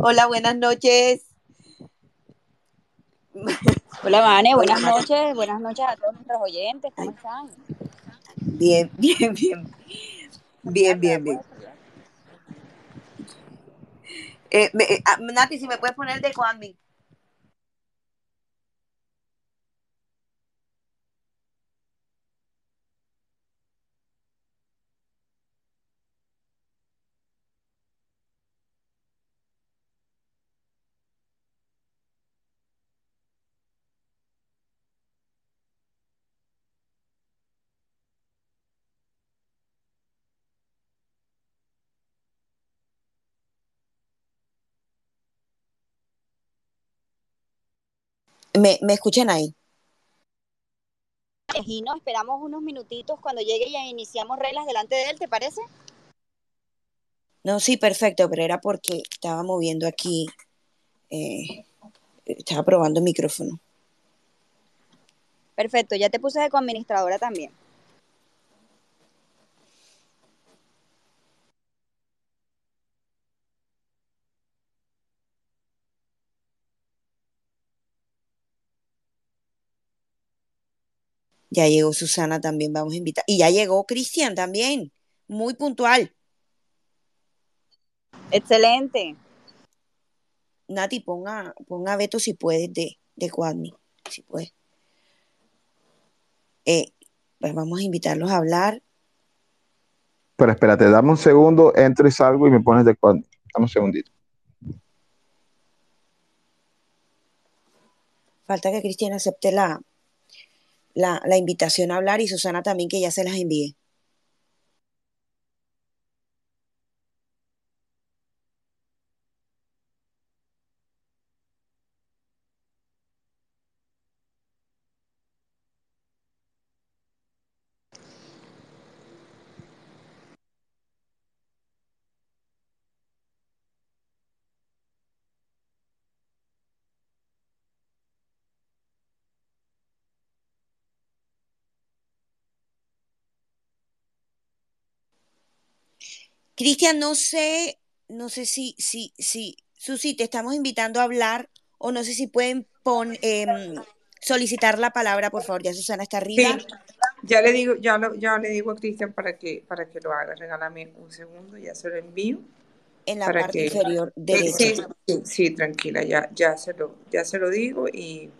Hola, buenas noches. Hola, Vane, buenas noches. Buenas noches a todos nuestros oyentes. ¿Cómo están? Bien, bien, bien. Bien, bien, bien. Eh, me, eh, ah, Nati, si me puedes poner de Juanmi. ¿Me, me escuchan ahí? Y nos esperamos unos minutitos cuando llegue y iniciamos reglas delante de él, ¿te parece? No, sí, perfecto, pero era porque estaba moviendo aquí, eh, estaba probando el micrófono. Perfecto, ya te puse de coadministradora también. Ya llegó Susana también, vamos a invitar. Y ya llegó Cristian también, muy puntual. Excelente. Nati, ponga, ponga Beto si puedes de, de Cuadmi, si puedes. Eh, pues vamos a invitarlos a hablar. Pero espérate, dame un segundo, entro y salgo y me pones de Cuadmi. Dame un segundito. Falta que Cristian acepte la, la, la invitación a hablar y Susana también que ya se las envíe. Cristian, no sé, no sé si, si, si, Susi, te estamos invitando a hablar o no sé si pueden pon, eh, solicitar la palabra, por favor. Ya Susana está arriba. Sí, ya le digo, ya, lo, ya le digo a Cristian para que, para que lo haga. Regálame un segundo, ya se lo envío. En la para parte que- inferior derecha. Sí, sí, sí, tranquila, ya, ya, se lo, ya se lo digo y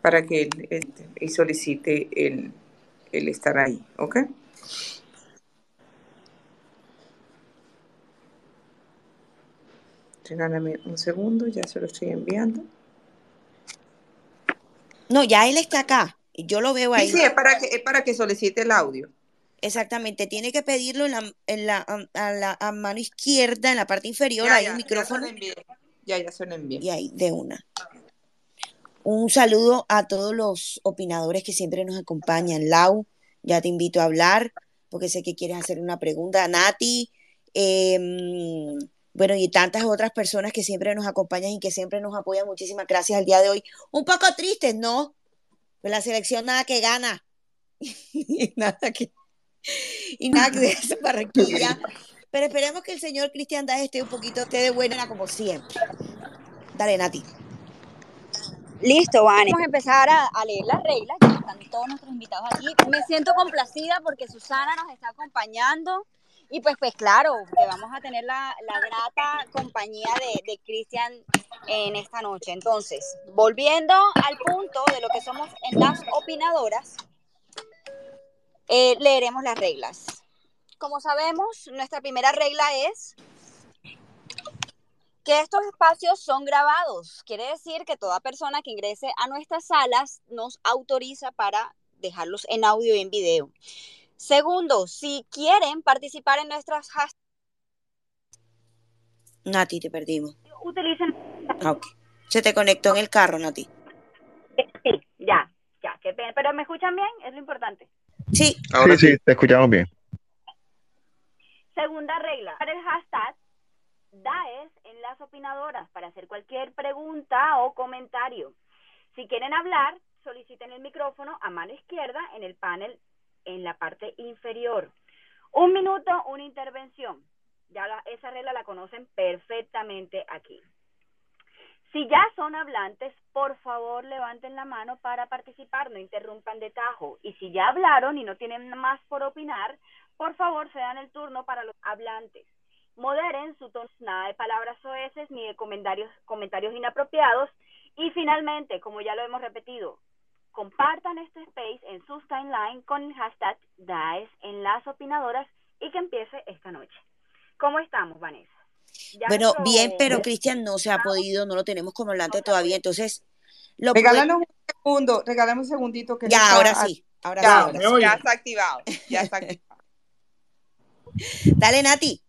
para que él este, y solicite el, el estar ahí, ¿ok? Regálame un segundo, ya se lo estoy enviando. No, ya él está acá. Yo lo veo Sí, ahí. sí, es para que, es para que solicite el audio. Exactamente. Tiene que pedirlo en la, en la, a, la a mano izquierda, en la parte inferior, Ya, hay ya, un micrófono. Ya, ya se lo envié. y ahí, de una. Un saludo a todos los opinadores que siempre nos acompañan. Lau, ya te invito a hablar porque sé que quieres hacer una pregunta. Nati, em, bueno, y tantas otras personas que siempre nos acompañan y que siempre nos apoyan. Muchísimas gracias al día de hoy. Un poco tristes, ¿no? Pues la selección nada que gana. y nada que y nada que de Barranquilla. Pero esperemos que el señor Cristian Díaz esté un poquito, esté de buena como siempre. Dale, Nati. Listo, Vane. Vamos a empezar a, a leer las reglas. Ya están todos nuestros invitados aquí. Me siento complacida porque Susana nos está acompañando. Y pues, pues claro, que vamos a tener la, la grata compañía de, de Cristian en esta noche. Entonces, volviendo al punto de lo que somos en las opinadoras, eh, leeremos las reglas. Como sabemos, nuestra primera regla es que estos espacios son grabados. Quiere decir que toda persona que ingrese a nuestras salas nos autoriza para dejarlos en audio y en video. Segundo, si quieren participar en nuestras hashtags, Nati, te perdimos. utilicen. Ah, ok. Se te conectó en el carro, Nati. Sí, ya, ya, qué pena. Pero me escuchan bien, es lo importante. Sí, sí, sí, te escuchamos bien. Segunda regla, para el hashtag DAES en las opinadoras para hacer cualquier pregunta o comentario. Si quieren hablar, soliciten el micrófono a mano izquierda en el panel en la parte inferior. Un minuto, una intervención. Ya la- esa regla la conocen perfectamente aquí. Si ya son hablantes, por favor levanten la mano para participar, no interrumpan de tajo. Y si ya hablaron y no tienen más por opinar, por favor cedan el turno para los hablantes. Moderen su tono, nada de palabras soeces ni de comentarios, comentarios inapropiados. Y finalmente, como ya lo hemos repetido, compartan este space en sus timeline con el hashtag DAES en las opinadoras y que empiece esta noche. ¿Cómo estamos, Vanessa? Ya Bueno, nuestro- bien, pero Cristian no se ha podido, no lo tenemos como hablante todavía, entonces lo puede- Regálanos un segundo, regálame un segundito. Que Ya, está- ahora sí, ahora sí, Ya, ahora me sí. ya está activado. Ya está activado. Dale, Nati.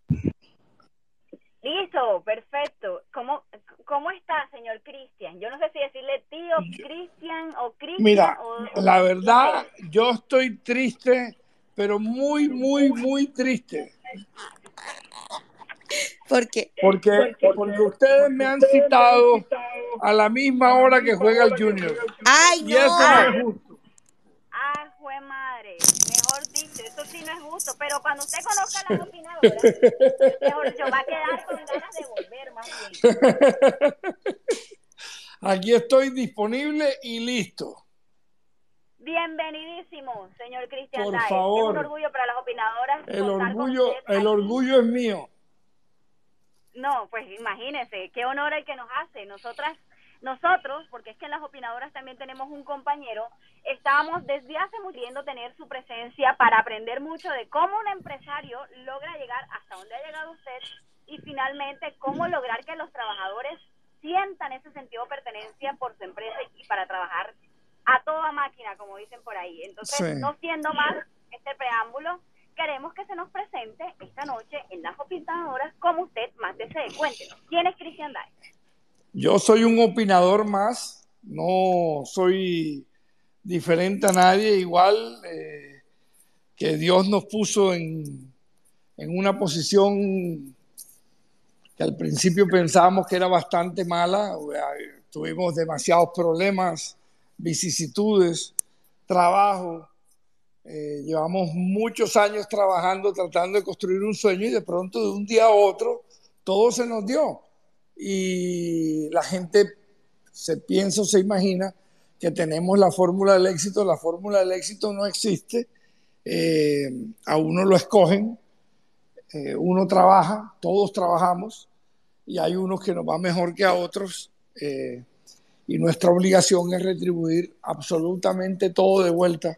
Listo, perfecto. ¿Cómo, cómo está, señor Cristian? Yo no sé si decirle tío Cristian o Cristian Mira, o... la verdad, yo estoy triste, pero muy, muy, muy triste. Porque Porque, porque ustedes me han citado a la misma hora que juega el Junior. ay Y eso no no, es justo. Ah, fue madre. Mejor dicho, eso sí no es justo. Pero cuando usted conozca a las opinadoras, mejor dicho, va a quedar con ganas de volver más bien. Aquí estoy disponible y listo. Bienvenidísimo, señor Cristian Por favor. Es un orgullo para las opinadoras. El orgullo, el orgullo es mío. No, pues imagínese, qué honor el que nos hace. Nosotras, nosotros, porque es que en las opinadoras también tenemos un compañero, estábamos desde hace mucho queriendo tener su presencia para aprender mucho de cómo un empresario logra llegar hasta donde ha llegado usted y finalmente cómo lograr que los trabajadores sientan ese sentido de pertenencia por su empresa y para trabajar a toda máquina, como dicen por ahí. Entonces, Sí. no siendo más este preámbulo, queremos que se nos presente esta noche en las opinadoras como usted más desee. Cuéntenos, ¿quién es Cristian Daes? Yo soy un opinador más, no soy diferente a nadie, igual eh, que Dios nos puso en, en una posición que al principio pensábamos que era bastante mala, tuvimos demasiados problemas, vicisitudes, trabajo, eh, llevamos muchos años trabajando, tratando de construir un sueño y de pronto de un día a otro todo se nos dio. Y la gente se piensa o se imagina que tenemos la fórmula del éxito. La fórmula del éxito no existe. Eh, a uno lo escogen, eh, uno trabaja, todos trabajamos y hay unos que nos va mejor que a otros. eh, y nuestra obligación es retribuir absolutamente todo de vuelta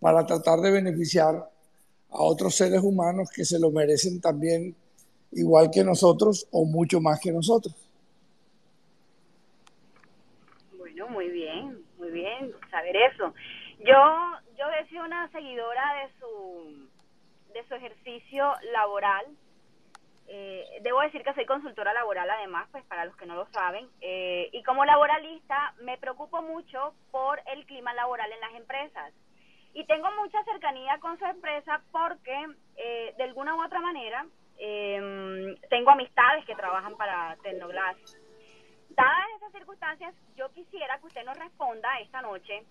para tratar de beneficiar a otros seres humanos que se lo merecen también igual que nosotros o mucho más que nosotros. Bueno, muy bien, muy bien saber eso. Yo, yo he sido una seguidora de su, de su ejercicio laboral. Eh, debo decir que soy consultora laboral además, pues para los que no lo saben. Eh, y como laboralista me preocupo mucho por el clima laboral en las empresas. Y tengo mucha cercanía con su empresa porque eh, de alguna u otra manera eh, tengo amistades que trabajan para Tecnoglass. Dadas esas circunstancias, yo quisiera que usted nos responda esta noche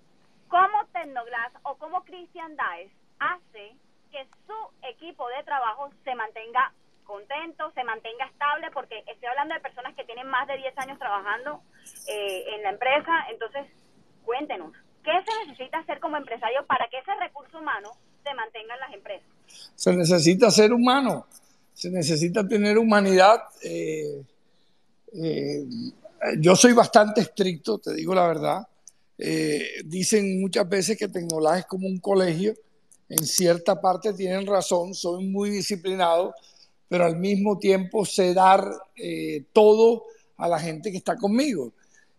cómo Tecnoglass o cómo Christian Daes hace que su equipo de trabajo se mantenga contento, se mantenga estable, porque estoy hablando de personas que tienen más de 10 años trabajando eh, en la empresa. Entonces, cuéntenos, ¿qué se necesita hacer como empresario para que ese recurso humano se mantenga en las empresas? Se necesita ser humano, se necesita tener humanidad. eh, eh, yo soy bastante estricto, te digo la verdad. Eh, dicen muchas veces que Tecnolab es como un colegio. En cierta parte tienen razón, soy muy disciplinado, pero al mismo tiempo sé dar todo a la gente que está conmigo.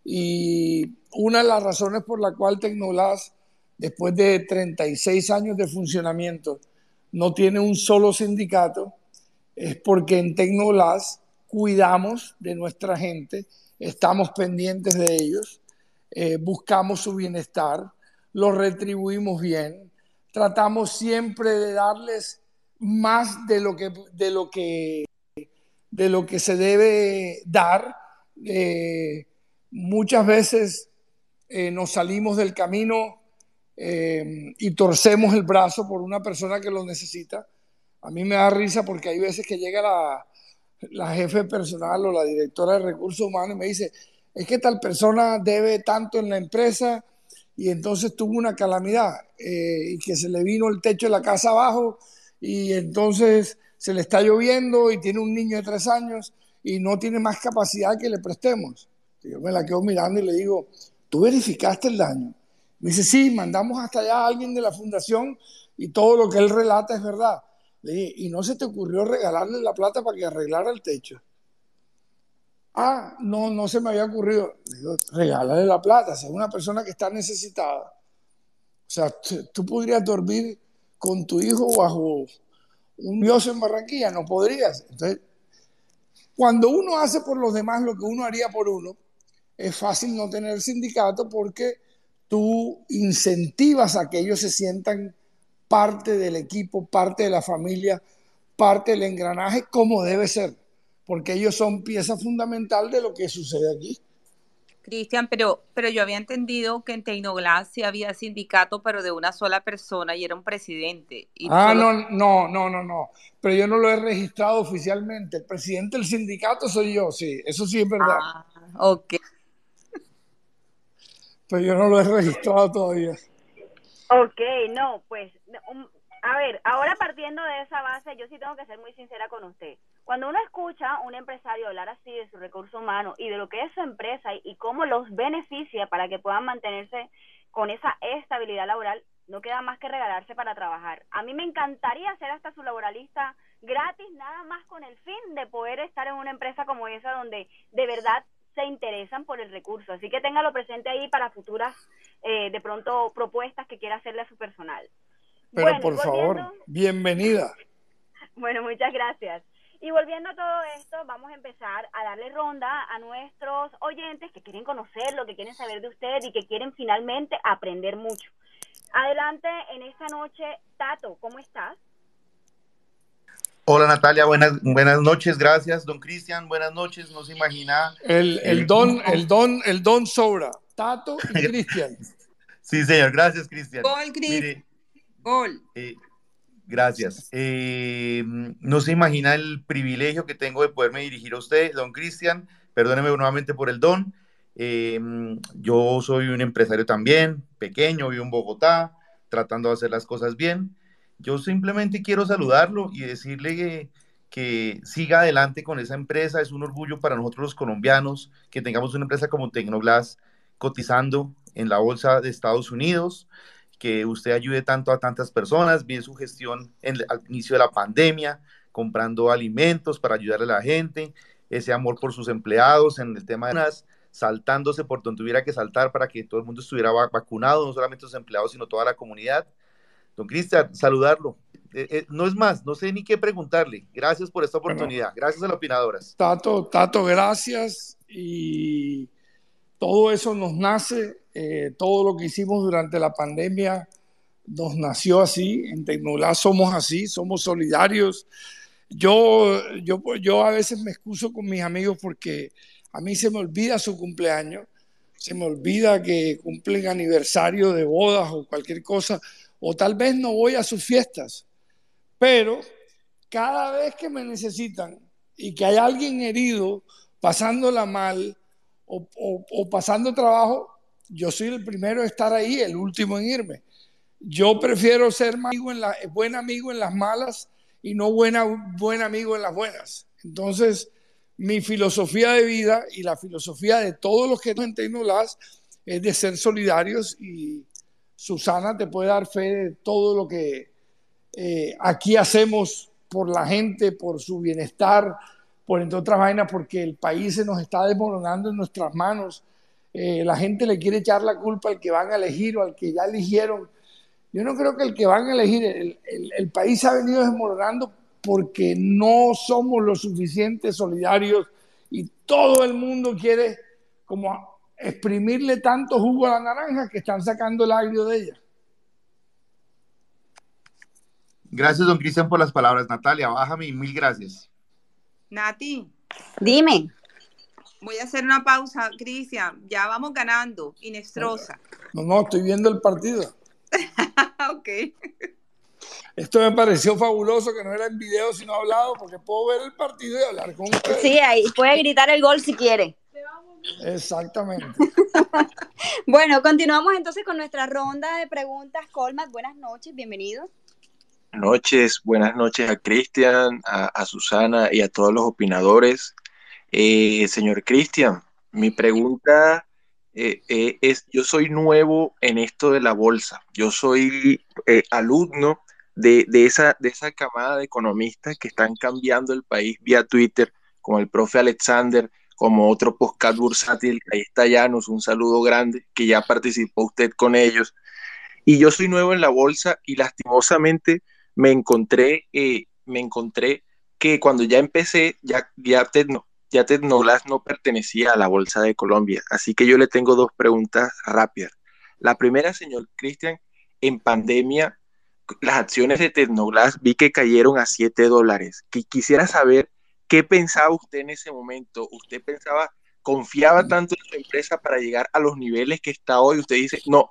Y una de las razones por la cual Tecnolab, después de 36 años de funcionamiento, no tiene un solo sindicato, es porque en Tecnolab cuidamos de nuestra gente, estamos pendientes de ellos, eh, buscamos su bienestar, los retribuimos bien, tratamos siempre de darles más de lo que, de lo que, de lo que se debe dar. Eh, muchas veces eh, nos salimos del camino y torcemos el brazo por una persona que lo necesita. A mí me da risa porque hay veces que llega la, la jefe personal o la directora de recursos humanos y me dice, es que tal persona debe tanto en la empresa y entonces tuvo una calamidad eh, y que se le vino el techo de la casa abajo y entonces se le está lloviendo y tiene un niño de tres años y no tiene más capacidad que le prestemos. yo me la quedo mirando y le digo, ¿tú verificaste el daño? Me dice, sí, mandamos hasta allá a alguien de la fundación y todo lo que él relata es verdad. Le dije, ¿y no se te ocurrió regalarle la plata para que arreglara el techo? Ah, no, no se me había ocurrido. Le digo, regálale la plata, si es una persona que está necesitada. O sea, tú podrías dormir con tu hijo bajo un dios en Barranquilla, no podrías. Entonces, cuando uno hace por los demás lo que uno haría por uno, es fácil no tener sindicato porque tú incentivas a que ellos se sientan parte del equipo, parte de la familia, parte del engranaje, como debe ser, porque ellos son pieza fundamental de lo que sucede aquí. Cristian, pero, pero yo había entendido que en Tecnoglass sí había sindicato, pero de una sola persona y era un presidente. ah, no, no, no, no, no. Pero yo no lo he registrado oficialmente. El presidente del sindicato soy yo, sí. Eso sí es verdad. Ah, ok. Pero yo no lo he registrado todavía. Ok, no, pues, a ver, ahora partiendo de esa base, yo sí tengo que ser muy sincera con usted. Cuando uno escucha a un empresario hablar así de su recurso humano y de lo que es su empresa y, cómo los beneficia para que puedan mantenerse con esa estabilidad laboral, no queda más que regalarse para trabajar. A mí me encantaría ser hasta su laboralista gratis, nada más con el fin de poder estar en una empresa como esa donde de verdad se interesan por el recurso. Así que téngalo presente ahí para futuras, eh, de pronto, propuestas que quiera hacerle a su personal. Pero por favor, bienvenida. Bueno, muchas gracias. Y volviendo a todo esto, vamos a empezar a darle ronda a nuestros oyentes que quieren conocerlo, que quieren saber de usted y que quieren finalmente aprender mucho. Adelante en esta noche, Tato, ¿cómo estás? Hola Natalia, buenas, buenas noches, gracias. Don Cristian, buenas noches. No se imagina. El, el, don, el don, el don sobra. Tato y Cristian. sí, señor, gracias, Cristian. Gol, Cristian. Gol. Eh, gracias. Eh, no se imagina el privilegio que tengo de poderme dirigir a usted, don Cristian. Perdóneme nuevamente por el don. Eh, yo soy un empresario también, pequeño, vivo en Bogotá, tratando de hacer las cosas bien. Yo simplemente quiero saludarlo y decirle que, siga adelante con esa empresa. Es un orgullo para nosotros los colombianos que tengamos una empresa como Tecnoglass cotizando en la bolsa de Estados Unidos, que usted ayude tanto a tantas personas, bien su gestión al inicio de la pandemia, comprando alimentos para ayudarle a la gente, ese amor por sus empleados en el tema de las saltándose por donde tuviera que saltar para que todo el mundo estuviera vacunado, no solamente los empleados, sino toda la comunidad. Don Cristian, saludarlo. Eh, eh, no es más, no sé ni qué preguntarle. Gracias por esta oportunidad. gracias a las opinadoras. Tato, Tato, gracias. Y todo eso nos nace, eh, todo lo que hicimos durante la pandemia nos nació así. En Tecnolá somos así, somos solidarios. Yo, yo, yo a veces me excuso con mis amigos porque a mí se me olvida su cumpleaños, se me olvida que cumplen aniversario de bodas o cualquier cosa o tal vez no voy a sus fiestas, pero cada vez que me necesitan y que hay alguien herido, pasándola mal o, pasando trabajo, yo soy el primero en estar ahí, el último en irme. Yo prefiero ser amigo en la, buen amigo en las malas y no buen amigo en las buenas. Entonces, mi filosofía de vida y la filosofía de todos los que nos las es de ser solidarios y, Susana te puede dar fe de todo lo que eh, aquí hacemos por la gente, por su bienestar, por entre otras vainas, porque el país se nos está desmoronando en nuestras manos. Eh, la gente le quiere echar la culpa al que van a elegir o al que ya eligieron. Yo no creo que el que van a elegir, el, el país ha venido desmoronando porque no somos lo suficientes solidarios y todo el mundo quiere como exprimirle tanto jugo a la naranja que están sacando el agrio de ella. Gracias, don Cristian, por las palabras. Natalia, bájame y mil gracias. Nati. Dime. Voy a hacer una pausa, Cristian. Ya vamos ganando. Inestrosa. No, no, estoy viendo el partido. ok. Esto me pareció fabuloso que no era en video sino hablado porque puedo ver el partido y hablar con ustedes. Sí, ahí puede gritar el gol si quiere. Exactamente. bueno, continuamos entonces con nuestra ronda de preguntas. Colmat, buenas noches, bienvenido. Buenas noches, buenas noches a Cristian, a, Susana y a todos los opinadores. Eh, señor Cristian, mi pregunta eh, eh, es, yo soy nuevo en esto de la bolsa, yo soy alumno de, esa, de esa camada de economistas que están cambiando el país vía Twitter, como el profe Alexander, como otro podcast bursátil, ahí está Llanos, un saludo grande, que ya participó usted con ellos. Y yo soy nuevo en la bolsa y lastimosamente me encontré, eh, me encontré que cuando ya empecé, ya, ya, Tecno, ya no pertenecía a la Bolsa de Colombia. Así que yo le tengo dos preguntas rápidas. La primera, señor Cristian, en pandemia, las acciones de Tecnoglass vi que cayeron a 7 dólares. Quisiera saber ¿Qué pensaba usted en ese momento? ¿Usted pensaba, confiaba tanto en su empresa para llegar a los niveles que está hoy? Usted dice, no,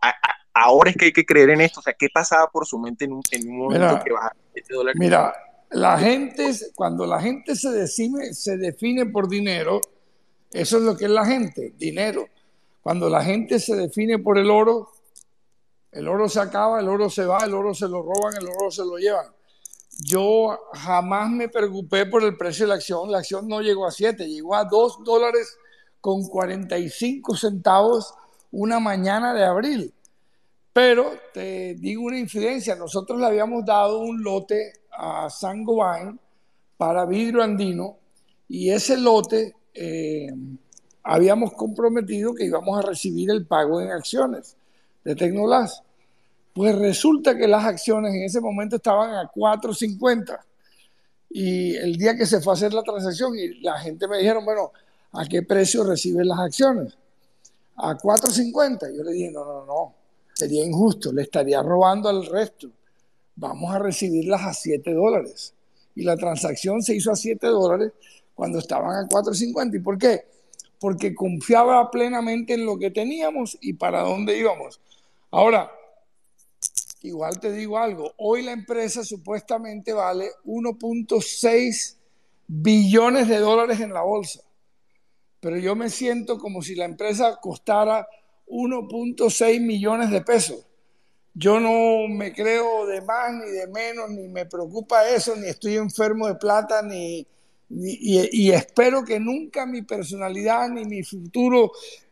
ahora es que hay que creer en esto. O sea, ¿qué pasaba por su mente en un, momento que bajaba 7 dólares? Mira, la gente, cuando la gente se define, se define por dinero, eso es lo que es la gente, dinero. Cuando la gente se define por el oro, el oro se acaba, el oro se va, el oro se lo roban, el oro se lo llevan. Yo jamás me preocupé por el precio de la acción. La acción no llegó a 7, llegó a 2 dólares con 45 centavos una mañana de abril. Pero te digo una infidencia, nosotros le habíamos dado un lote a Sangobain para vidrio andino y ese lote eh, habíamos comprometido que íbamos a recibir el pago en acciones de Tecnolas. Pues resulta que las acciones en ese momento estaban a 4.50 y el día que se fue a hacer la transacción y la gente me dijeron, bueno, ¿a qué precio reciben las acciones? A 4.50. Yo le dije, no, no, no, sería injusto, le estaría robando al resto. Vamos a recibirlas a 7 dólares. Y la transacción se hizo a 7 dólares cuando estaban a 4.50. ¿Y por qué? Porque confiaba plenamente en lo que teníamos y para dónde íbamos. Ahora, igual te digo algo, hoy la empresa supuestamente vale 1.6 billones de dólares en la bolsa, pero yo me siento como si la empresa costara 1.6 millones de pesos. Yo no me creo de más ni de menos, ni me preocupa eso, ni estoy enfermo de plata, ni, y, espero que nunca mi personalidad, ni mi futuro,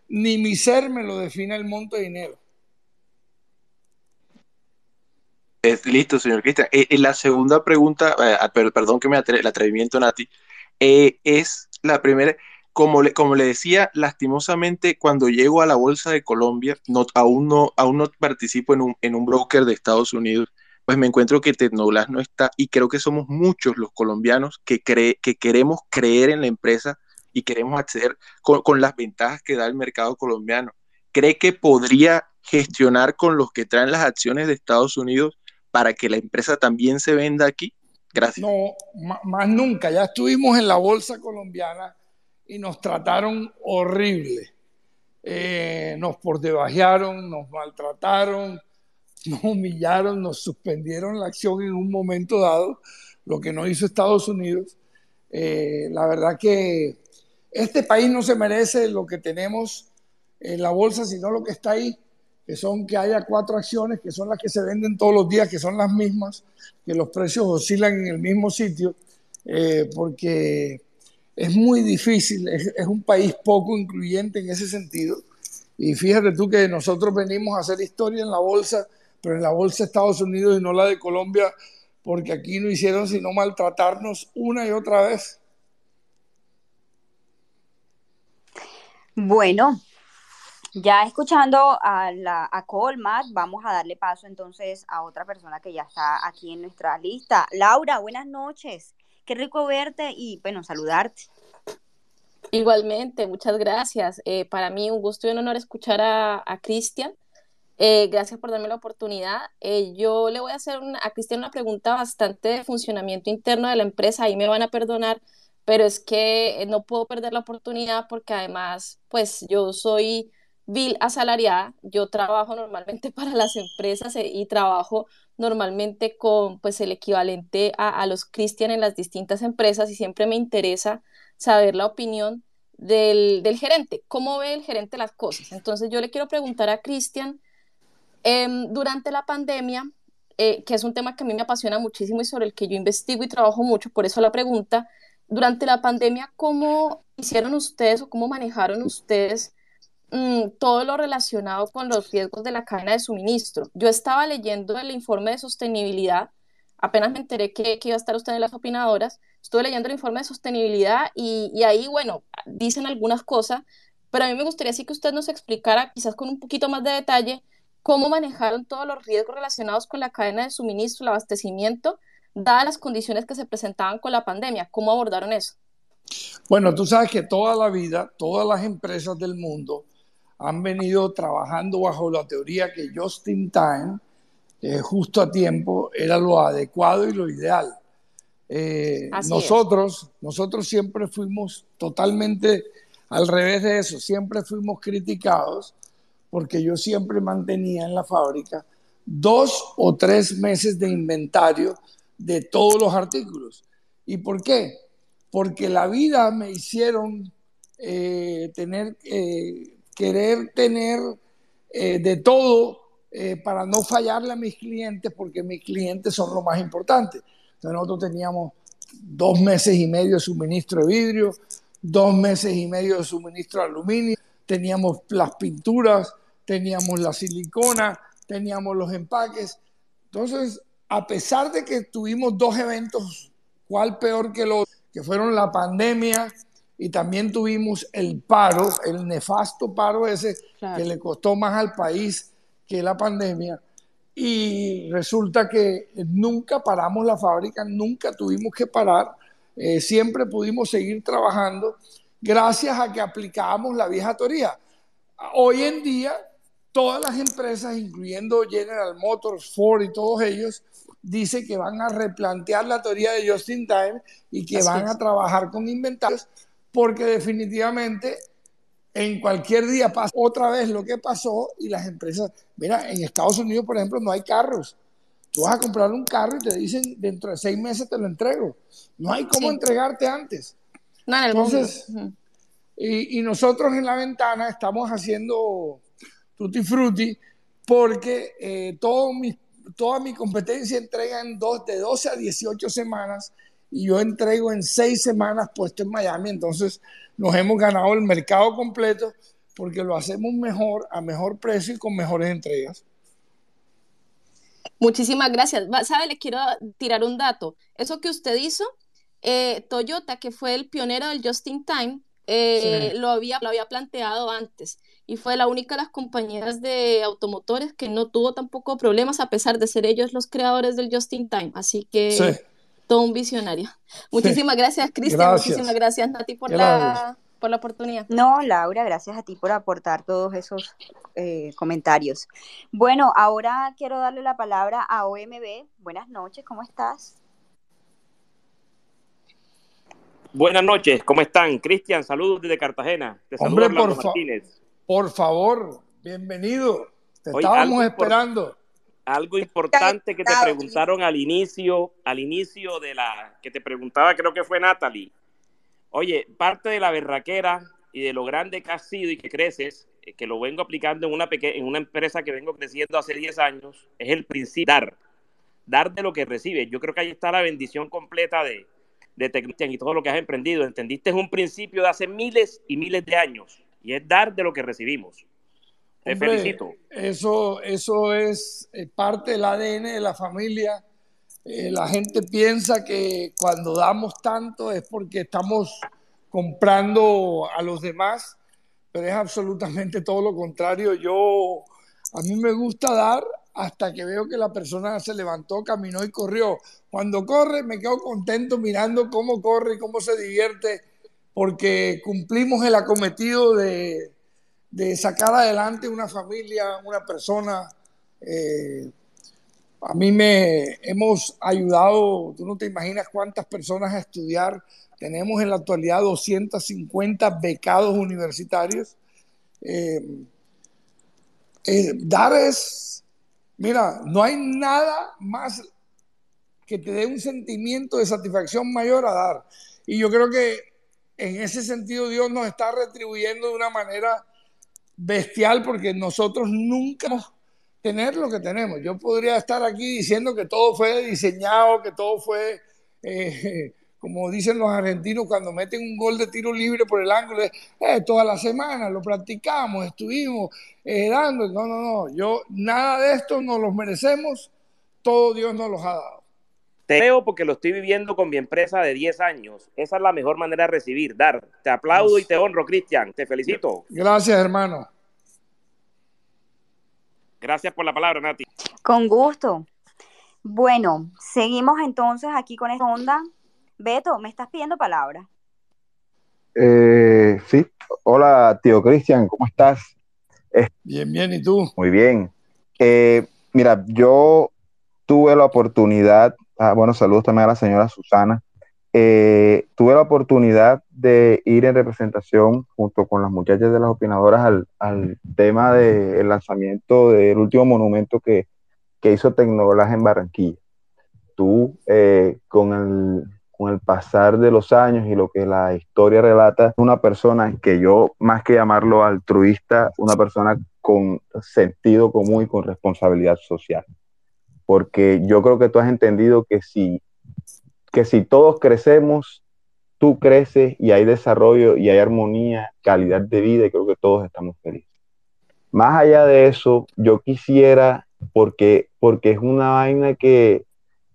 ni mi ser me lo defina el monto de dinero. Listo, señor Cristian. Eh, eh, la segunda pregunta, eh, perdón que me atre el atrevimiento, Nati, es la primera. Como le, como le decía, lastimosamente, cuando llego a la Bolsa de Colombia, no, aún, no, aún no participo en un, en un broker de Estados Unidos, pues me encuentro que Tecnoglass no está y creo que somos muchos los colombianos que, cree, que queremos creer en la empresa y queremos acceder con, con las ventajas que da el mercado colombiano. ¿Cree que podría gestionar con los que traen las acciones de Estados Unidos para que la empresa también se venda aquí? Gracias. No, más nunca. Ya estuvimos en la bolsa colombiana y nos trataron horrible. Eh, nos pordebajearon, nos maltrataron, nos humillaron, nos suspendieron la acción en un momento dado, lo que no hizo Estados Unidos. Eh, la verdad que este país no se merece lo que tenemos en la bolsa, sino lo que está ahí que son que haya cuatro acciones, que son las que se venden todos los días, que son las mismas, que los precios oscilan en el mismo sitio, eh, porque es muy difícil, es, es, un país poco incluyente en ese sentido. Y fíjate tú que nosotros venimos a hacer historia en la bolsa, pero en la bolsa de Estados Unidos y no la de Colombia, porque aquí no hicieron sino maltratarnos una y otra vez. Bueno, ya escuchando a, la, a Colmat, vamos a darle paso entonces a otra persona que ya está aquí en nuestra lista. Laura, buenas noches. Qué rico verte y, bueno, saludarte. Igualmente, muchas gracias. Eh, para mí un gusto y un honor escuchar a, Cristian. Eh, gracias por darme la oportunidad. Eh, yo le voy a hacer a Cristian una pregunta bastante de funcionamiento interno de la empresa. Ahí me van a perdonar, pero es que no puedo perder la oportunidad porque además, pues yo soy vil asalariada. Yo trabajo normalmente para las empresas eh, y trabajo normalmente con pues el equivalente a, los Christian en las distintas empresas y siempre me interesa saber la opinión del, gerente, cómo ve el gerente las cosas. Entonces yo le quiero preguntar a Cristian, em, durante la pandemia, eh, que es un tema que a mí me apasiona muchísimo y sobre el que yo investigo y trabajo mucho, por eso la pregunta, durante la pandemia, ¿cómo hicieron ustedes o cómo manejaron ustedes mm, todo lo relacionado con los riesgos de la cadena de suministro? Yo estaba leyendo el informe de sostenibilidad, apenas me enteré que, iba a estar usted en las opinadoras, estuve leyendo el informe de sostenibilidad y, y ahí, bueno, dicen algunas cosas, pero a mí me gustaría sí que usted nos explicara, quizás con un poquito más de detalle, cómo manejaron todos los riesgos relacionados con la cadena de suministro, el abastecimiento, dadas las condiciones que se presentaban con la pandemia. ¿Cómo abordaron eso? Bueno, tú sabes que toda la vida, todas las empresas del mundo han venido trabajando bajo la teoría que just in time, justo a tiempo, era lo adecuado y lo ideal. Eh, nosotros, nosotros siempre fuimos totalmente al revés de eso, siempre fuimos criticados porque yo siempre mantenía en la fábrica dos o tres meses de inventario de todos los artículos. ¿Y por qué? Porque la vida me hicieron eh, tener, eh, querer tener eh, de todo para no fallarle a mis clientes, porque mis clientes son lo más importante. nosotros teníamos dos meses y medio de suministro de vidrio, dos meses y medio de suministro de aluminio, teníamos las pinturas, teníamos la silicona, teníamos los empaques. Entonces, a pesar de que tuvimos dos eventos, cuál peor que los que fueron la pandemia y también tuvimos el paro, el nefasto paro ese que le costó más al país que la pandemia. Y resulta que nunca paramos la fábrica, nunca tuvimos que parar, eh, siempre pudimos seguir trabajando gracias a que aplicábamos la vieja teoría. Hoy en día todas las empresas, incluyendo General Motors, Ford y todos ellos, dicen que van a replantear la teoría de just in time y que van a trabajar con inventarios, porque definitivamente en cualquier día pasa otra vez lo que pasó y las empresas, mira, en Estados Unidos, por ejemplo, no hay carros. Tú vas a comprar un carro y te dicen dentro de seis meses te lo entrego. No hay cómo entregarte antes. No, en el Entonces, y, y nosotros en la ventana estamos haciendo Tutti Frutti, porque eh, todo mi, toda mi competencia entrega en dos, de 12 a 18 semanas y yo entrego en 6 semanas puesto en Miami. Entonces nos hemos ganado el mercado completo porque lo hacemos mejor, a mejor precio y con mejores entregas. Muchísimas gracias. ¿Sabe? Le quiero tirar un dato. Eso que usted hizo, eh, Toyota, que fue el pionero del Just in Time, eh, lo, había, lo había planteado antes y fue la única de las compañías de automotores que no tuvo tampoco problemas a pesar de ser ellos los creadores del Just in Time. Así que todo un visionario. Muchísimas gracias, Cristian. Muchísimas gracias, Nati, por la, por la oportunidad. No, Laura, gracias a ti por aportar todos esos eh, comentarios. Bueno, ahora quiero darle la palabra a OMB. Buenas noches, ¿cómo estás? Buenas noches, ¿cómo están? Cristian, saludos desde Cartagena. Te Hombre, por, Martínez. por favor, bienvenido. Te estábamos esperando. Algo importante que te preguntaron al inicio, al inicio de la que te preguntaba, creo que fue Natalie. Oye, parte de la berraquera y de lo grande que has sido y que creces, eh, que lo vengo aplicando en una, en una empresa que vengo creciendo hace 10 años, es el principio dar. Dar de lo que recibes. Yo creo que ahí está la bendición completa de, de Cristian y todo lo que has emprendido. Entendiste es un principio de hace miles y miles de años y es dar de lo que recibimos. Te felicito. Eso, eso es eh, parte del ADN de la familia. Eh, la gente piensa que cuando damos tanto es porque estamos comprando a los demás, pero es absolutamente todo lo contrario. Yo, a mí me gusta dar hasta que veo que la persona se levantó, caminó y corrió. Cuando corre me quedo contento mirando cómo corre y cómo se divierte, porque cumplimos el acometido de, sacar adelante una familia, una persona. Eh, a mí me hemos ayudado, tú no te imaginas cuántas personas a estudiar. Tenemos en la actualidad 250 becados universitarios. Eh, Eh, dar es, mira, no hay nada más que te dé un sentimiento de satisfacción mayor a dar. Y yo creo que en ese sentido Dios nos está retribuyendo de una manera bestial porque nosotros nunca tener lo que tenemos. Yo podría estar aquí diciendo que todo fue diseñado, que todo fue, eh, como dicen los argentinos cuando meten un gol de tiro libre por el ángulo, eh, toda la semana lo practicamos, estuvimos eh. No, no, no, yo nada de esto nos los merecemos, todo Dios nos los ha dado. Te veo porque lo estoy viviendo con mi empresa de 10 años. Esa es la mejor manera de recibir, dar. Te aplaudo y te honro, Cristian. Te felicito. Gracias, hermano. Gracias por la palabra, Nati. Con gusto. Bueno, seguimos entonces aquí con esta onda. Beto, ¿me estás pidiendo palabra? Eh, sí. Hola, tío Cristian, ¿cómo estás? Bien, bien, ¿y tú? Muy bien. Eh, mira, yo tuve la oportunidad, ah, bueno, saludos también a la señora Susana, eh, tuve la oportunidad de ir en representación junto con las muchachas de las opinadoras al, tema del lanzamiento del último monumento que, hizo Tecnolas en Barranquilla. Tú, eh, con, el, con el pasar de los años y lo que la historia relata, una persona que yo, más que llamarlo altruista, una persona con sentido común y con responsabilidad social porque yo creo que tú has entendido que si, que si todos crecemos, tú creces y hay desarrollo y hay armonía, calidad de vida y creo que todos estamos felices. Más allá de eso, yo quisiera, porque, porque es una vaina que,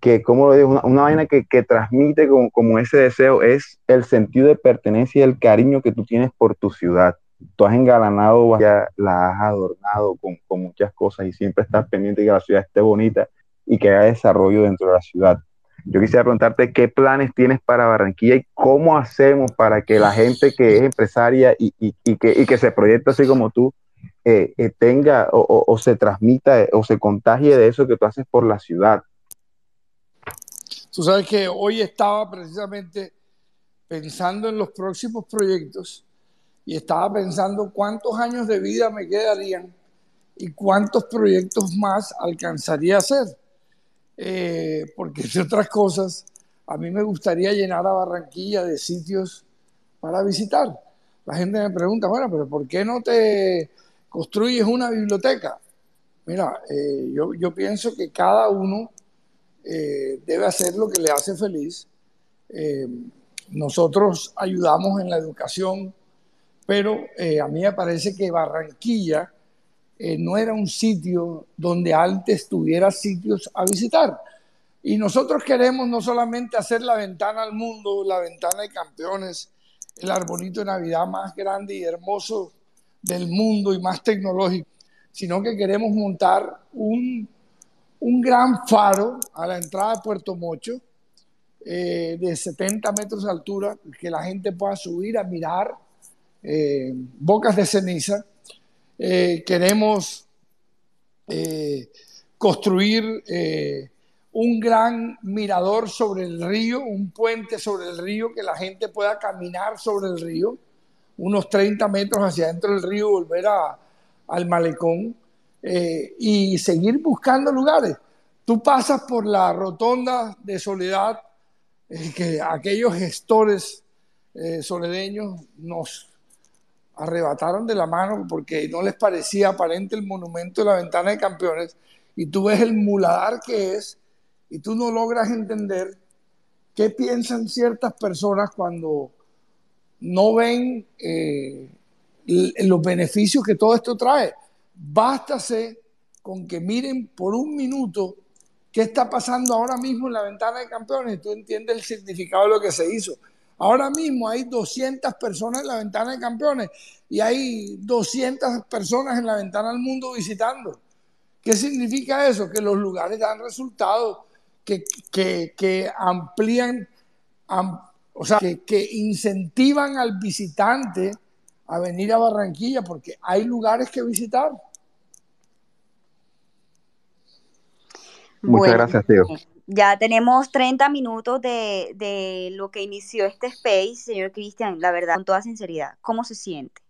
que como lo digo, una, vaina que, que transmite como, como, ese deseo, es el sentido de pertenencia y el cariño que tú tienes por tu ciudad. Tú has engalanado, la has adornado con, con muchas cosas y siempre estás pendiente de que la ciudad esté bonita y que haya desarrollo dentro de la ciudad. Yo quisiera preguntarte qué planes tienes para Barranquilla y cómo hacemos para que la gente que es empresaria y, que, se proyecta así como tú eh, eh, tenga o, se transmita o se contagie de eso que tú haces por la ciudad. Tú sabes que hoy estaba precisamente pensando en los próximos proyectos y estaba pensando cuántos años de vida me quedarían y cuántos proyectos más alcanzaría a hacer. Eh, porque entre otras cosas, a mí me gustaría llenar a Barranquilla de sitios para visitar. La gente me pregunta, bueno, pero ¿por qué no te construyes una biblioteca? Mira, eh, yo, yo, pienso que cada uno eh, debe hacer lo que le hace feliz. nosotros ayudamos en la educación, pero a mí me parece que Barranquilla eh, no era un sitio donde antes tuviera sitios a visitar. Y nosotros queremos no solamente hacer la ventana al mundo, la ventana de campeones, el arbolito de Navidad más grande y hermoso del mundo y más tecnológico, sino que queremos montar un, gran faro a la entrada de Puerto Mocho eh, de 70 metros de altura, que la gente pueda subir a mirar eh, bocas de ceniza eh, queremos eh, construir eh, un gran mirador sobre el río, un puente sobre el río, que la gente pueda caminar sobre el río, unos 30 metros hacia adentro del río, volver al malecón y seguir buscando lugares. Tú pasas por la rotonda de Soledad, que aquellos gestores soledeños nos arrebataron de la mano porque no les parecía aparente el monumento de la ventana de campeones y tú ves el muladar que es y tú no logras entender qué piensan ciertas personas cuando no ven eh, los beneficios que todo esto trae. Bástase con que miren por un minuto qué está pasando ahora mismo en la ventana de campeones y tú entiendes el significado de lo que se hizo. Ahora mismo hay 200 personas en la ventana de campeones y hay 200 personas en la ventana del mundo visitando. ¿Qué significa eso? Que los lugares dan resultados, que, que, amplían, o sea, que, que incentivan al visitante a venir a Barranquilla porque hay lugares que visitar. Muchas gracias, tío. Ya tenemos 30 minutos de, lo que inició este space, señor Cristian, la verdad, con toda sinceridad, ¿cómo se siente?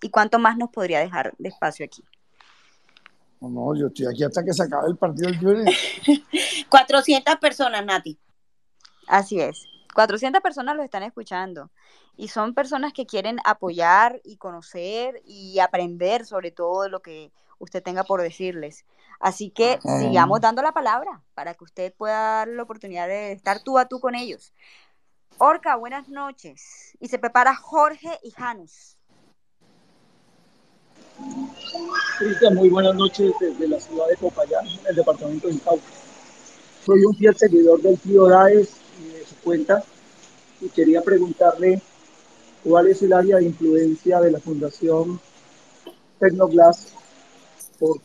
¿Y cuánto más nos podría dejar de espacio aquí? No, no, yo estoy aquí hasta que se acabe el partido del Junior. 400 personas, Nati. Así es. 400 personas lo están escuchando y son personas que quieren apoyar y conocer y aprender sobre todo de lo que usted tenga por decirles. Así que sigamos dando la palabra para que usted pueda dar la oportunidad de estar tú a tú con ellos. Orca, buenas noches. Y se prepara Jorge y Janus. Cristian, muy buenas noches desde la ciudad de Popayán, en el departamento de Cauca. Soy un fiel seguidor del tío Daes y de su cuenta y quería preguntarle cuál es el área de influencia de la Fundación Tecnoglass por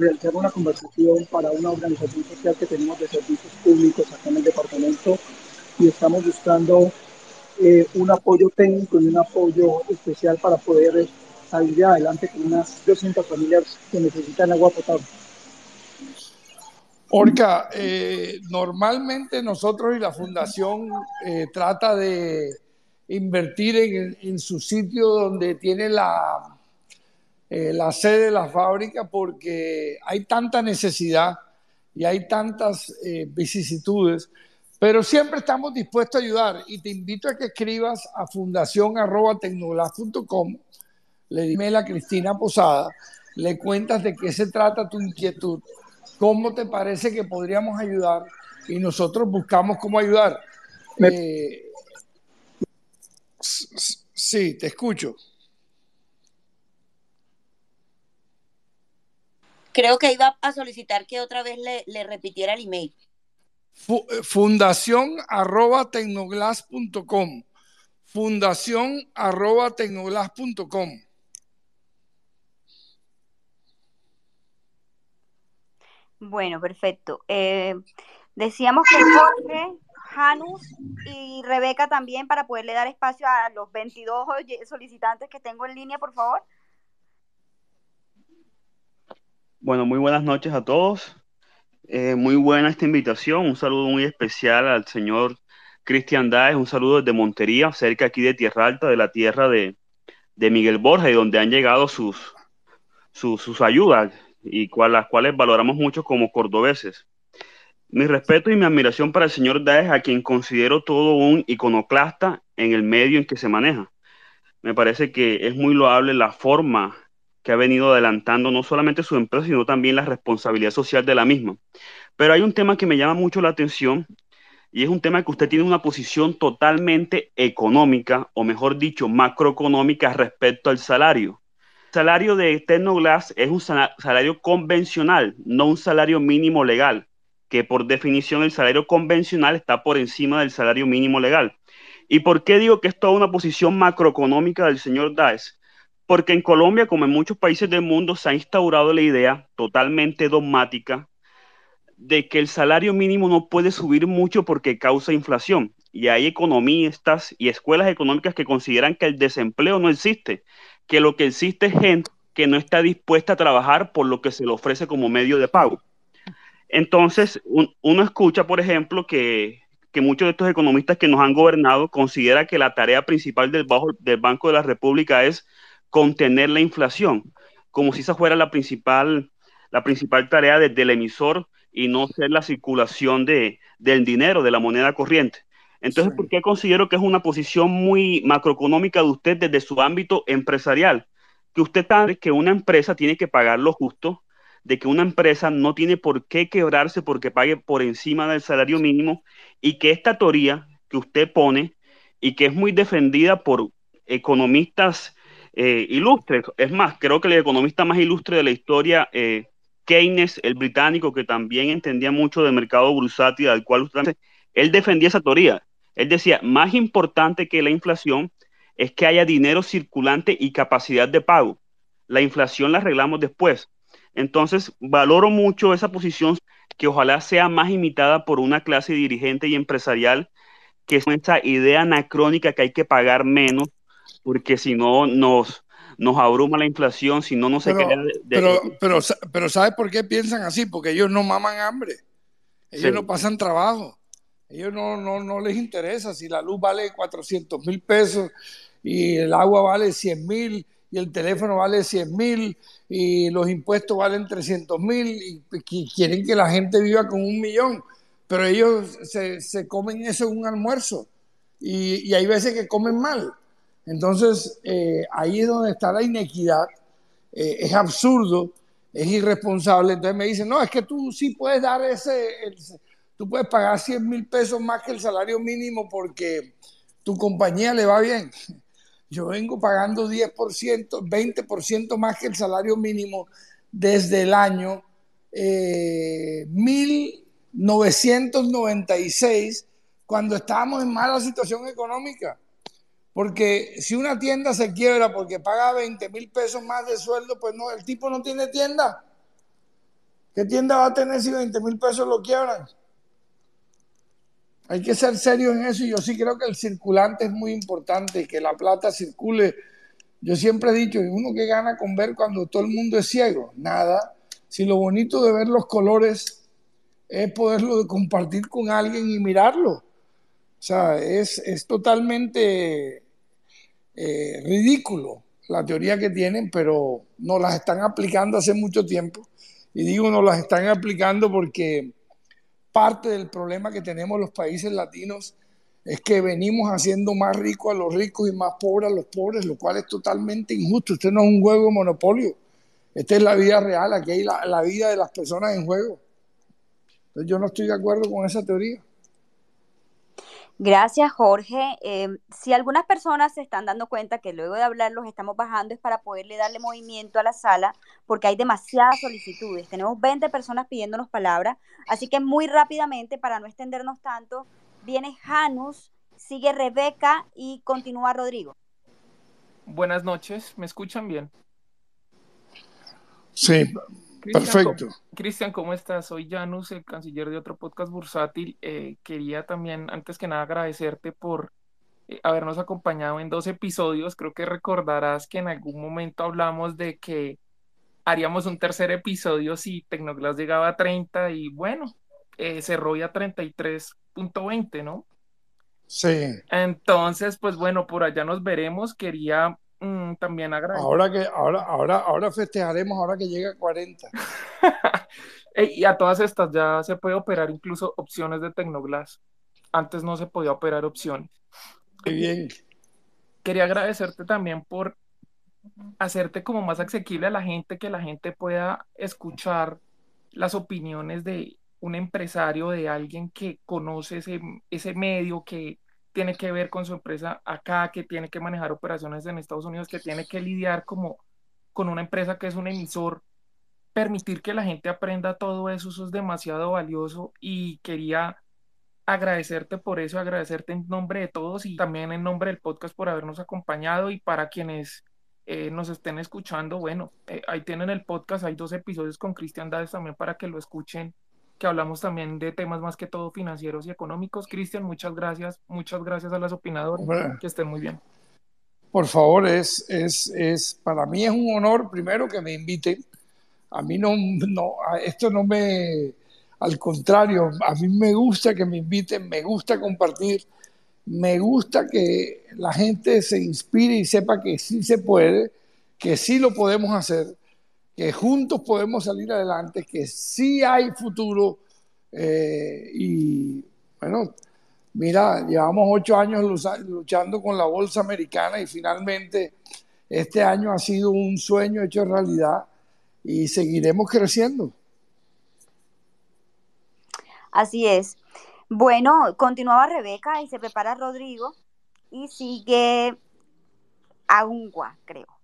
realizar una conversación para una organización social que tenemos de servicios públicos acá en el departamento y estamos buscando eh, un apoyo técnico y un apoyo especial para poder salir adelante con unas 200 familias que necesitan agua potable. Orca, eh, normalmente nosotros y la fundación eh, trata de invertir en, en, su sitio donde tiene la, eh, la sede de la fábrica porque hay tanta necesidad y hay tantas eh, vicisitudes, pero siempre estamos dispuestos a ayudar y te invito a que escribas a fundación.tecnoglas.com, le dime a Cristina Posada, le cuentas de qué se trata tu inquietud, cómo te parece que podríamos ayudar y nosotros buscamos cómo ayudar. Eh, sí, te escucho. Creo que iba a solicitar que otra vez le, le repitiera el email. Fundación arroba tecnoglass.com. Fundación arroba tecnoglass.com. Bueno, perfecto. Eh, decíamos que Jorge, Janus y Rebeca también para poderle dar espacio a los 22 solicitantes que tengo en línea, por favor. Bueno, muy buenas noches a todos. Eh, muy buena esta invitación. Un saludo muy especial al señor Cristian Daes. Un saludo desde Montería, cerca aquí de Tierra Alta, de la tierra de, de Miguel Borja, y donde han llegado sus, sus, ayudas y cual, las cuales valoramos mucho como cordobeses. Mi respeto y mi admiración para el señor Daes, a quien considero todo un iconoclasta en el medio en que se maneja. Me parece que es muy loable la forma que ha venido adelantando no solamente su empresa, sino también la responsabilidad social de la misma. Pero hay un tema que me llama mucho la atención y es un tema que usted tiene una posición totalmente económica, o mejor dicho, macroeconómica respecto al salario. El salario de Tecnoglass es un salario convencional, no un salario mínimo legal, que por definición el salario convencional está por encima del salario mínimo legal. ¿Y por qué digo que es toda una posición macroeconómica del señor Daes? Porque en Colombia, como en muchos países del mundo, se ha instaurado la idea totalmente dogmática de que el salario mínimo no puede subir mucho porque causa inflación. Y hay economistas y escuelas económicas que consideran que el desempleo no existe, que lo que existe es gente que no está dispuesta a trabajar por lo que se le ofrece como medio de pago. Entonces, uno escucha, por ejemplo, que, que, muchos de estos economistas que nos han gobernado consideran que la tarea principal del, bajo, del Banco de la República es contener la inflación, como si esa fuera la principal, la principal tarea desde el emisor y no ser la circulación de, del dinero, de la moneda corriente. Entonces, sí. ¿por qué considero que es una posición muy macroeconómica de usted desde su ámbito empresarial? Que usted sabe que una empresa tiene que pagar lo justo, de que una empresa no tiene por qué quebrarse porque pague por encima del salario mínimo y que esta teoría que usted pone y que es muy defendida por economistas eh, ilustres. Es más, creo que el economista más ilustre de la historia, eh, Keynes, el británico, que también entendía mucho del mercado bursátil, al cual él defendía esa teoría. Él decía, más importante que la inflación es que haya dinero circulante y capacidad de pago. La inflación la arreglamos después. Entonces, valoro mucho esa posición que ojalá sea más imitada por una clase dirigente y empresarial que es esa idea anacrónica que hay que pagar menos porque si no nos, nos abruma la inflación, si no, no se pero, crea. De, pero, pero, pero, ¿sabes por qué piensan así? Porque ellos no maman hambre, ellos sí. no pasan trabajo, ellos no, no, no les interesa si la luz vale 400 mil pesos y el agua vale 100 mil y el teléfono vale 100 mil y los impuestos valen 300 mil y quieren que la gente viva con un millón, pero ellos se, comen eso en un almuerzo y, hay veces que comen mal. Entonces, eh, ahí es donde está la inequidad, eh, es absurdo, es irresponsable. Entonces me dicen, no, es que tú sí puedes dar ese, tú puedes pagar 100 mil pesos más que el salario mínimo porque tu compañía le va bien yo vengo pagando 10%, 20% más que el salario mínimo desde el año 1996, eh, cuando estábamos en mala situación económica. Porque si una tienda se quiebra porque paga 20 mil pesos más de sueldo, pues no, el tipo no tiene tienda. ¿Qué tienda va a tener si 20 mil pesos lo quiebran? Hay que ser serio en eso y yo sí creo que el circulante es muy importante, que la plata circule. Yo siempre he dicho, uno que gana con ver cuando todo el mundo es ciego, nada. Si lo bonito de ver los colores es poderlo compartir con alguien y mirarlo. O sea, es, totalmente eh, ridículo la teoría que tienen, pero no las están aplicando hace mucho tiempo. Y digo, no las están aplicando porque parte del problema que tenemos los países latinos es que venimos haciendo más ricos a los ricos y más pobres a los pobres, lo cual es totalmente injusto. Este no es un juego de monopolio. Esta es la vida real, aquí hay la, vida de las personas en juego. Entonces yo no estoy de acuerdo con esa teoría. Gracias, Jorge. Eh, si algunas personas se están dando cuenta que luego de hablar los estamos bajando es para poderle darle movimiento a la sala, porque hay demasiadas solicitudes. Tenemos 20 personas pidiéndonos palabra, así que muy rápidamente, para no extendernos tanto, viene Janus, sigue Rebeca y continúa Rodrigo. Buenas noches, ¿me escuchan bien? Sí, Perfecto. Cristian, ¿cómo estás? Soy Janus, el canciller de otro podcast bursátil. Eh, quería también, antes que nada, agradecerte por eh, habernos acompañado en dos episodios. Creo que recordarás que en algún momento hablamos de que haríamos un tercer episodio si Tecnoglass llegaba a 30 y bueno, eh, cerró ya 33.20, ¿no? Sí. Entonces, pues bueno, por allá nos veremos. Quería Mm, también agradecer. Ahora que ahora ahora ahora festejaremos ahora que llega a 40. y a todas estas ya se puede operar incluso opciones de Tecnoglass. Antes no se podía operar opciones. Qué bien. Quería agradecerte también por hacerte como más asequible a la gente, que la gente pueda escuchar las opiniones de un empresario, de alguien que conoce ese, ese medio, que tiene que ver con su empresa acá, que tiene que manejar operaciones en Estados Unidos, que tiene que lidiar como con una empresa que es un emisor, permitir que la gente aprenda todo eso, eso es demasiado valioso y quería agradecerte por eso, agradecerte en nombre de todos y también en nombre del podcast por habernos acompañado y para quienes eh, nos estén escuchando, bueno, eh, ahí tienen el podcast, hay dos episodios con Cristian Dades también para que lo escuchen que hablamos también de temas más que todo financieros y económicos. Cristian, muchas gracias, muchas gracias a las opinadoras, que estén muy bien. Por favor, es, es, es, para mí es un honor primero que me inviten. A mí no, no, esto no me, al contrario, a mí me gusta que me inviten, me gusta compartir, me gusta que la gente se inspire y sepa que sí se puede, que sí lo podemos hacer que juntos podemos salir adelante, que sí hay futuro. Eh, y bueno, mira, llevamos ocho años luchando con la bolsa americana y finalmente este año ha sido un sueño hecho realidad y seguiremos creciendo. Así es. Bueno, continuaba Rebeca y se prepara Rodrigo y sigue Agua, creo.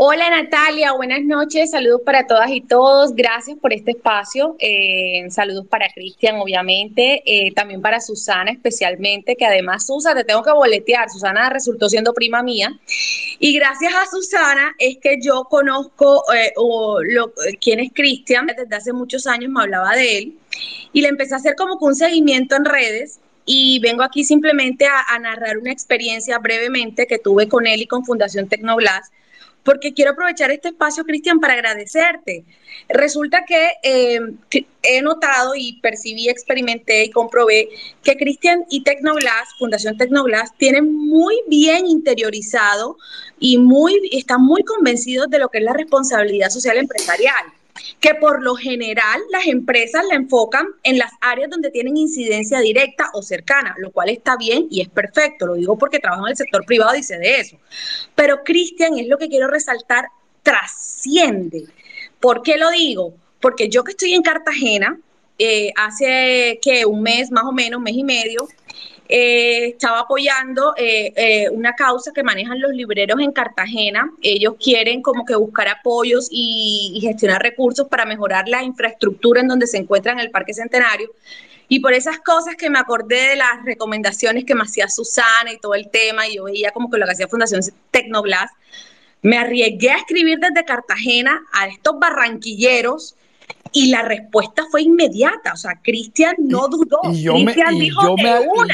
Hola Natalia, buenas noches, saludos para todas y todos, gracias por este espacio, eh, saludos para Cristian obviamente, eh, también para Susana especialmente, que además Susana, te tengo que boletear, Susana resultó siendo prima mía, y gracias a Susana es que yo conozco eh, lo, quién es Cristian, desde hace muchos años me hablaba de él, y le empecé a hacer como un seguimiento en redes, y vengo aquí simplemente a, narrar una experiencia brevemente que tuve con él y con Fundación Tecnoglass, porque quiero aprovechar este espacio, Cristian, para agradecerte. Resulta que eh, he notado y percibí, experimenté y comprobé que Cristian y Tecnoglass, Fundación Tecnoglass, tienen muy bien interiorizado y muy, están muy convencidos de lo que es la responsabilidad social empresarial que por lo general las empresas la enfocan en las áreas donde tienen incidencia directa o cercana, lo cual está bien y es perfecto, lo digo porque trabajo en el sector privado y sé de eso. Pero Cristian, es lo que quiero resaltar, trasciende. ¿Por qué lo digo? Porque yo que estoy en Cartagena, eh, hace que un mes más o menos, un mes y medio, eh, estaba apoyando eh, eh, una causa que manejan los libreros en Cartagena. Ellos quieren como que buscar apoyos y, gestionar recursos para mejorar la infraestructura en donde se encuentra en el Parque Centenario. Y por esas cosas que me acordé de las recomendaciones que me hacía Susana y todo el tema, y yo veía como que lo que hacía Fundación Tecnoblast, me arriesgué a escribir desde Cartagena a estos barranquilleros y la respuesta fue inmediata, o sea, Cristian no dudó. Y yo, me, dijo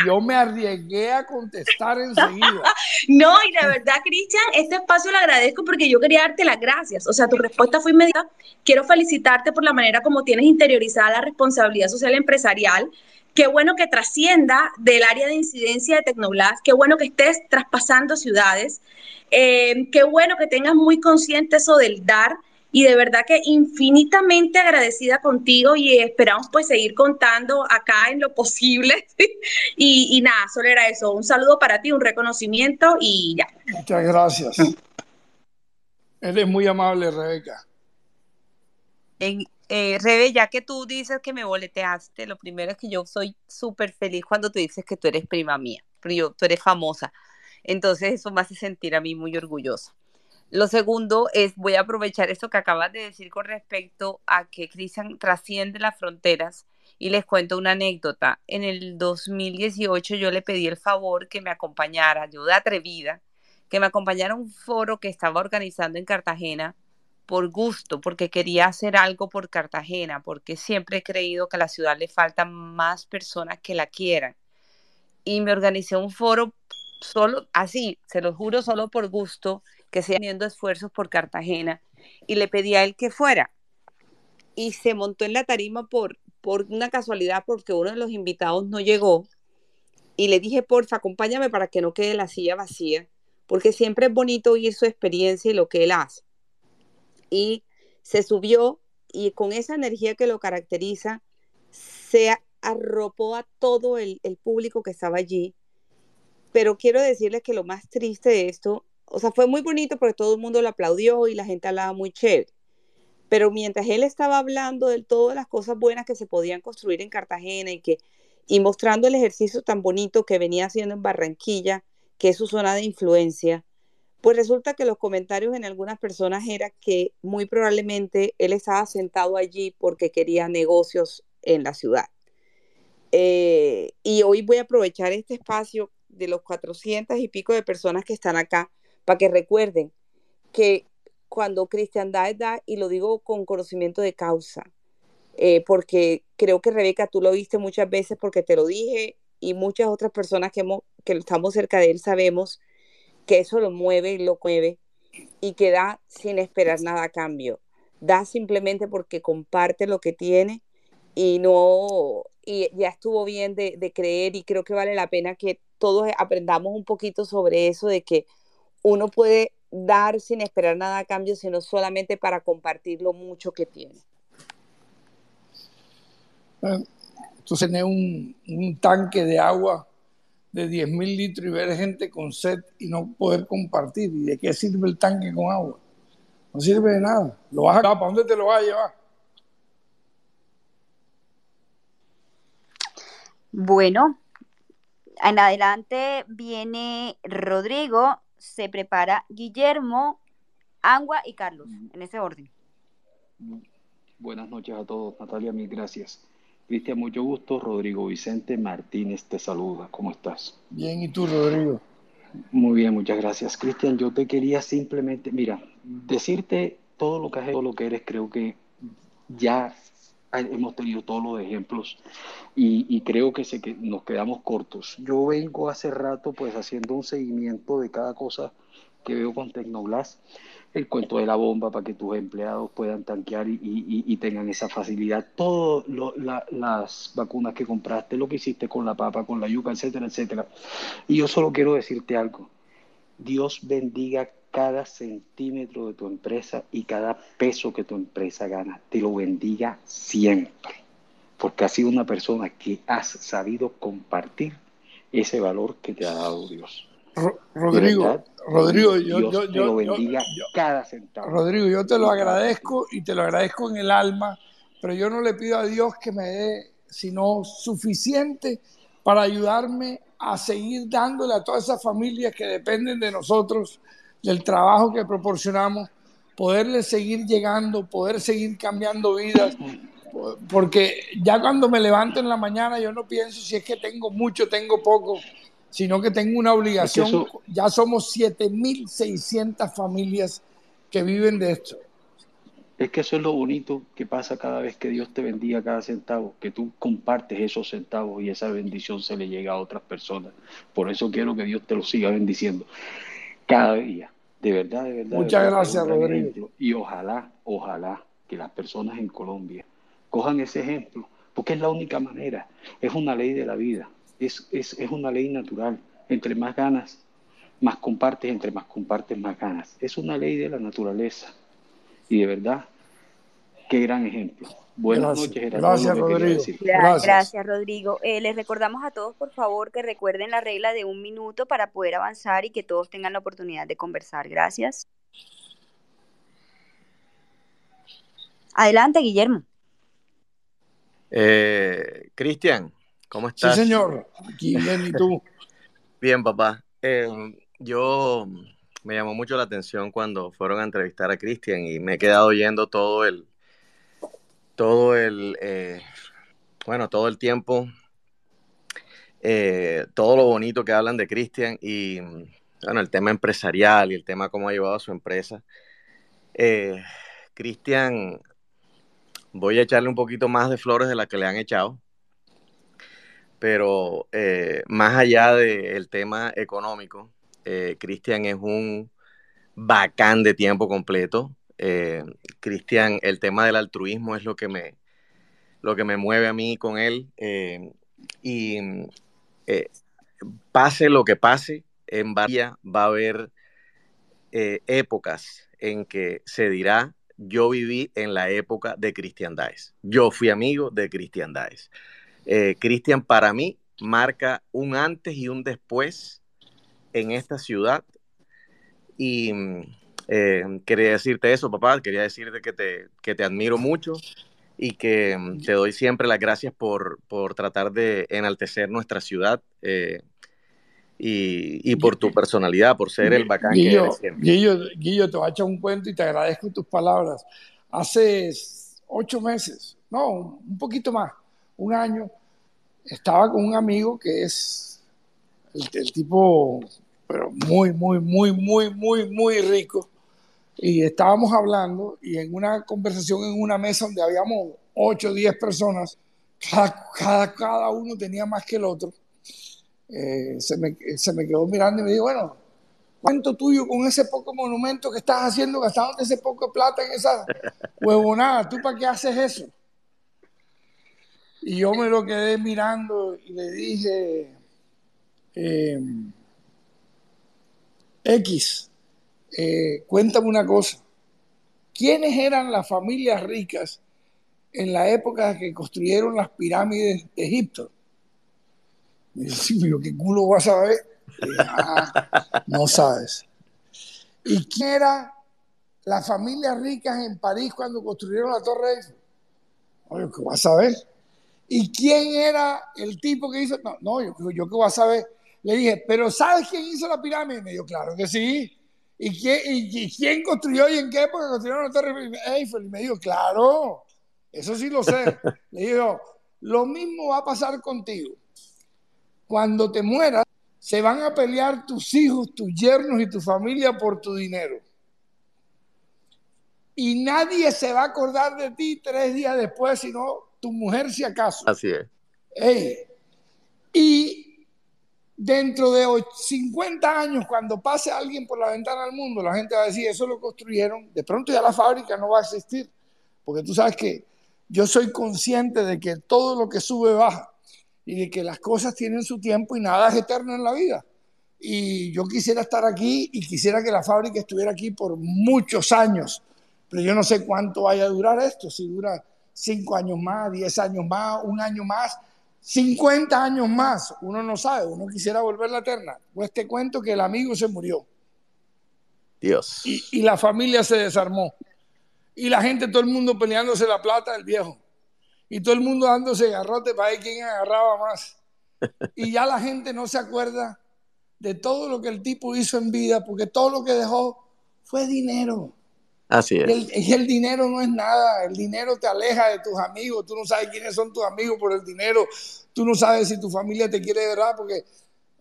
yo me arriesgué a contestar enseguida. no, y de verdad, Cristian, este espacio lo agradezco porque yo quería darte las gracias. O sea, tu respuesta fue inmediata. Quiero felicitarte por la manera como tienes interiorizada la responsabilidad social empresarial. Qué bueno que trascienda del área de incidencia de Tecnoblast, qué bueno que estés traspasando ciudades, eh, qué bueno que tengas muy consciente eso del dar y de verdad que infinitamente agradecida contigo y esperamos pues seguir contando acá en lo posible. y, nada, solo era eso, un saludo para ti, un reconocimiento y ya. Muchas gracias. Eres muy amable, Rebeca. En, eh, Rebe, ya que tú dices que me boleteaste, lo primero es que yo soy súper feliz cuando tú dices que tú eres prima mía, pero yo, tú eres famosa. Entonces eso me hace sentir a mí muy orgullosa. Lo segundo es, voy a aprovechar esto que acabas de decir con respecto a que Cristian trasciende las fronteras y les cuento una anécdota. En el 2018 yo le pedí el favor que me acompañara, yo de atrevida, que me acompañara a un foro que estaba organizando en Cartagena por gusto, porque quería hacer algo por Cartagena, porque siempre he creído que a la ciudad le faltan más personas que la quieran. Y me organicé un foro solo, así, se lo juro, solo por gusto, que se teniendo esfuerzos por Cartagena y le pedí a él que fuera. Y se montó en la tarima por, por una casualidad porque uno de los invitados no llegó y le dije, porfa, acompáñame para que no quede la silla vacía, porque siempre es bonito oír su experiencia y lo que él hace. Y se subió y con esa energía que lo caracteriza, se arropó a todo el, el público que estaba allí. Pero quiero decirles que lo más triste de esto o sea, fue muy bonito porque todo el mundo lo aplaudió y la gente hablaba muy chévere. Pero mientras él estaba hablando de todas las cosas buenas que se podían construir en Cartagena y que y mostrando el ejercicio tan bonito que venía haciendo en Barranquilla, que es su zona de influencia, pues resulta que los comentarios en algunas personas era que muy probablemente él estaba sentado allí porque quería negocios en la ciudad. Eh, y hoy voy a aprovechar este espacio de los 400 y pico de personas que están acá para que recuerden que cuando Cristian da, y lo digo con conocimiento de causa, eh, porque creo que Rebeca, tú lo viste muchas veces porque te lo dije y muchas otras personas que, hemos, estamos cerca de él sabemos que eso lo mueve y lo mueve y que da sin esperar nada a cambio. Da simplemente porque comparte lo que tiene y no, y ya estuvo bien de creer y creo que vale la pena que todos aprendamos un poquito sobre eso de que uno puede dar sin esperar nada a cambio, sino solamente para compartir lo mucho que tiene. Entonces, tener un, un tanque de agua de 10 mil litros y ver gente con sed y no poder compartir. ¿Y de qué sirve el tanque con agua? No sirve de nada. Lo vas a ¿para dónde te lo vas a llevar? Bueno, en adelante viene Rodrigo se prepara Guillermo, Angua y Carlos, en ese orden. Buenas noches a todos, Natalia, mil gracias. Cristian, mucho gusto. Rodrigo Vicente Martínez te saluda. ¿Cómo estás? Bien, ¿y tú, Rodrigo? Muy bien, muchas gracias. Cristian, yo te quería simplemente, mira, decirte todo lo que has todo lo que eres, creo que ya hemos tenido todos los ejemplos y, creo que, nos quedamos cortos. Yo vengo hace rato pues haciendo un seguimiento de cada cosa que veo con Tecnoglass, el cuento de la bomba para que tus empleados puedan tanquear y tengan esa facilidad. Todas las vacunas que compraste, lo que hiciste con la papa, con la yuca, etcétera, etcétera. Y yo solo quiero decirte algo. Dios bendiga cada centímetro de tu empresa y cada peso que tu empresa gana. Te lo bendiga siempre. Porque has sido una persona que has sabido compartir ese valor que te ha dado Dios. Ro- Rodrigo, verdad, Rodrigo, yo, Dios yo, te yo, lo bendiga yo- cada centavo. Rodrigo, yo te lo agradezco y te lo agradezco en el alma, pero yo no le pido a Dios que me dé sino suficiente para ayudarme a seguir dándole a todas esas familias que dependen de nosotros, del trabajo que proporcionamos, poderles seguir llegando, poder seguir cambiando vidas, porque ya cuando me levanto en la mañana yo no pienso si es que tengo mucho, tengo poco, sino que tengo una Es que obligación. eso, Ya somos 7.600 familias que viven de esto. es que eso es lo bonito que pasa cada vez que Dios te bendiga cada centavo, que tú compartes esos centavos y esa bendición se le llega a otras personas. Por eso quiero que Dios te lo siga bendiciendo cada día. De verdad, de verdad, de Muchas verdad, gracias, Rodrigo. Y ojalá, ojalá que las personas en Colombia cojan ese ejemplo, porque es la única manera. Es una ley de la vida, es, es, es una ley natural. Entre más ganas, más compartes, entre más compartes, más ganas. Es una ley de la naturaleza. Y de verdad, qué gran ejemplo. Buenas Gracias, noches, era gracias, Rodrigo. Gracias. Gracias, Rodrigo. Eh, les recordamos a todos, por favor, que recuerden la regla de un minuto para poder avanzar y que todos tengan la oportunidad de conversar. Gracias. Adelante, Guillermo. Eh, Cristian, ¿cómo Sí, estás? señor. Aquí bien, ¿y tú? Bien, papá. Eh, yo me llamó mucho la atención cuando fueron a entrevistar a Cristian y me he quedado oyendo todo el, todo el, eh, bueno, todo el tiempo, eh, todo lo bonito que hablan de Cristian y, bueno, el tema empresarial y el tema cómo ha llevado a su empresa. Eh, Cristian, voy a echarle un poquito más de flores de la que le han echado. pero eh, más allá del tema económico, eh, Cristian es un bacán de tiempo completo. Eh, Cristian, el tema del altruismo es lo que me, lo que me mueve a mí con él. eh, y eh, pase lo que pase, en Bahía va a haber eh, épocas en que se dirá, yo viví en la época de Cristian Daes. Yo fui amigo de Cristian Daes. Eh, Cristian para mí marca un antes y un después en esta ciudad. Y eh, quería decirte eso, papá. Quería decirte que te, que te admiro mucho y que mm, te doy siempre las gracias por, por tratar de enaltecer nuestra ciudad eh, y, y por tu personalidad, por ser el bacán que Guillo, eres siempre. Guillo, Guillo, te voy a echar un cuento y te agradezco tus palabras. Hace ocho meses, no, un poquito más, un año, estaba con un amigo que es el, el tipo, pero muy, muy, muy, muy, muy, muy rico. Y estábamos hablando y en una conversación en una mesa donde habíamos ocho o diez personas, cada, cada, cada uno tenía más que el otro. Eh, se, me, se me quedó mirando y me dijo, bueno, ¿cuánto tuyo con ese poco monumento que estás haciendo, gastándote ese poco plata en esa huevonada? ¿Tú para qué haces eso? Y yo me lo quedé mirando y le dije, eh, X, eh, cuéntame una cosa. ¿Quiénes eran las familias ricas en la época que construyeron las pirámides de Egipto? Me dice, pero ¿qué culo vas a ver? Y dije, "Ah, no sabes. ¿Y quién era las familias ricas en París cuando construyeron la Torre Eiffel? Oye, ¿qué vas a ver? ¿Y quién era el tipo que hizo? No, no yo, yo qué voy a saber. Le dije, pero ¿sabes quién hizo la pirámide? Me dijo, claro que sí. ¿Y quién, y, y quién construyó y en qué época construyeron la Torre Eiffel? Y me dijo, claro, eso sí lo sé. Le digo, lo mismo va a pasar contigo. Cuando te mueras, se van a pelear tus hijos, tus yernos y tu familia por tu dinero. Y nadie se va a acordar de ti tres días después, sino tu mujer si acaso. Así es. Ey, y dentro de 50 años, cuando pase alguien por la ventana del mundo, la gente va a decir, eso lo construyeron, de pronto ya la fábrica no va a existir, porque tú sabes que yo soy consciente de que todo lo que sube baja y de que las cosas tienen su tiempo y nada es eterno en la vida. Y yo quisiera estar aquí y quisiera que la fábrica estuviera aquí por muchos años, pero yo no sé cuánto vaya a durar esto, si dura cinco años más, diez años más, un año más, 50 años más, uno no sabe, uno quisiera volver la eterna. Pues te cuento que el amigo se murió. Dios. Y, y, la familia se desarmó. Y la gente, todo el mundo peleándose la plata del viejo. Y todo el mundo dándose garrote para ver quién agarraba más. Y ya la gente no se acuerda de todo lo que el tipo hizo en vida, porque todo lo que dejó fue dinero. Así es. Y el, dinero no es nada, el dinero te aleja de tus amigos, tú no sabes quiénes son tus amigos por el dinero, tú no sabes si tu familia te quiere de verdad, porque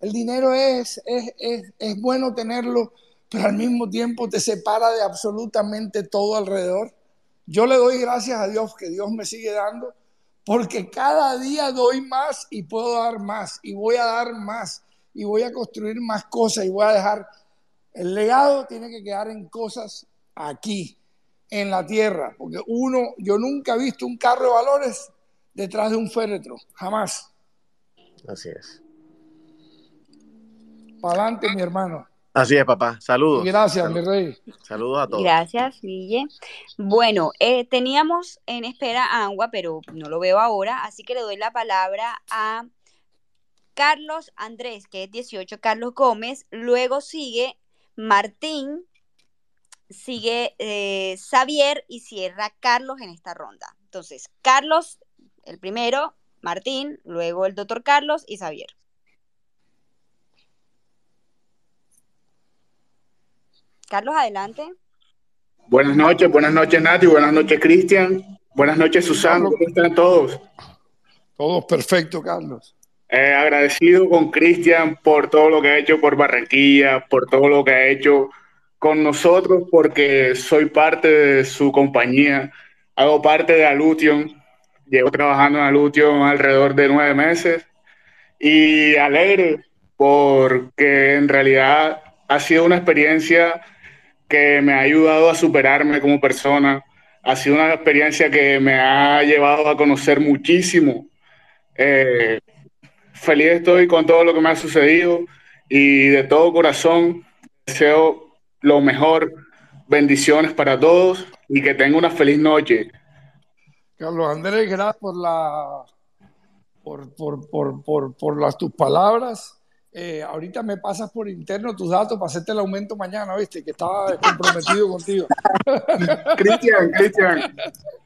el dinero es, es, es, es bueno tenerlo, pero al mismo tiempo te separa de absolutamente todo alrededor. Yo le doy gracias a Dios que Dios me sigue dando, porque cada día doy más y puedo dar más, y voy a dar más, y voy a construir más cosas, y voy a dejar... El legado tiene que quedar en cosas aquí, en la tierra, porque uno, yo nunca he visto un carro de valores detrás de un féretro, jamás. Así es. Para adelante, mi hermano. Así es, papá. Saludos. Y gracias, Saludos. mi rey. Saludos a todos. Gracias, Guille. Bueno, eh, teníamos en espera a Angua, pero no lo veo ahora, así que le doy la palabra a Carlos Andrés, que es 18, Carlos Gómez. Luego sigue Martín, sigue eh, Xavier y cierra Carlos en esta ronda. Entonces, Carlos, el primero, Martín, luego el doctor Carlos y Xavier. Carlos, adelante. Buenas noches, buenas noches Nati, buenas noches Cristian, buenas noches Susana, ¿cómo están todos? Todos perfecto, Carlos. Eh, agradecido con Cristian por todo lo que ha hecho por Barranquilla, por todo lo que ha hecho con nosotros, porque soy parte de su compañía, hago parte de Alution, llevo trabajando en Alution alrededor de nueve meses. Y alegre porque en realidad ha sido una experiencia que me ha ayudado a superarme como persona, ha sido una experiencia que me ha llevado a conocer muchísimo. Eh, feliz estoy con todo lo que me ha sucedido y de todo corazón deseo lo mejor, bendiciones para todos y que tenga una feliz noche. Carlos Andrés, gracias por la por, por, por, por, por las, tus palabras. Eh, ahorita me pasas por interno tus datos para hacerte el aumento mañana, ¿viste? Que estaba comprometido contigo. Cristian, Cristian,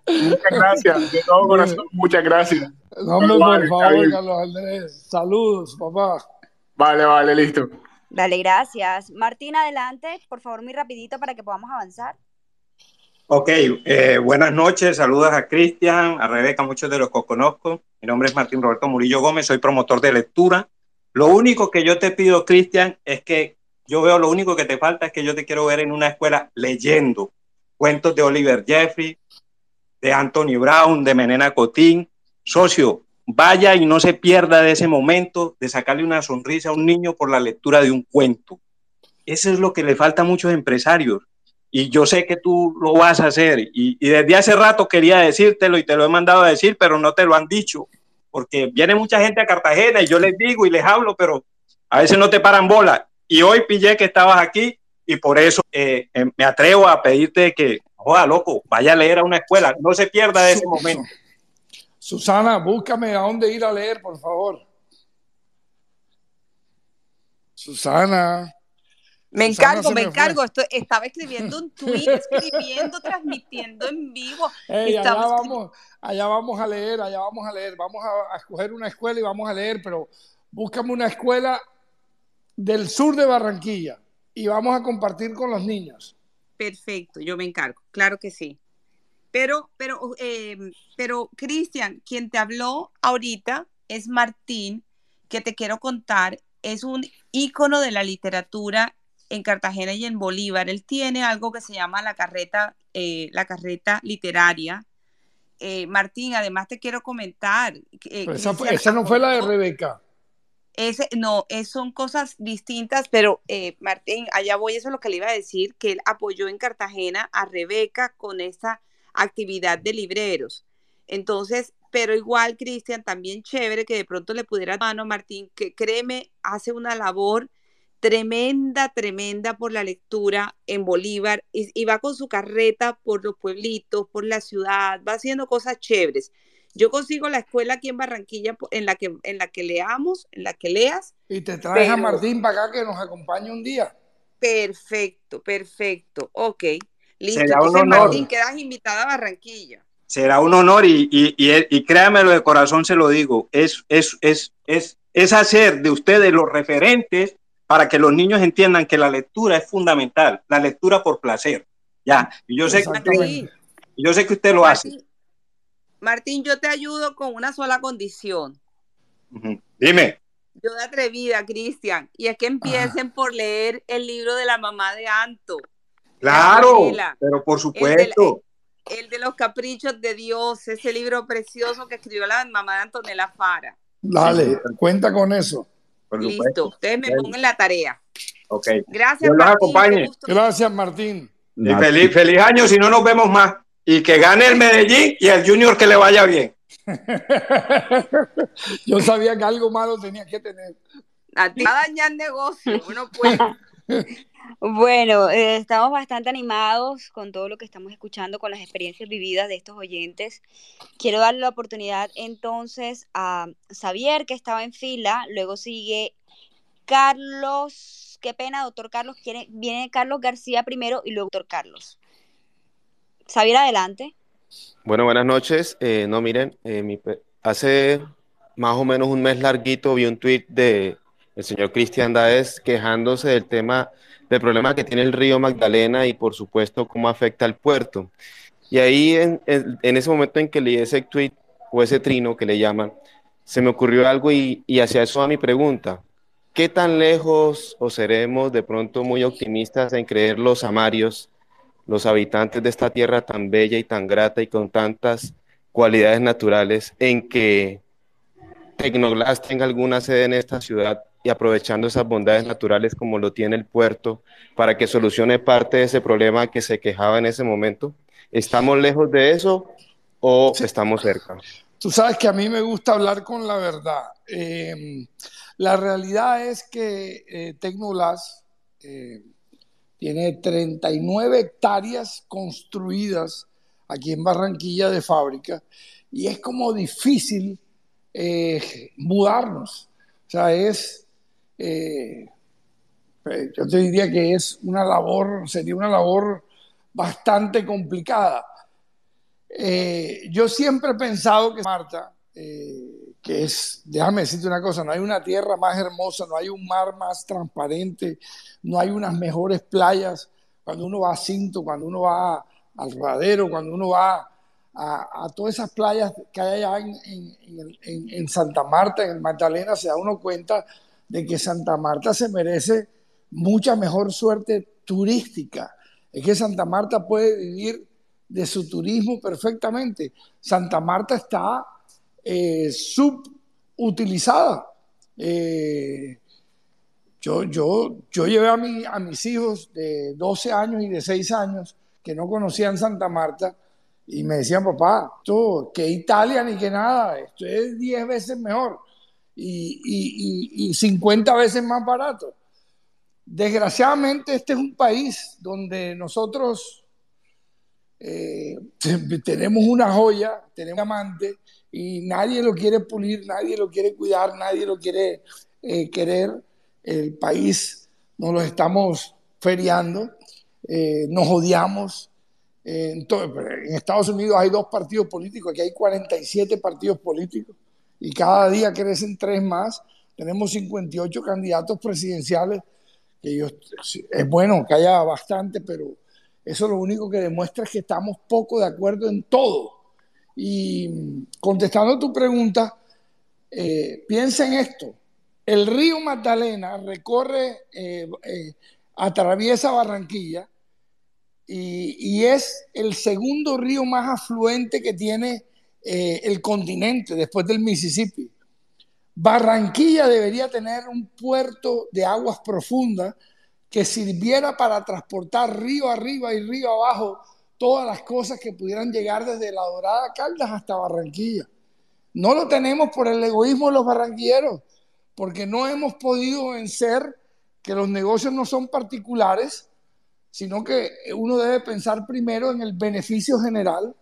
muchas gracias, de todo corazón, muchas gracias. No, hombre, por favor, Carlos Andrés. Saludos, papá. Vale, vale, listo. Dale, gracias. Martín, adelante, por favor, muy rapidito para que podamos avanzar. Ok, eh, buenas noches, saludos a Cristian, a Rebeca, muchos de los que conozco. Mi nombre es Martín Roberto Murillo Gómez, soy promotor de lectura. Lo único que yo te pido, Cristian, es que yo veo lo único que te falta es que yo te quiero ver en una escuela leyendo cuentos de Oliver Jeffrey, de Anthony Brown, de Menena Cotín. Socio, vaya y no se pierda de ese momento de sacarle una sonrisa a un niño por la lectura de un cuento. Eso es lo que le falta a muchos empresarios. Y yo sé que tú lo vas a hacer. Y, y desde hace rato quería decírtelo y te lo he mandado a decir, pero no te lo han dicho porque viene mucha gente a Cartagena y yo les digo y les hablo, pero a veces no te paran bola. Y hoy pillé que estabas aquí y por eso eh, eh, me atrevo a pedirte que, joda, loco, vaya a leer a una escuela, no se pierda de ese momento. Susana, búscame a dónde ir a leer, por favor. Susana. Me encargo, me encargo. Estoy, estaba escribiendo un tweet, escribiendo, transmitiendo en vivo. Allá vamos, allá vamos a leer, allá vamos a leer, vamos a, a escoger una escuela y vamos a leer, pero búscame una escuela del sur de Barranquilla y vamos a compartir con los niños. Perfecto, yo me encargo, claro que sí. Pero, pero, eh, pero, Cristian, quien te habló ahorita es Martín, que te quiero contar, es un ícono de la literatura en Cartagena y en Bolívar. Él tiene algo que se llama la carreta, eh, la carreta literaria. Eh, Martín, además te quiero comentar. eh, esa, fue- Cristian esa no fue la de Rebeca. Ese, no, es, son cosas distintas, pero eh, Martín, allá voy, eso es lo que le iba a decir, que él apoyó en Cartagena a Rebeca con esa actividad de libreros. Entonces, pero igual, Cristian, también chévere que de pronto le pudiera mano Martín, que créeme, hace una labor tremenda, tremenda por la lectura en Bolívar y, va con su carreta por los pueblitos, por la ciudad, va haciendo cosas chéveres. Yo consigo la escuela aquí en Barranquilla en la que, en la que leamos, en la que leas. Y te traes a Martín para acá que nos acompañe un día. Perfecto, perfecto. Ok. Listo. Entonces, Martín, quedas invitada a Barranquilla. Será un honor y, y, y, créamelo de corazón, se lo digo, es, es, es, es, es hacer de ustedes los referentes para que los niños entiendan que la lectura es fundamental, la lectura por placer. Ya, y yo sé que usted, yo sé que usted lo hace. Martín, yo te ayudo con una sola condición. Dime. Yo de atrevida, Cristian, y es que empiecen por leer el libro de la mamá de Anto. Claro, pero por supuesto. El de, los caprichos de Dios, ese libro precioso que escribió la mamá de Antonella Fara. Dale, cuenta con eso. Listo, ustedes me pongan la tarea. Ok. Gracias, Martín. Gracias, Martín. Y feliz, feliz año si no nos vemos más. Y que gane el Medellín y el Junior que le vaya bien. Yo sabía que algo malo tenía que tener. A ti va a dañar negocio, uno puede. Bueno, eh, estamos bastante animados con todo lo que estamos escuchando, con las experiencias vividas de estos oyentes. Quiero darle la oportunidad entonces a Xavier, que estaba en fila, luego sigue Carlos, qué pena, doctor Carlos, viene Carlos García primero y luego doctor Carlos. Xavier, adelante. Bueno, buenas noches. Eh, no, miren, eh, hace más o menos un mes larguito vi un tuit de el señor Cristian Daes quejándose del tema del problema que tiene el río Magdalena y por supuesto cómo afecta al puerto. Y ahí en, ese momento en que leí ese tweet o ese trino que le llaman, se me ocurrió algo y, y hacia eso a mi pregunta. ¿Qué tan lejos o seremos de pronto muy optimistas en creer los amarios, los habitantes de esta tierra tan bella y tan grata y con tantas cualidades naturales, en que Tecnoglass tenga alguna sede en esta ciudad y aprovechando esas bondades naturales como lo tiene el puerto para que solucione parte de ese problema que se quejaba en ese momento? ¿Estamos lejos de eso o estamos cerca? Tú sabes que a mí me gusta hablar con la verdad. Em, la realidad es que eh, Tecnoglass eh, tiene 39 hectáreas construidas aquí en Barranquilla de fábrica y es como difícil eh, mudarnos. O sea, es eh, eh, yo te diría que es una labor, sería una labor bastante complicada. Eh, yo siempre he pensado que Marta, que es, déjame decirte una cosa, no hay una tierra más hermosa, no hay un mar más transparente, no hay unas mejores playas. Cuando uno va a Cinto, cuando uno va al Radero, cuando uno va a, todas esas playas que hay allá en, en, en Santa Marta, en Magdalena, se da uno cuenta de que Santa Marta se merece mucha mejor suerte turística. Es que Santa Marta puede vivir de su turismo perfectamente. Santa Marta está eh, subutilizada. Eh, yo, yo, yo llevé a, mi, a mis hijos de 12 años y de 6 años que no conocían Santa Marta y me decían, papá, esto, que Italia ni que nada, esto es 10 veces mejor y, 50 veces más barato. Desgraciadamente este es un país donde nosotros eh, tenemos una joya, tenemos un amante y nadie lo quiere pulir, nadie lo quiere cuidar, nadie lo quiere eh, querer. El país nos lo estamos feriando, eh, nos odiamos. en Estados Unidos hay dos partidos políticos, aquí hay 47 partidos políticos y cada día crecen tres más. Tenemos 58 candidatos presidenciales, que es bueno que haya bastante, pero eso lo único que demuestra es que estamos poco de acuerdo en todo. Y contestando tu pregunta, eh, piensa en esto. El río Magdalena recorre, eh, eh, atraviesa Barranquilla y, y, es el segundo río más afluente que tiene eh, el continente después del Mississippi. Barranquilla debería tener un puerto de aguas profundas que sirviera para transportar río arriba y río abajo todas las cosas que pudieran llegar desde la Dorada Caldas hasta Barranquilla. No lo tenemos por el egoísmo de los barranquilleros, porque no hemos podido vencer que los negocios no son particulares, sino que uno debe pensar primero en el beneficio general.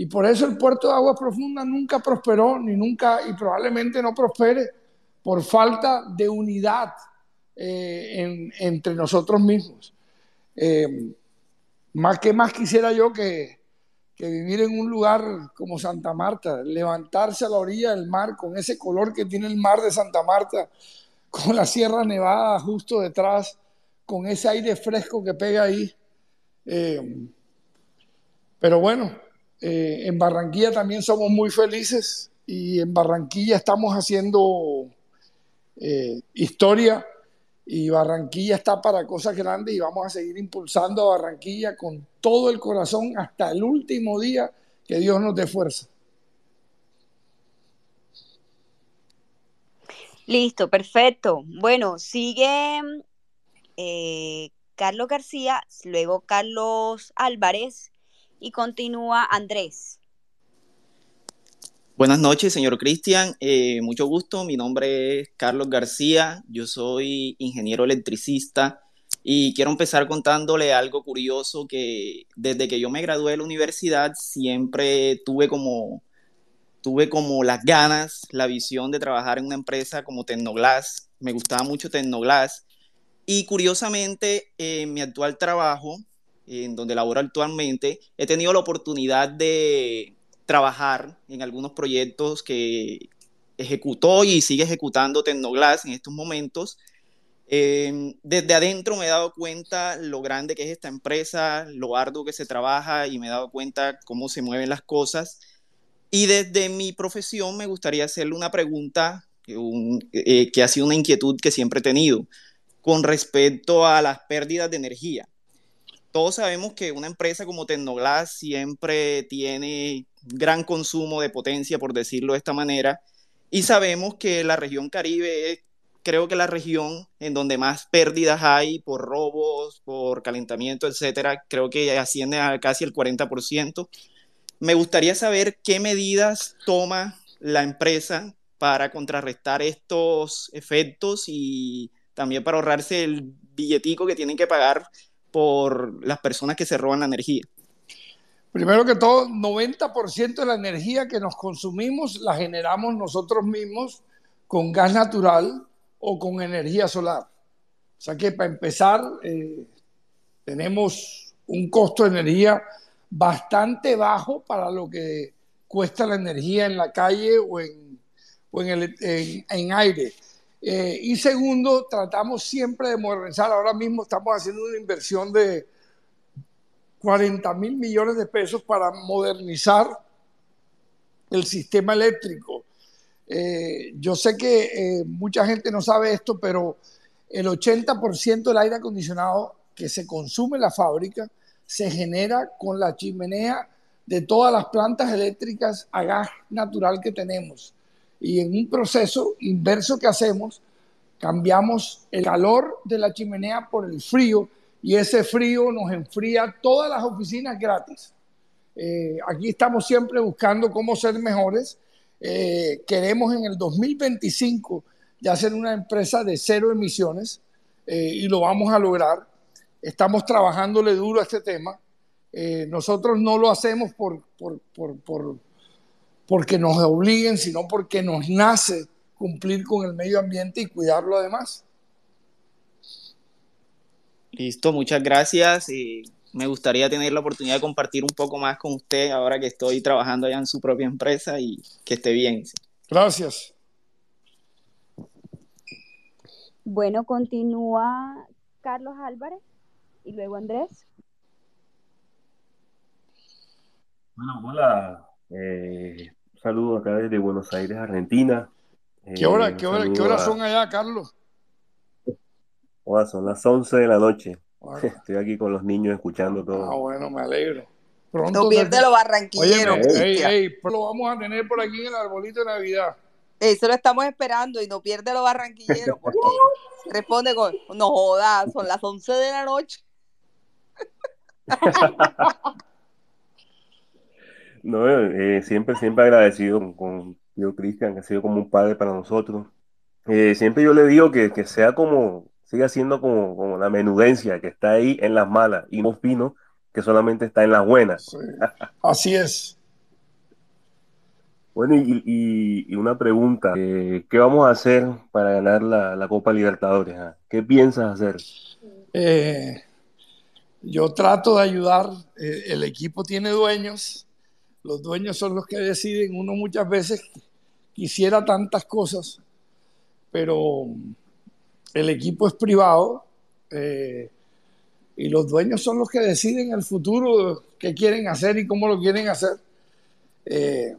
Y por eso el puerto de aguas profundas nunca prosperó, ni nunca, y probablemente no prospere, por falta de unidad eh, entre nosotros mismos. Eh, más que más quisiera yo que, que vivir en un lugar como Santa Marta, levantarse a la orilla del mar con ese color que tiene el mar de Santa Marta, con la Sierra Nevada justo detrás, con ese aire fresco que pega ahí. Eh, pero bueno, eh, en Barranquilla también somos muy felices y en Barranquilla estamos haciendo eh, historia y Barranquilla está para cosas grandes y vamos a seguir impulsando a Barranquilla con todo el corazón hasta el último día que Dios nos dé fuerza. Listo, perfecto. Bueno, sigue eh, Carlos García, luego Carlos Álvarez y continúa Andrés. Buenas noches, señor Cristian. Eh, mucho gusto. Mi nombre es Carlos García. Yo soy ingeniero electricista y quiero empezar contándole algo curioso que desde que yo me gradué de la universidad siempre tuve como tuve como las ganas, la visión de trabajar en una empresa como Tecnoglass. Me gustaba mucho Tecnoglass. Y curiosamente, en mi actual trabajo, en donde laboro actualmente, he tenido la oportunidad de trabajar en algunos proyectos que ejecutó y sigue ejecutando Tecnoglass en estos momentos. Eh, desde adentro me he dado cuenta lo grande que es esta empresa, lo arduo que se trabaja y me he dado cuenta cómo se mueven las cosas. Y desde mi profesión me gustaría hacerle una pregunta eh, que ha sido una inquietud que siempre he tenido con respecto a las pérdidas de energía. Todos sabemos que una empresa como Tecnoglass siempre tiene gran consumo de potencia, por decirlo de esta manera, y sabemos que la región Caribe es creo que la región en donde más pérdidas hay por robos, por calentamiento, etcétera, creo que asciende a casi el 40%. Me gustaría saber qué medidas toma la empresa para contrarrestar estos efectos y también para ahorrarse el billetico que tienen que pagar por las personas que se roban la energía. Primero que todo, 90% de la energía que nos consumimos la generamos nosotros mismos con gas natural o con energía solar. O sea que para empezar, eh, tenemos un costo de energía bastante bajo para lo que cuesta la energía en la calle o en, o en, el, en, aire. Eh, y segundo, tratamos siempre de modernizar. Ahora mismo estamos haciendo una inversión de 40 mil millones de pesos para modernizar el sistema eléctrico. Eh, yo sé que eh, mucha gente no sabe esto, pero el 80% del aire acondicionado que se consume en la fábrica se genera con la chimenea de todas las plantas eléctricas a gas natural que tenemos. Y en un proceso inverso que hacemos, cambiamos el calor de la chimenea por el frío y ese frío nos enfría todas las oficinas gratis. Eh, aquí estamos siempre buscando cómo ser mejores. Eh, queremos en el 2025 ya ser una empresa de cero emisiones eh, y lo vamos a lograr. Estamos trabajándole duro a este tema. nosotros no lo hacemos por, por, por, porque nos obliguen, sino porque nos nace cumplir con el medio ambiente y cuidarlo además. Listo, muchas gracias. Y me gustaría tener la oportunidad de compartir un poco más con usted ahora que estoy trabajando allá en su propia empresa y que esté bien. Gracias. Bueno, continúa Carlos Álvarez y luego Andrés. Bueno, hola. Eh, un saludo acá desde Buenos Aires, Argentina. ¿Qué hora, eh, qué hora, qué hora son allá, Carlos? son las 11 de la noche. Estoy aquí con los niños escuchando todo. Ah, bueno, me alegro. Pronto no pierde los barranquilleros. Ey, ey, lo vamos a tener por aquí en el arbolito de Navidad. Eso lo estamos esperando y no pierde los barranquilleros porque responde con, no jodas, son las 11 de la noche. No, eh, siempre, siempre agradecido con, con Dios Cristian, que ha sido como un padre para nosotros. Eh, siempre yo le digo que, que sea como, siga siendo como, como la menudencia, que está ahí en las malas y no fino, que solamente está en las buenas. Así es. Bueno, y, y- y una pregunta, eh, ¿qué vamos a hacer para ganar la, la Copa Libertadores? ah? ¿Qué piensas hacer? Eh, yo trato de ayudar. el equipo tiene dueños. Los dueños son los que deciden. Uno muchas veces quisiera tantas cosas, pero el equipo es privado eh, y los dueños son los que deciden el futuro, qué quieren hacer y cómo lo quieren hacer. Eh,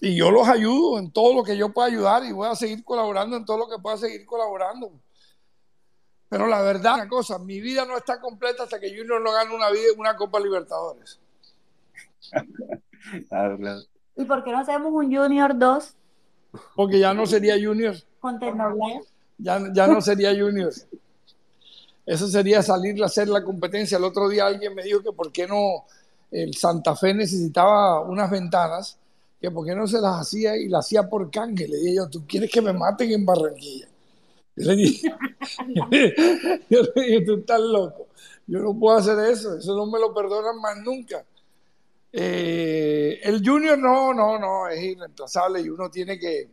y yo los ayudo en todo lo que yo pueda ayudar y voy a seguir colaborando en todo lo que pueda seguir colaborando. Pero la verdad, una cosa, mi vida no está completa hasta que Junior no gane una, vida, una Copa Libertadores. Claro, claro. ¿Y por qué no hacemos un Junior 2 Porque ya no sería Junior, con ya, ya no sería Junior. Eso sería salir a hacer la competencia. El otro día alguien me dijo que por qué no el Santa Fe necesitaba unas ventanas, que por qué no se las hacía y las hacía por canje. Le dije yo, ¿tú quieres que me maten en Barranquilla? Yo le dije, yo le dije, tú estás loco. Yo no puedo hacer eso, eso no me lo perdonan más nunca. Eh, el Junior no, no, no, es irreemplazable y uno tiene que,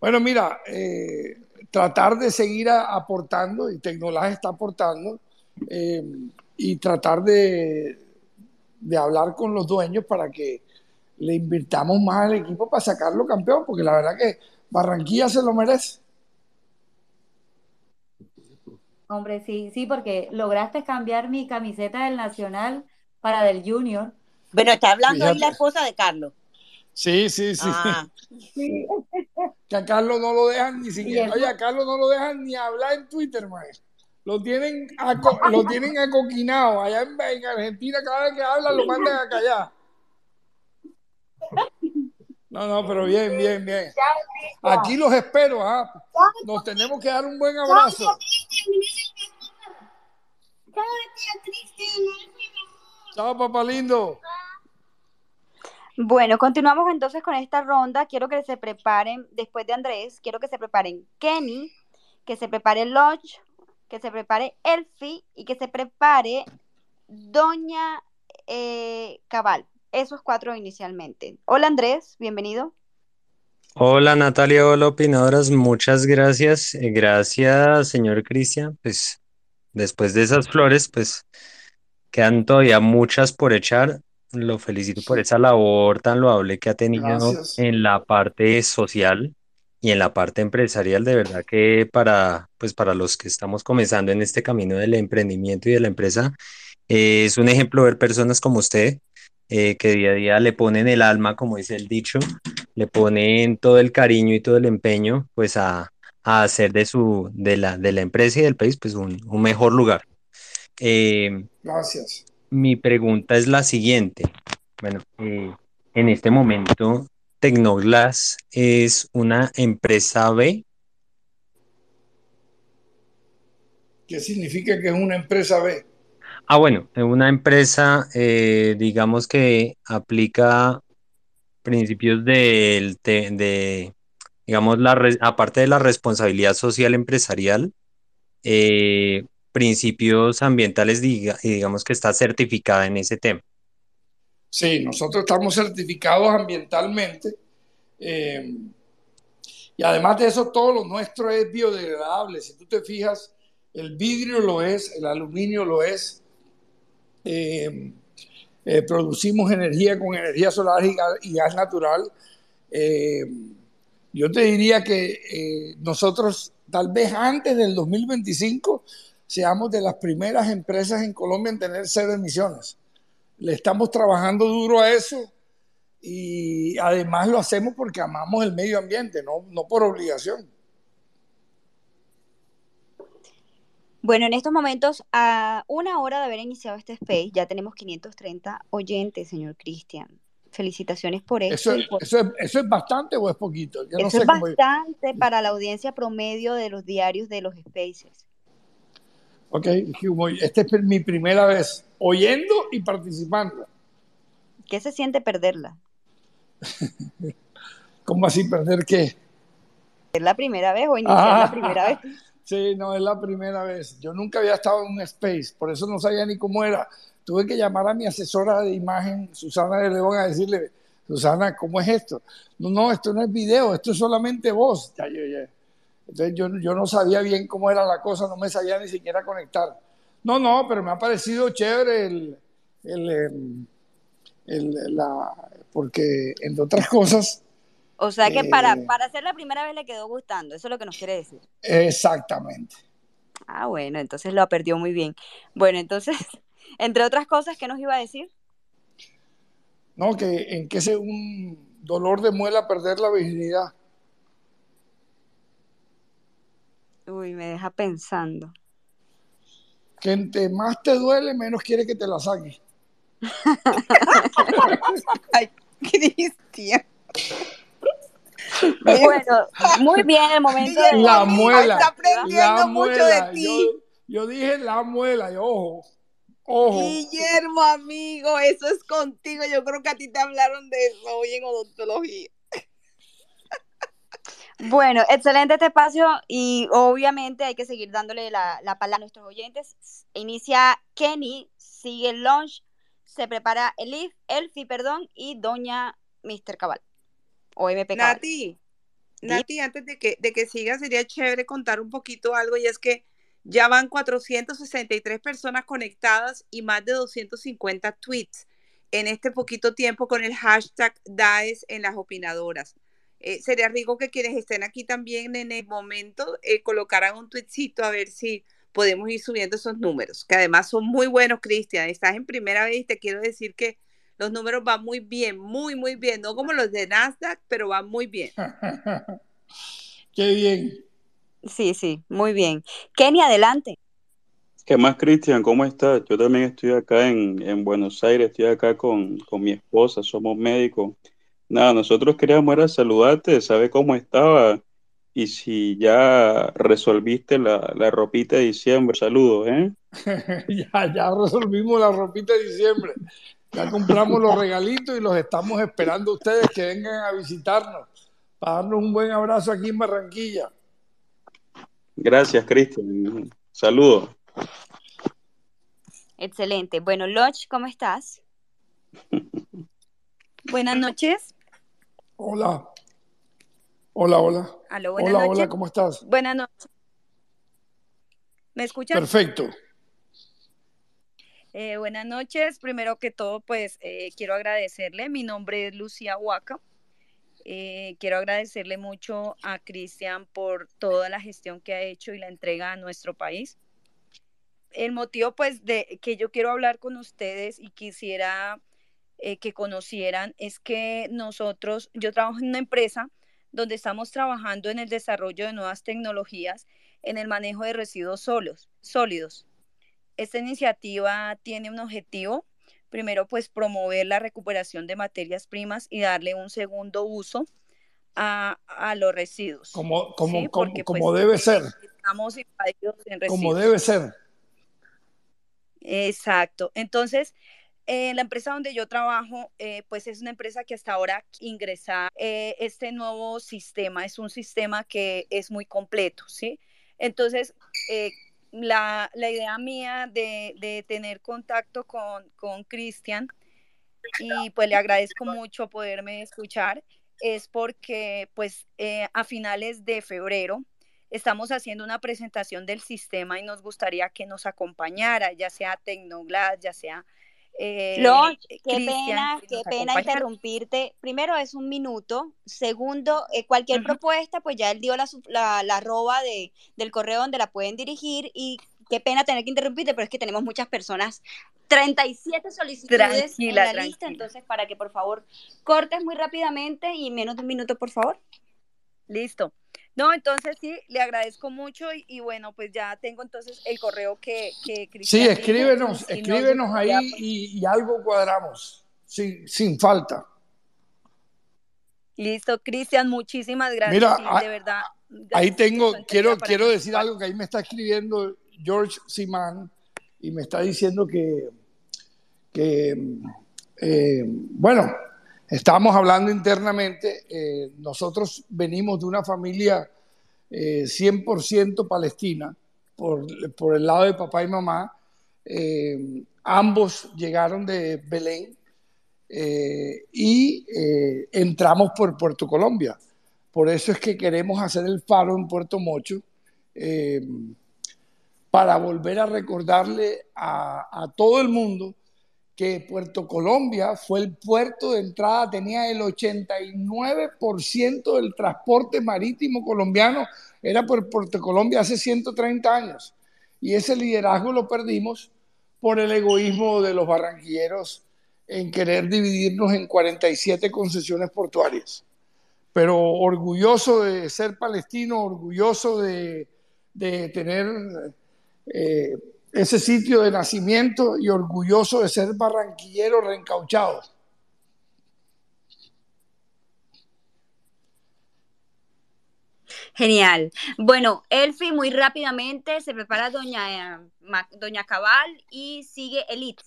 bueno, mira, eh, tratar de seguir aportando, y Tecnolage está aportando, eh, y tratar de, de hablar con los dueños para que le invirtamos más al equipo para sacarlo campeón, porque la verdad que Barranquilla se lo merece. Hombre, sí, sí, porque lograste cambiar mi camiseta del Nacional para del Junior. Bueno, está hablando ahí la esposa de Carlos. Sí, sí, sí. Ah. Que a Carlos no lo dejan ni siquiera. Oye, a Carlos no lo dejan ni hablar en Twitter, man. Lo tienen, aco- lo tienen acoquinado. Allá en, en Argentina, cada vez que habla, lo mandan a callar. No, no, pero bien, bien, bien. Aquí los espero, ¿ah? Nos tenemos que dar un buen abrazo. Chao, papá lindo. Bueno, continuamos entonces con esta ronda. Quiero que se preparen, después de Andrés, quiero que se preparen Kenny, que se prepare Lodge, que se prepare Elfi y que se prepare Doña eh, Cabal. Esos cuatro inicialmente. Hola Andrés, bienvenido. Hola Natalia, hola opinadoras, muchas gracias. Eh, Gracias, señor Cristian. Pues después de esas flores, pues quedan todavía muchas por echar. Lo felicito por esa labor tan loable que ha tenido Gracias. en la parte social y en la parte empresarial. De verdad que para, pues para los que estamos comenzando en este camino del emprendimiento y de la empresa, eh, es un ejemplo ver personas como usted eh, que día a día le ponen el alma, como dice el dicho, le ponen todo el cariño y todo el empeño, pues a, a hacer de su, de la, de la empresa y del país, pues un, un mejor lugar. Eh, Gracias. Mi pregunta es la siguiente. Bueno, eh, en este momento, Tecnoglass es una empresa B. ¿Qué significa que es una empresa B? Ah, bueno, es una empresa, eh, digamos que aplica principios del, te- de, digamos, la, aparte de la responsabilidad social empresarial, eh, principios ambientales, diga- digamos que está certificada en ese tema. Sí, nosotros estamos certificados ambientalmente eh, y además de eso todo lo nuestro es biodegradable. Si tú te fijas, el vidrio lo es, el aluminio lo es. eh, eh, producimos energía con energía solar y gas, y gas natural. Yo te diría que nosotros tal vez antes del 2025 seamos de las primeras empresas en Colombia en tener cero emisiones. Le estamos trabajando duro a eso y además lo hacemos porque amamos el medio ambiente, no, no por obligación. Bueno, en estos momentos, a una hora de haber iniciado este space, ya tenemos 530 oyentes, señor Cristian. felicitaciones por eso. ¿Eso, eso, es, ¿Eso es bastante o es poquito? Yo eso no sé es cómo... bastante para la audiencia promedio de los diarios de los Spaces. Ok, esta es mi primera vez oyendo y participando. ¿Qué se siente perderla? ¿Cómo así perder qué? ¿Es la primera vez o iniciar Ah. la primera vez? Sí, no, es la primera vez. Yo nunca había estado en un space, por eso no sabía ni cómo era. Tuve que llamar a mi asesora de imagen, Susana de León, a decirle, Susana, ¿cómo es esto? No, no, esto no es video, esto es solamente voz. Ya, ya, ya. Entonces yo, yo no sabía bien cómo era la cosa, no me sabía ni siquiera conectar. No, no, pero me ha parecido chévere el, el, em, el- la, porque entre otras cosas, O sea que para, Eh. para ser la primera vez le quedó gustando, eso es lo que nos quiere decir. exactamente. Ah, bueno, entonces lo perdió muy bien. Bueno, entonces, entre otras cosas, ¿qué nos iba a decir? No, que en que es un dolor de muela perder la virginidad. Uy, me deja pensando. Que entre más te duele, menos quiere que te la saques. Ay, Cristian. Bueno, muy bien el momento de... La muela. Está aprendiendo la mucho muela. de ti. Yo, yo dije la muela, y ojo, ojo. Guillermo, amigo, eso es contigo. Yo creo que a ti te hablaron de eso hoy en odontología. Bueno, excelente este espacio y obviamente hay que seguir dándole la, la palabra a nuestros oyentes. Inicia Kenny, sigue el launch, se prepara Elif, Elfi, perdón, y Doña Mr. Cabal. O MP Cabal. Nati, Nati, antes de que, de que siga, sería chévere contar un poquito algo y es que ya van 463 personas conectadas y más de 250 tweets en este poquito tiempo con el hashtag DAES en las opinadoras. Eh, sería rico que quienes estén aquí también en el momento eh, colocaran un tweetcito a ver si podemos ir subiendo esos números, que además son muy buenos, Cristian. Estás en primera vez y te quiero decir que los números van muy bien, muy, muy bien. No como los de Nasdaq, pero van muy bien. Qué bien. Sí, sí, muy bien. Kenny, adelante. ¿Qué más, Cristian? ¿Cómo estás? Yo también estoy acá en, en Buenos Aires, estoy acá con, con mi esposa, somos médicos. Nada, nosotros queríamos era saludarte, saber cómo estaba y si ya resolviste la, la ropita de diciembre. Saludos, ¿eh? ya, ya resolvimos la ropita de diciembre. Ya compramos los regalitos y los estamos esperando a ustedes que vengan a visitarnos para darnos un buen abrazo aquí en Barranquilla. Gracias, Cristian. Saludos. Excelente. Bueno, Lodge, ¿cómo estás? Buenas noches. Hola. Hola, hola. Aló, buenas Hola, noches. hola, ¿cómo estás? Buenas noches. ¿Me escuchan? Perfecto. Eh, buenas noches. Primero que todo, pues eh, quiero agradecerle. Mi nombre es Lucía Huaca. Eh, quiero agradecerle mucho a Cristian por toda la gestión que ha hecho y la entrega a nuestro país. El motivo, pues, de que yo quiero hablar con ustedes y quisiera eh, que conocieran es que nosotros, yo trabajo en una empresa donde estamos trabajando en el desarrollo de nuevas tecnologías en el manejo de residuos solos, sólidos. Esta iniciativa tiene un objetivo, primero pues promover la recuperación de materias primas y darle un segundo uso a, a los residuos. Como, como, ¿sí? como, como pues, debe ser. Estamos invadidos en residuos. Como debe ser. Exacto. Entonces, eh, la empresa donde yo trabajo, eh, pues es una empresa que hasta ahora ingresa eh, este nuevo sistema. Es un sistema que es muy completo, ¿sí? Entonces, la, idea mía de, tener contacto con, Cristian, y pues le agradezco mucho poderme escuchar, es porque pues a finales de febrero estamos haciendo una presentación del sistema y nos gustaría que nos acompañara, ya sea Tecnoglass, ya sea eh, qué pena, qué pena interrumpirte. Primero es un minuto. Segundo, eh, cualquier propuesta, pues ya él dio la, la, la arroba de, del correo donde la pueden dirigir y qué pena tener que interrumpirte, pero es que tenemos muchas personas. 37 solicitudes en Tranquila, la lista, entonces para que por favor cortes muy rápidamente y menos de un minuto, por favor. Listo. No, entonces sí, le agradezco mucho y, y bueno, pues ya tengo entonces el correo que, que Sí, Cristian dijo, escríbenos, escríbenos ahí pues, y, y algo cuadramos, sin, sin falta. Listo, Cristian, muchísimas gracias. Mira, sí, ah, de verdad. Ahí tengo, quiero, quiero decir algo que ahí me está escribiendo George Simán y me está diciendo que, que eh, bueno, estamos hablando internamente, eh, nosotros venimos de una familia eh, 100% palestina por, el lado de papá y mamá, eh, ambos llegaron de Belén eh, y entramos por Puerto Colombia. Por eso es que queremos hacer el faro en Puerto Mocho para volver a recordarle a todo el mundo que Puerto Colombia fue el puerto de entrada, tenía el 89% del transporte marítimo colombiano, era por Puerto Colombia hace 130 años. Y ese liderazgo lo perdimos por el egoísmo de los barranquilleros en querer dividirnos en 47 concesiones portuarias. Pero orgulloso de ser palestino, orgulloso de, de tener eh, ese sitio de nacimiento y orgulloso de ser barranquillero reencauchado. Genial. Bueno, Elfi, muy rápidamente se prepara Doña, eh, Doña Cabal y sigue Elite.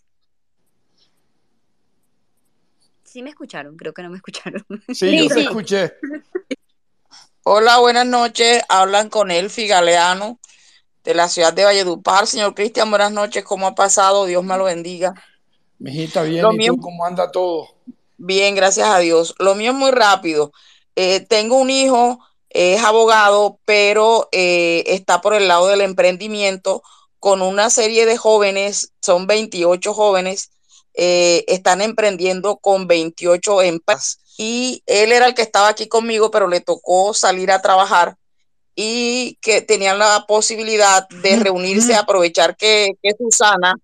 ¿Sí me escucharon? Creo que no me escucharon. Sí, yo te escuché. Hola, buenas noches. Hablan con Elfi Galeano de la ciudad de Valledupar. Señor Cristian, buenas noches. ¿Cómo ha pasado? Dios me lo bendiga. Mijita, bien, Lo ¿y mío- tú cómo anda todo? Bien, gracias a Dios. Lo mío es muy rápido. Eh, tengo un hijo, es abogado, pero eh, está por el lado del emprendimiento con una serie de jóvenes, son 28 jóvenes, eh, están emprendiendo con 28 empresas. Y él era el que estaba aquí conmigo, pero le tocó salir a trabajar y que tenían la posibilidad de reunirse, aprovechar que, que Susana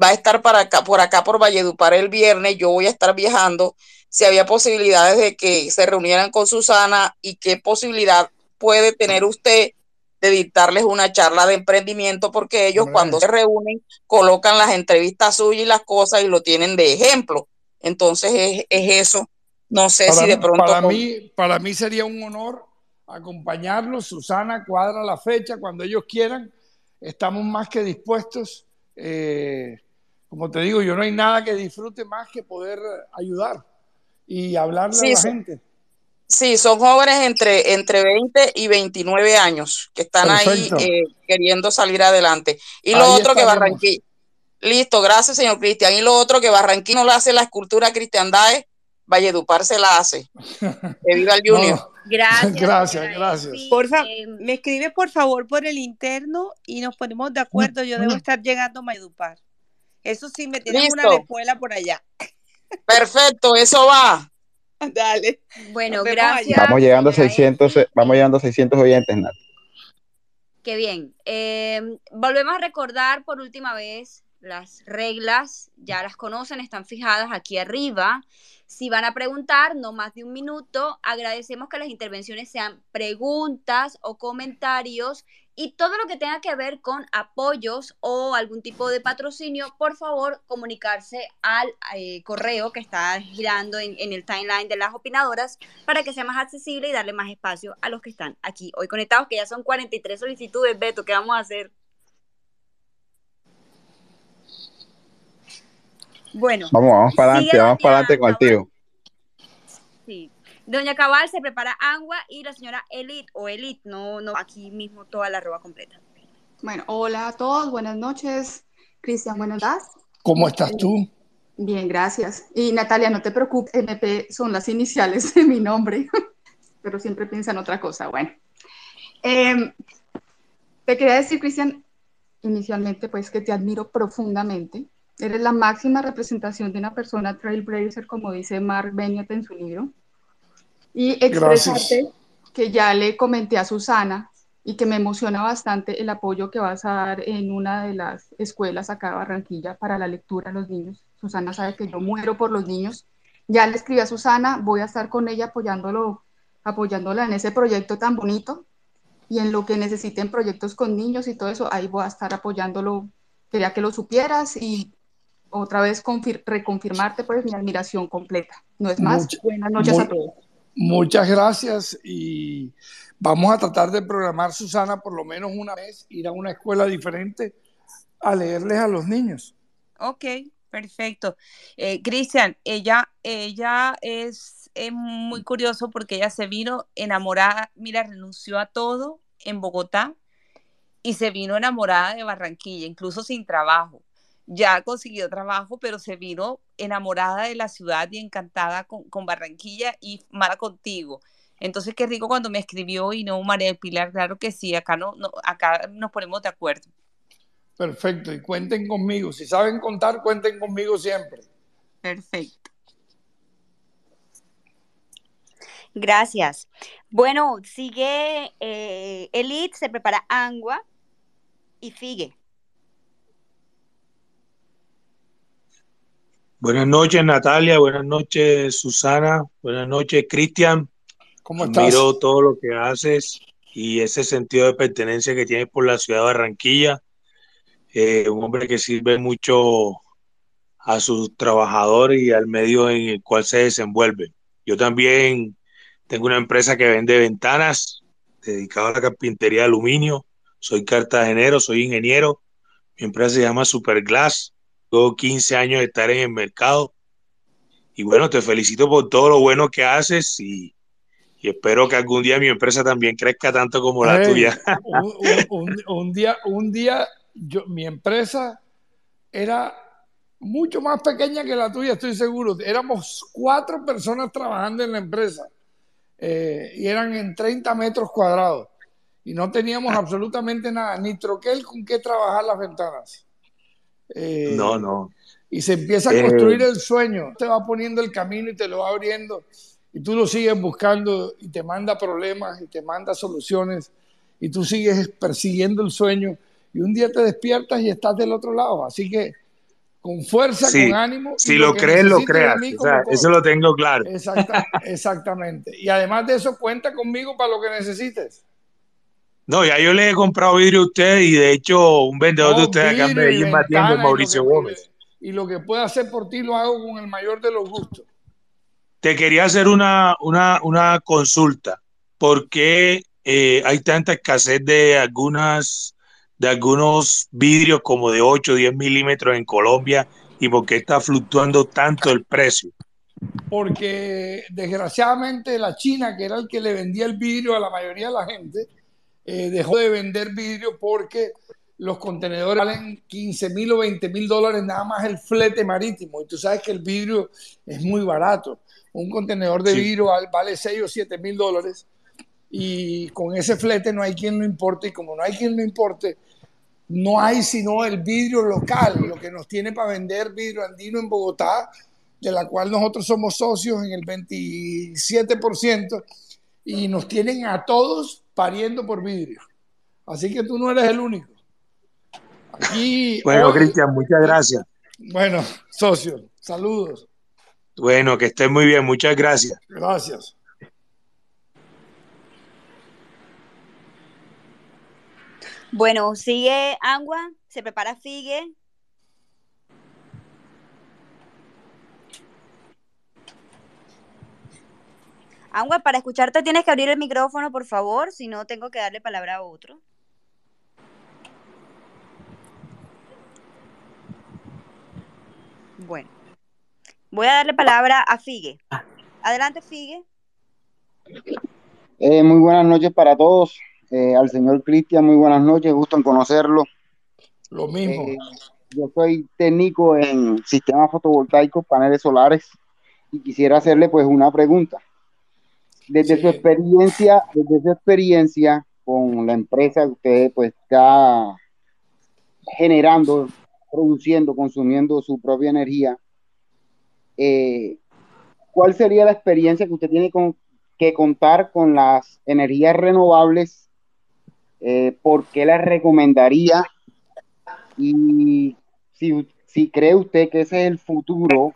va a estar para acá, por acá por Valledupar el viernes, yo voy a estar viajando, si había posibilidades de que se reunieran con Susana y qué posibilidad puede tener usted de dictarles una charla de emprendimiento, porque ellos cuando se reúnen colocan las entrevistas suyas y las cosas y lo tienen de ejemplo. Entonces es, es eso. No sé Para, si de pronto... para con- mí, para mí sería un honor acompañarlos. Susana cuadra la fecha cuando ellos quieran. Estamos más que dispuestos. Eh, como te digo, yo no hay nada que disfrute más que poder ayudar y hablarle Sí, a la sí. gente. Sí, son jóvenes entre, entre 20 y 29 años que están Perfecto. ahí eh, queriendo salir adelante. Y lo Ahí otro que. Barranquilla. Listo, gracias, señor Cristian. Y lo otro que Barranquilla no le hace la escultura Cristiandae, Valledupar se la hace. Que viva el Junior. Gracias. Gracias, gracias. Porfa, eh, me escribe por favor por el interno y nos ponemos de acuerdo. Yo debo estar llegando a Mayedupar. Eso sí, me tienes una escuela por allá. Perfecto, eso va. Dale. Bueno, gracias. Vamos llegando a 600, eh, vamos llegando a 600 oyentes, Nat. Qué bien. Eh, volvemos a recordar por última vez las reglas, ya las conocen, están fijadas aquí arriba. Si van a preguntar, no más de un minuto. Agradecemos que las intervenciones sean preguntas o comentarios y todo lo que tenga que ver con apoyos o algún tipo de patrocinio, por favor, comunicarse al eh, correo que está girando en, en el timeline de las opinadoras para que sea más accesible y darle más espacio a los que están aquí hoy conectados, que ya son 43 solicitudes, Beto, ¿qué vamos a hacer? Bueno, Vamos, vamos para adelante, vamos para adelante con el tío. Sí. Doña Cabal se prepara agua y la señora Elite o Elite, no, no, aquí mismo toda la arroba completa. Bueno, hola a todos, buenas noches. Cristian, buenos días. ¿Cómo estás tú? Bien, gracias. Y Natalia, no te preocupes, MP son las iniciales de mi nombre, pero siempre piensan otra cosa. Bueno, Em, te quería decir, Cristian, inicialmente, pues que te admiro profundamente. Eres la máxima representación de una persona trailblazer, como dice Mark Bennett en su libro. Y expresarte que ya le comenté a Susana y que me emociona bastante el apoyo que vas a dar en una de las escuelas acá de Barranquilla para la lectura a los niños. Susana sabe que yo muero por los niños. Ya le escribí a Susana, voy a estar con ella apoyándolo, apoyándola en ese proyecto tan bonito y en lo que necesiten proyectos con niños y todo eso, ahí voy a estar apoyándolo. Quería que lo supieras y otra vez confir- reconfirmarte pues mi admiración completa. No es más, buenas noches a todos. Muchas gracias y vamos a tratar de programar, Susana, por lo menos una vez, ir a una escuela diferente a leerles a los niños. Ok, perfecto. Eh, Cristian, ella, ella es, es muy curioso porque ella se vino enamorada, mira, renunció a todo en Bogotá y se vino enamorada de Barranquilla, incluso sin trabajo. Ya ha conseguido trabajo, pero se vino enamorada de la ciudad y encantada con, con Barranquilla y mala contigo. Entonces, qué rico cuando me escribió y no María del Pilar, claro que sí, acá, no, no, acá nos ponemos de acuerdo. Perfecto, y cuenten conmigo. Si saben contar, cuenten conmigo siempre. Perfecto. Gracias. Bueno, sigue eh, Elite, se prepara Angua y Figue. Buenas noches, Natalia. Buenas noches, Susana. Buenas noches, Cristian. ¿Cómo estás? Admiro todo lo que haces y ese sentido de pertenencia que tienes por la ciudad de Barranquilla. Eh, un hombre que sirve mucho a sus trabajadores y al medio en el cual se desenvuelve. Yo también tengo una empresa que vende ventanas dedicada a la carpintería de aluminio. Soy cartagenero, soy ingeniero. Mi empresa se llama Superglass. Tengo 15 años de estar en el mercado. Y bueno, te felicito por todo lo bueno que haces y, y espero que algún día mi empresa también crezca tanto como la Hey, tuya. un, un- un- un día, un día yo, mi empresa era mucho más pequeña que la tuya, estoy seguro. Éramos cuatro personas trabajando en la empresa eh, y eran en 30 metros cuadrados y no teníamos absolutamente nada, ni troquel con qué trabajar las ventanas. Eh, No, no. y se empieza a Eh, construir el sueño, te va poniendo el camino y te lo va abriendo y tú lo sigues buscando y te manda problemas y te manda soluciones y tú sigues persiguiendo el sueño y un día te despiertas y estás del otro lado. Así que con fuerza, Sí, con ánimo. si lo que crees, lo creas. O sea, eso lo tengo claro. Exacta- exactamente. Y además de eso, cuenta conmigo para lo que necesites. No, ya yo le he comprado vidrio a usted y de hecho un vendedor de ustedes acá en Medellín y lo Mauricio Gómez. Y lo que pueda hacer por ti lo hago con el mayor de los gustos. Te quería hacer una, una, una consulta. ¿Por qué eh, hay tanta escasez de algunas, de algunos vidrios como de 8 o 10 milímetros en Colombia y por qué está fluctuando tanto el precio? porque desgraciadamente la China, que era el que le vendía el vidrio a la mayoría de la gente, eh, dejó de vender vidrio porque los contenedores valen 15 mil o 20 mil dólares nada más el flete marítimo. Y tú sabes que el vidrio es muy barato. Un contenedor de Sí. vidrio val- vale 6 o 7 mil dólares y con ese flete no hay quien lo importe y como no hay quien lo importe, no hay sino el vidrio local, lo que nos tiene para vender vidrio andino en Bogotá, de la cual nosotros somos socios en el 27% y nos tienen a todos pariendo por vidrio. Así que tú no eres el único. Aquí, Bueno, hoy- Cristian, muchas gracias. bueno, socios, saludos, Bueno, que estés muy bien, muchas gracias. gracias. Bueno, sigue Angua, se prepara Figue. Angua, para escucharte tienes que abrir el micrófono, por favor, si no tengo que darle palabra a otro. Bueno, voy a darle palabra a Figue. Adelante, Figue. Eh, muy buenas noches para todos. Eh, al señor Cristian, muy buenas noches, gusto en conocerlo. Lo mismo. Eh, yo soy técnico en sistemas fotovoltaicos, paneles solares, y quisiera hacerle pues una pregunta. Desde su experiencia, desde su experiencia con la empresa que usted pues está generando, produciendo, consumiendo su propia energía, eh, ¿cuál sería la experiencia que usted tiene con, que contar con las energías renovables? Eh, ¿Por qué las recomendaría? Y si, si cree usted que ese es el futuro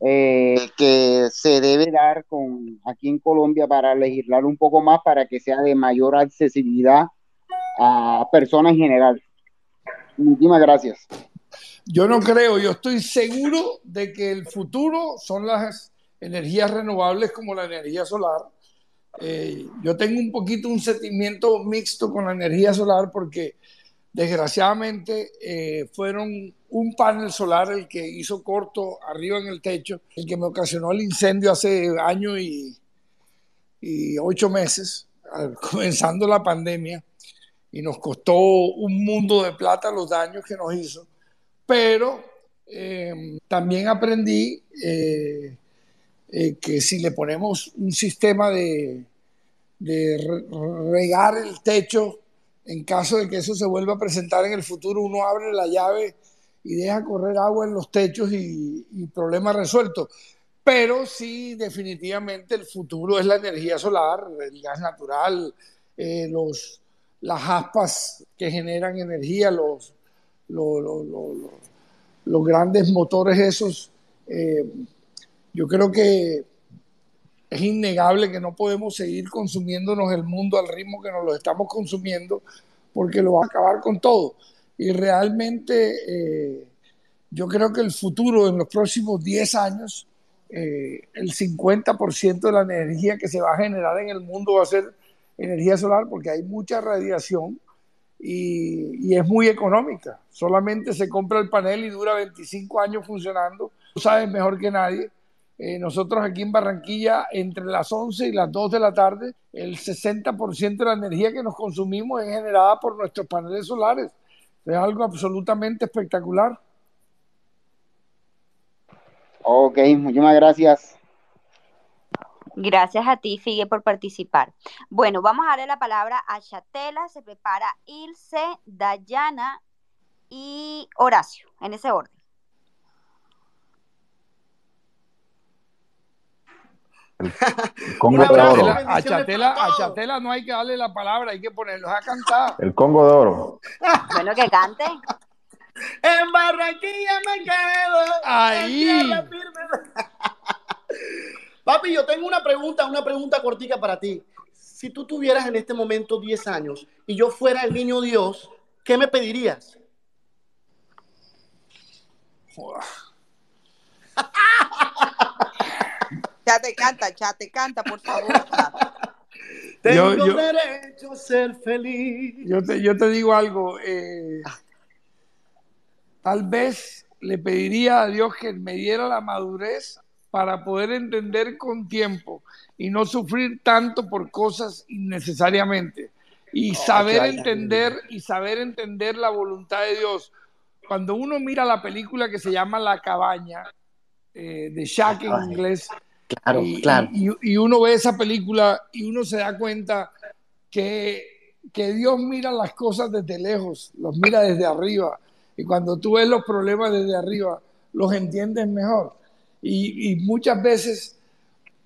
eh, que se debe dar con aquí en Colombia para legislar un poco más para que sea de mayor accesibilidad a personas en general. Muchísimas gracias. Yo no creo, yo estoy seguro de que el futuro son las energías renovables como la energía solar. Eh, yo tengo un poquito un sentimiento mixto con la energía solar porque desgraciadamente eh, fueron un panel solar el que hizo corto arriba en el techo, el que me ocasionó el incendio hace año y, ocho meses, comenzando la pandemia, y nos costó un mundo de plata los daños que nos hizo. Pero eh, también aprendí eh, eh, que si le ponemos un sistema de regar el techo, en caso de que eso se vuelva a presentar en el futuro, uno abre la llave y deja correr agua en los techos y, y problema resuelto. Pero sí, definitivamente el futuro es la energía solar, el gas natural, eh, los, las aspas que generan energía, los, los, grandes motores esos. Eh, yo creo que es innegable que no podemos seguir consumiéndonos el mundo al ritmo que nos lo estamos consumiendo porque lo va a acabar con todo. Y realmente eh, yo creo que el futuro en los próximos 10 años, eh, el 50% de la energía que se va a generar en el mundo va a ser energía solar porque hay mucha radiación y, y, es muy económica. Solamente se compra el panel y dura 25 años funcionando. Tú sabes mejor que nadie. Eh, nosotros aquí en Barranquilla, entre las 11 y las 2 de la tarde, el 60% de la energía que nos consumimos es generada por nuestros paneles solares. Es algo absolutamente espectacular. Ok, muchísimas gracias. Gracias a ti, Figue, por participar. Bueno, vamos a darle la palabra a Chatela, se prepara Ilse, Dayana y Horacio, en ese orden. Congo de oro. A Chatela, a Chatela no hay que darle la palabra, hay que ponerlos a cantar. El Congo de oro. Bueno, que cante. En Barranquilla me quedo. Ahí. Papi, yo tengo una pregunta, una pregunta cortica para ti. Si tú tuvieras en este momento 10 años y yo fuera el niño Dios, ¿qué me pedirías? Ya te canta, ya te canta, por favor. Tengo Yo- yo- derecho a ser feliz. Yo te, yo te digo algo, eh, tal vez le pediría a Dios que me diera la madurez para poder entender con tiempo y no sufrir tanto por cosas innecesariamente y saber claro. entender y saber entender la voluntad de Dios. Cuando uno mira la película que se llama La cabaña eh, de Shaq en inglés Claro, y, claro. y- y uno ve esa película y uno se da cuenta que, que Dios mira las cosas desde lejos, los mira desde arriba. Y cuando tú ves los problemas desde arriba, los entiendes mejor. Y, y muchas veces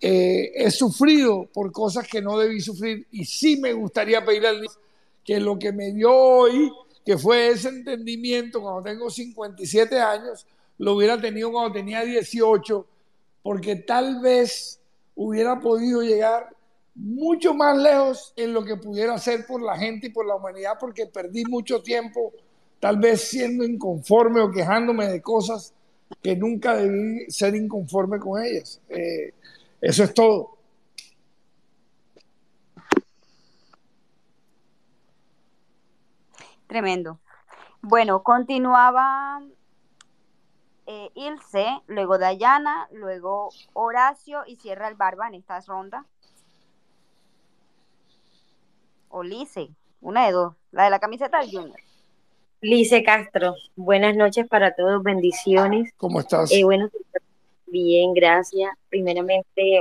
eh, he sufrido por cosas que no debí sufrir y sí me gustaría pedirle al Dios que lo que me dio hoy, que fue ese entendimiento cuando tengo 57 años, lo hubiera tenido cuando tenía 18, porque tal vez hubiera podido llegar mucho más lejos en lo que pudiera hacer por la gente y por la humanidad, porque perdí mucho tiempo, tal vez siendo inconforme o quejándome de cosas que nunca debí ser inconforme con ellas. Eh, eso es todo. Tremendo. Bueno, continuaba eh, Ilse, luego Dayana, luego Horacio y cierra el Barba en esta ronda. O Lice, una de dos, la de la camiseta del Junior. Lice Castro, buenas noches para todos, bendiciones. ¿Cómo estás? Eh, bueno, bien, gracias. Primeramente,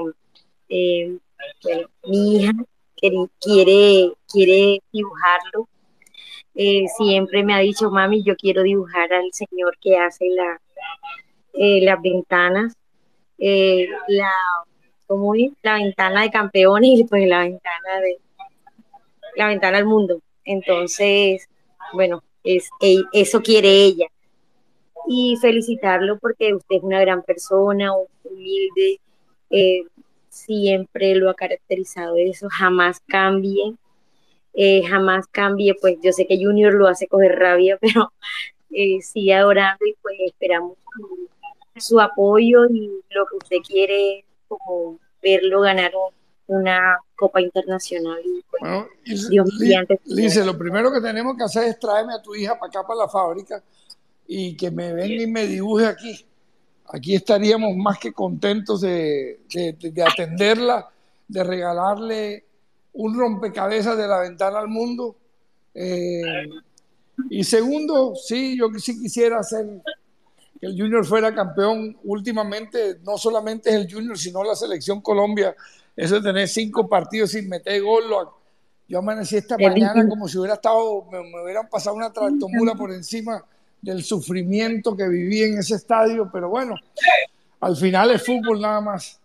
eh, bueno, mi hija quiere, quiere dibujarlo. Eh, siempre me ha dicho, mami, yo quiero dibujar al señor que hace la, eh, las ventanas, eh, la, ¿cómo? La ventana de campeones y pues la ventana de la ventana al mundo. Entonces, bueno, es, e- eso quiere ella. Y felicitarlo porque usted es una gran persona, humilde, eh, siempre lo ha caracterizado eso, jamás cambie, jamás cambie, pues yo sé que Junior lo hace coger rabia, pero eh, sigue adorando y pues esperamos su, su apoyo y lo que usted quiere como verlo ganar una Copa Internacional. Y, pues, Bueno, Dios mediante, Lice, lo primero que tenemos que hacer es traerme a tu hija para acá, para la fábrica, y que me venga y me dibuje aquí. Aquí estaríamos más que contentos de, de- de- de atenderla, de regalarle un rompecabezas de la ventana al mundo. Eh, y segundo, sí, yo sí quisiera hacer que el Junior fuera campeón. Últimamente, no solamente es el Junior, sino la selección Colombia. Eso de tener cinco partidos sin meter gol. lo- Yo amanecí esta mañana como si hubiera estado, me, me hubieran pasado una tractomula por encima del sufrimiento que viví en ese estadio, pero bueno, al final es fútbol nada más.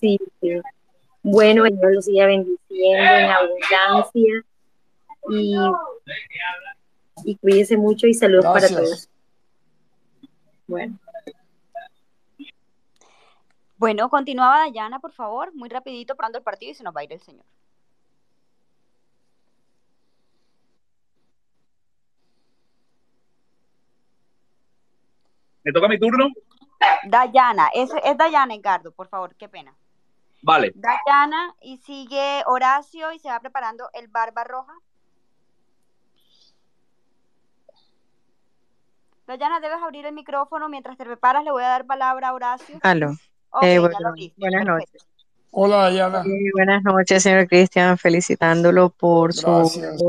Sí, sí. Bueno, Señor los siga bendiciendo en abundancia y, y cuídese mucho y saludos para todos. Bueno. Bueno, continuaba Dayana, por favor, muy rapidito parando el partido y se nos va a ir el señor. ¿Me toca mi turno? Dayana, es, es Dayana, Edgardo, por favor, qué pena. Vale. Dayana y sigue Horacio y se va preparando el Barba Roja. Dayana, debes abrir el micrófono mientras te preparas. Le voy a dar palabra a Horacio. Aló. Eh, bueno, buenas perfecto. noches. Hola, Dayana. Eh, buenas noches, señor Cristian, felicitándolo por su Gracias.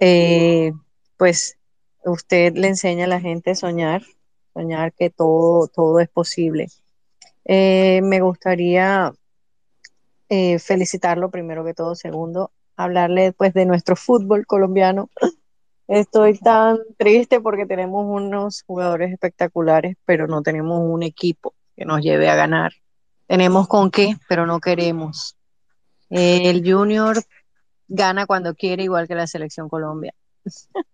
Eh, pues usted le enseña a la gente a soñar, soñar que todo, todo es posible. Eh, me gustaría eh, felicitarlo primero que todo. Segundo, hablarle pues de nuestro fútbol colombiano. Estoy tan triste porque tenemos unos jugadores espectaculares, pero no tenemos un equipo que nos lleve a ganar. Tenemos con qué, pero no queremos. El Junior gana cuando quiere, igual que la selección Colombia.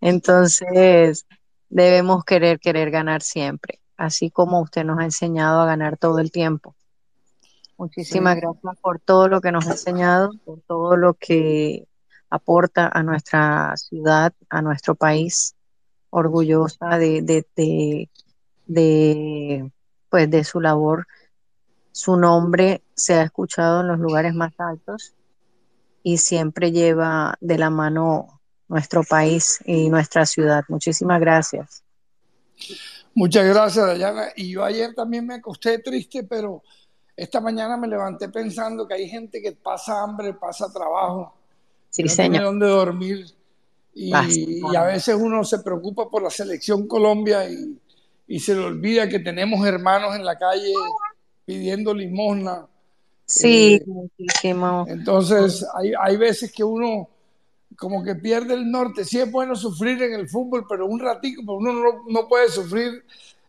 Entonces, debemos querer, querer ganar siempre, así como usted nos ha enseñado a ganar todo el tiempo. Muchísimas Sí. gracias por todo lo que nos ha enseñado, por todo lo que aporta a nuestra ciudad, a nuestro país. Orgullosa de, de, de, pues, de su labor. Su nombre se ha escuchado en los lugares más altos y siempre lleva de la mano nuestro país y nuestra ciudad. Muchísimas gracias. Muchas gracias, Dayana. Y yo ayer también me acosté triste, pero esta mañana me levanté pensando que hay gente que pasa hambre, pasa trabajo, Sí, no tiene señor. dónde dormir. Y, a veces uno se preocupa por la selección Colombia y, y se le olvida que tenemos hermanos en la calle pidiendo limosna. Sí, Eh, muchísimo. entonces, hay, hay veces que uno como que pierde el norte. Sí es bueno sufrir en el fútbol, pero un ratico, pero uno no, no puede sufrir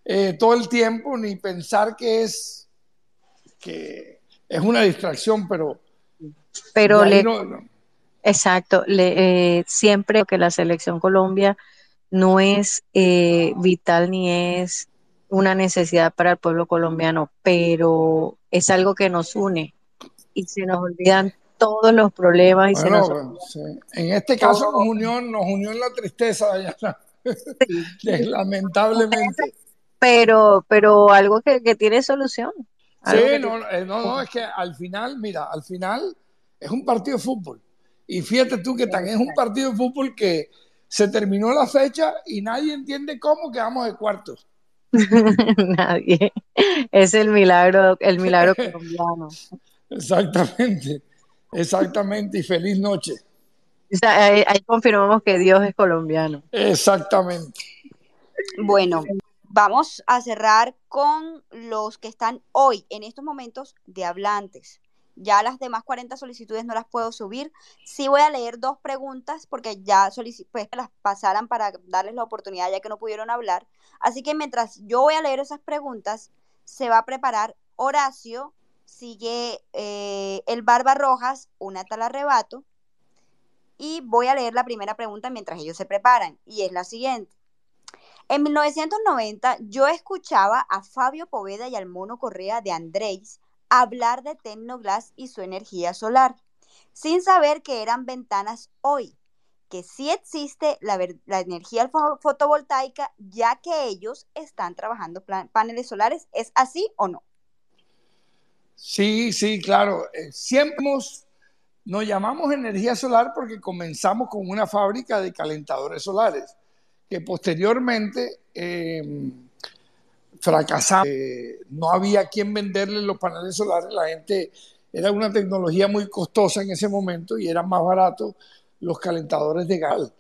eh, todo el tiempo ni pensar que es, que es una distracción, pero Pero le, no- no- exacto, le, eh, siempre que la selección Colombia no es eh, vital ni es una necesidad para el pueblo colombiano, pero es algo que nos une y se nos olvidan todos los problemas y se nos Bueno, sí. en este caso nos unió, nos unió en la tristeza, Dayana. Lamentablemente. pero, pero algo que, que tiene solución. Sí, no, eh, no, no, es que al final, mira, al final es un partido de fútbol. Y fíjate tú que tan es un partido de fútbol que se terminó la fecha y nadie entiende cómo quedamos de cuartos. Nadie. Es el milagro, el milagro colombiano. Exactamente, exactamente. Y feliz noche. O sea, ahí, ahí confirmamos que Dios es colombiano. Exactamente. Bueno, vamos a cerrar con los que están hoy, en estos momentos, de hablantes. Ya las demás 40 solicitudes no las puedo subir. Sí voy a leer dos preguntas porque ya pues, las pasaran para darles la oportunidad ya que no pudieron hablar. Así que mientras yo voy a leer esas preguntas, se va a preparar Horacio, sigue eh, el Barba Rojas, una tal arrebato, y voy a leer la primera pregunta mientras ellos se preparan, y es la siguiente. En 1990 yo escuchaba a Fabio Poveda y al Mono Correa de Andrés hablar de Tecnoglass y su energía solar, sin saber que eran ventanas hoy, que sí existe la, energía fo- fotovoltaica, ya que ellos están trabajando paneles solares. ¿Es así o no? Sí, sí, claro. Eh, siempre nos llamamos energía solar porque comenzamos con una fábrica de calentadores solares, que posteriormente eh, fracasamos. Eh, no había quien venderle los paneles solares. La gente era una tecnología muy costosa en ese momento y eran más baratos los calentadores de gas.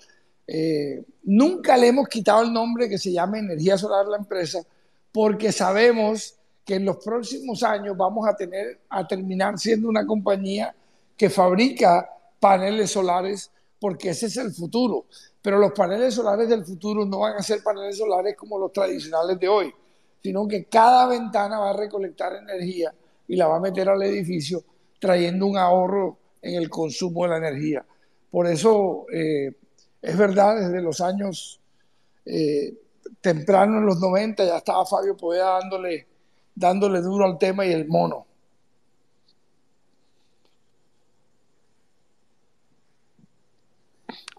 Eh, nunca le hemos quitado el nombre que se llame Energía Solar la empresa porque sabemos que en los próximos años vamos a tener a terminar siendo una compañía que fabrica paneles solares porque ese es el futuro. Pero los paneles solares del futuro no van a ser paneles solares como los tradicionales de hoy, sino que cada ventana va a recolectar energía y la va a meter al edificio trayendo un ahorro en el consumo de la energía. Por eso eh, es verdad, desde los años eh, tempranos, en los 90, ya estaba Fabio Poveda dándole, dándole duro al tema y el mono.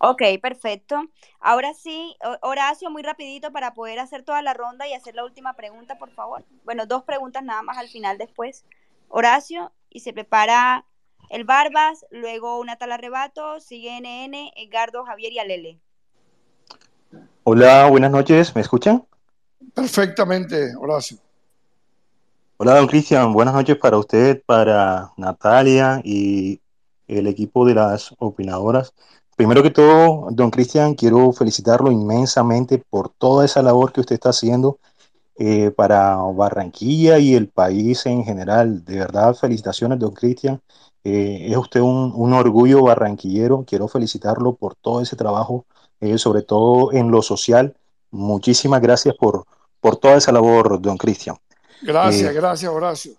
Ok, perfecto. Ahora sí, Ho- Horacio, muy rapidito para poder hacer toda la ronda y hacer la última pregunta, por favor. Bueno, dos preguntas nada más al final después. Horacio, y se prepara el Barbas, luego una tal arrebato, sigue NN, Edgardo, Javier y Alele. Hola, buenas noches, ¿me escuchan? Perfectamente, Horacio. Hola, don Cristian, buenas noches para usted, para Natalia y el equipo de las opinadoras. Primero que todo, don Cristian, quiero felicitarlo inmensamente por toda esa labor que usted está haciendo eh, para Barranquilla y el país en general. De verdad, felicitaciones, don Cristian. Eh, es usted un, un orgullo barranquillero. Quiero felicitarlo por todo ese trabajo, eh, sobre todo en lo social. Muchísimas gracias por, por toda esa labor, don Cristian. Gracias, gracias, Horacio.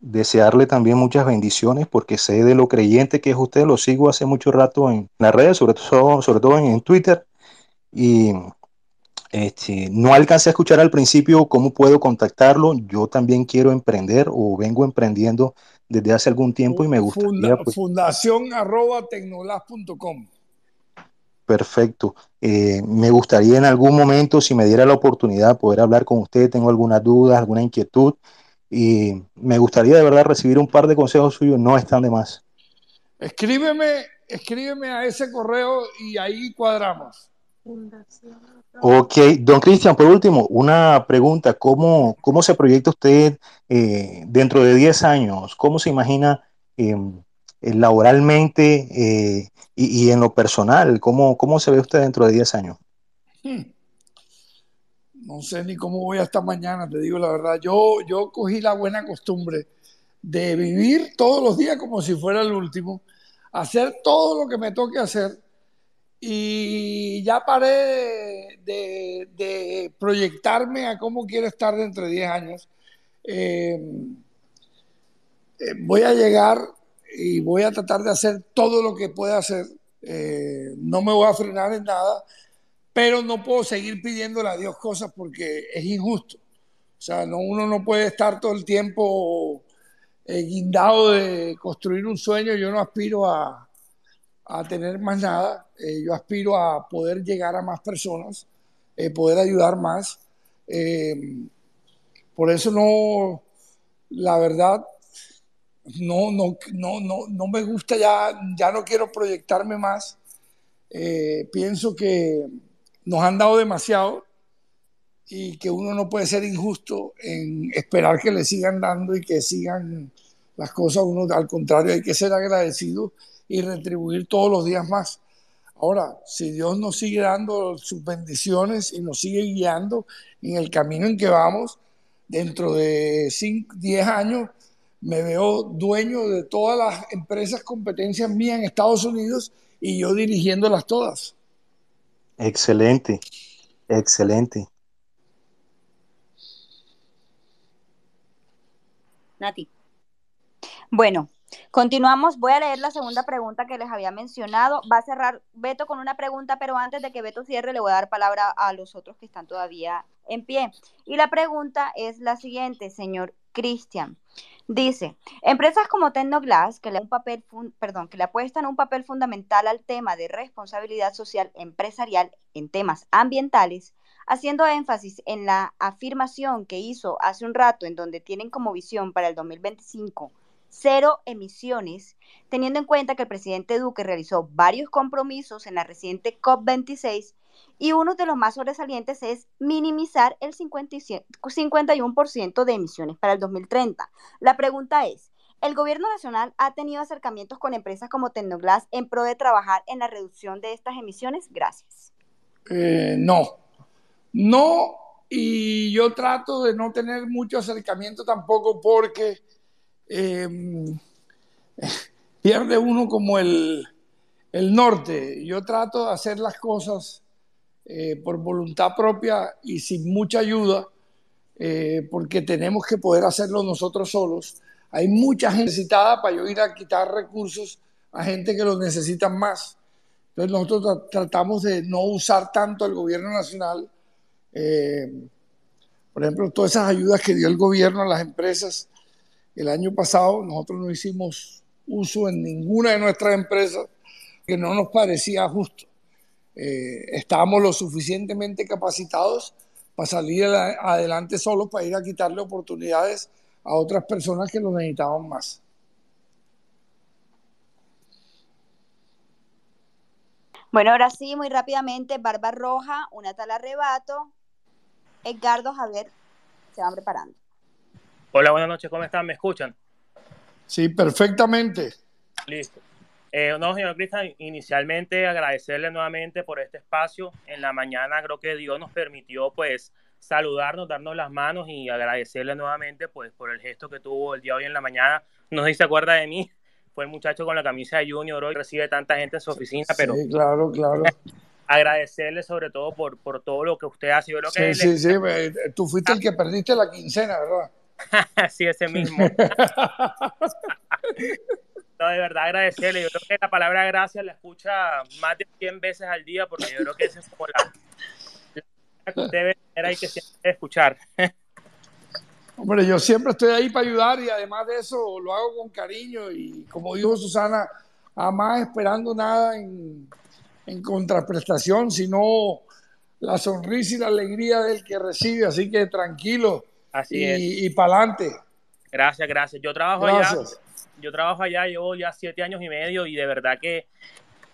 Desearle también muchas bendiciones porque sé de lo creyente que es usted, lo sigo hace mucho rato en las redes, sobre todo, sobre todo en, en Twitter y este, no alcancé a escuchar al principio cómo puedo contactarlo. Yo también quiero emprender o vengo emprendiendo desde hace algún tiempo y me Funda- gustaría, pues, fundación arroba tecnolas.com. perfecto. Eh, me gustaría en algún momento, si me diera la oportunidad, poder hablar con usted. Tengo algunas dudas, alguna inquietud y me gustaría de verdad recibir un par de consejos suyos. No están de más. Escríbeme, escríbeme a ese correo y ahí cuadramos. Ok, don Cristian, por último, una pregunta. ¿Cómo, cómo se proyecta usted eh, dentro de 10 años? ¿Cómo se imagina eh, eh, laboralmente eh, y, y en lo personal? ¿Cómo, cómo se ve usted dentro de 10 años? Hmm. No sé ni cómo voy hasta mañana, te digo la verdad. Yo, yo cogí la buena costumbre de vivir todos los días como si fuera el último, hacer todo lo que me toque hacer y ya paré de, de- de proyectarme a cómo quiero estar dentro de 10 años. Eh, eh, voy a llegar y voy a tratar de hacer todo lo que pueda hacer. Eh, no me voy a frenar en nada, pero no puedo seguir pidiéndole a Dios cosas porque es injusto. O sea, no, uno no puede estar todo el tiempo eh, guindado de construir un sueño. Yo no aspiro a, a tener más nada. Eh, yo aspiro a poder llegar a más personas, eh, poder ayudar más. Por eso no, la verdad, no, no, no, no, no me gusta ya, ya no quiero proyectarme más. Pienso que nos han dado demasiado y que uno no puede ser injusto en esperar que le sigan dando y que sigan las cosas. Uno, al contrario, hay que ser agradecido y retribuir todos los días más. Ahora, si Dios nos sigue dando sus bendiciones y nos sigue guiando en el camino en que vamos, dentro de 5, 10 años me veo dueño de todas las empresas competencias mías en Estados Unidos y yo dirigiéndolas todas. Excelente, excelente. Nati. Bueno, continuamos. Voy a leer la segunda pregunta que les había mencionado. Va a cerrar Beto con una pregunta, pero antes de que Beto cierre, le voy a dar palabra a los otros que están todavía en pie. Y la pregunta es la siguiente, señor Cristian. Dice, empresas como Tecnoglass, que le, un papel fun- perdón, que le apuestan un papel fundamental al tema de responsabilidad social empresarial en temas ambientales, haciendo énfasis en la afirmación que hizo hace un rato en donde tienen como visión para el 2025 cero emisiones, teniendo en cuenta que el presidente Duque realizó varios compromisos en la reciente COP26 y uno de los más sobresalientes es minimizar el 51% de emisiones para el 2030. La pregunta es, ¿el gobierno nacional ha tenido acercamientos con empresas como Tecnoglass en pro de trabajar en la reducción de estas emisiones? Gracias. Eh, no, no, y yo trato de no tener mucho acercamiento tampoco porque eh, pierde uno como el, el norte. Yo trato de hacer las cosas eh, por voluntad propia y sin mucha ayuda, eh, porque tenemos que poder hacerlo nosotros solos. Hay mucha gente necesitada para yo ir a quitar recursos a gente que los necesita más. Entonces nosotros tratamos de no usar tanto el gobierno nacional. Eh, por ejemplo, todas esas ayudas que dio el gobierno a las empresas el año pasado, nosotros no hicimos uso en ninguna de nuestras empresas que no nos parecía justo eh, estábamos lo suficientemente capacitados para salir adelante solos, para ir a quitarle oportunidades a otras personas que lo necesitaban más. Bueno, ahora sí, muy rápidamente, Barba Roja, una tal arrebato. Edgardo Javier se van preparando. Hola, buenas noches, ¿cómo están? ¿Me escuchan? Sí, perfectamente. Listo. Eh, no, señor Cristian, inicialmente agradecerle nuevamente por este espacio. En la mañana creo que Dios nos permitió pues saludarnos, darnos las manos y agradecerle nuevamente pues por el gesto que tuvo el día de hoy en la mañana. No sé si se acuerda de mí, fue el muchacho con la camisa de Junior hoy, recibe tanta gente en su oficina, pero... Sí, claro, claro. agradecerle sobre todo por, por todo lo que usted ha sido. sí, sí, sí, eh, tú fuiste el que perdiste la quincena, ¿verdad? sí, ese mismo. de verdad agradecerle. Yo creo que la palabra gracias la escucha más de 100 veces al día porque yo creo que esa es como la, que usted debe tener ahí que siempre escuchar. Hombre, yo siempre estoy ahí para ayudar y además de eso lo hago con cariño y como dijo Susana, jamás esperando nada en, en contraprestación, sino la sonrisa y la alegría del que recibe, así que tranquilo Así y, es. y para adelante. Gracias, gracias. Yo trabajo Gracias. allá yo trabajo allá, llevo ya siete años y medio y de verdad que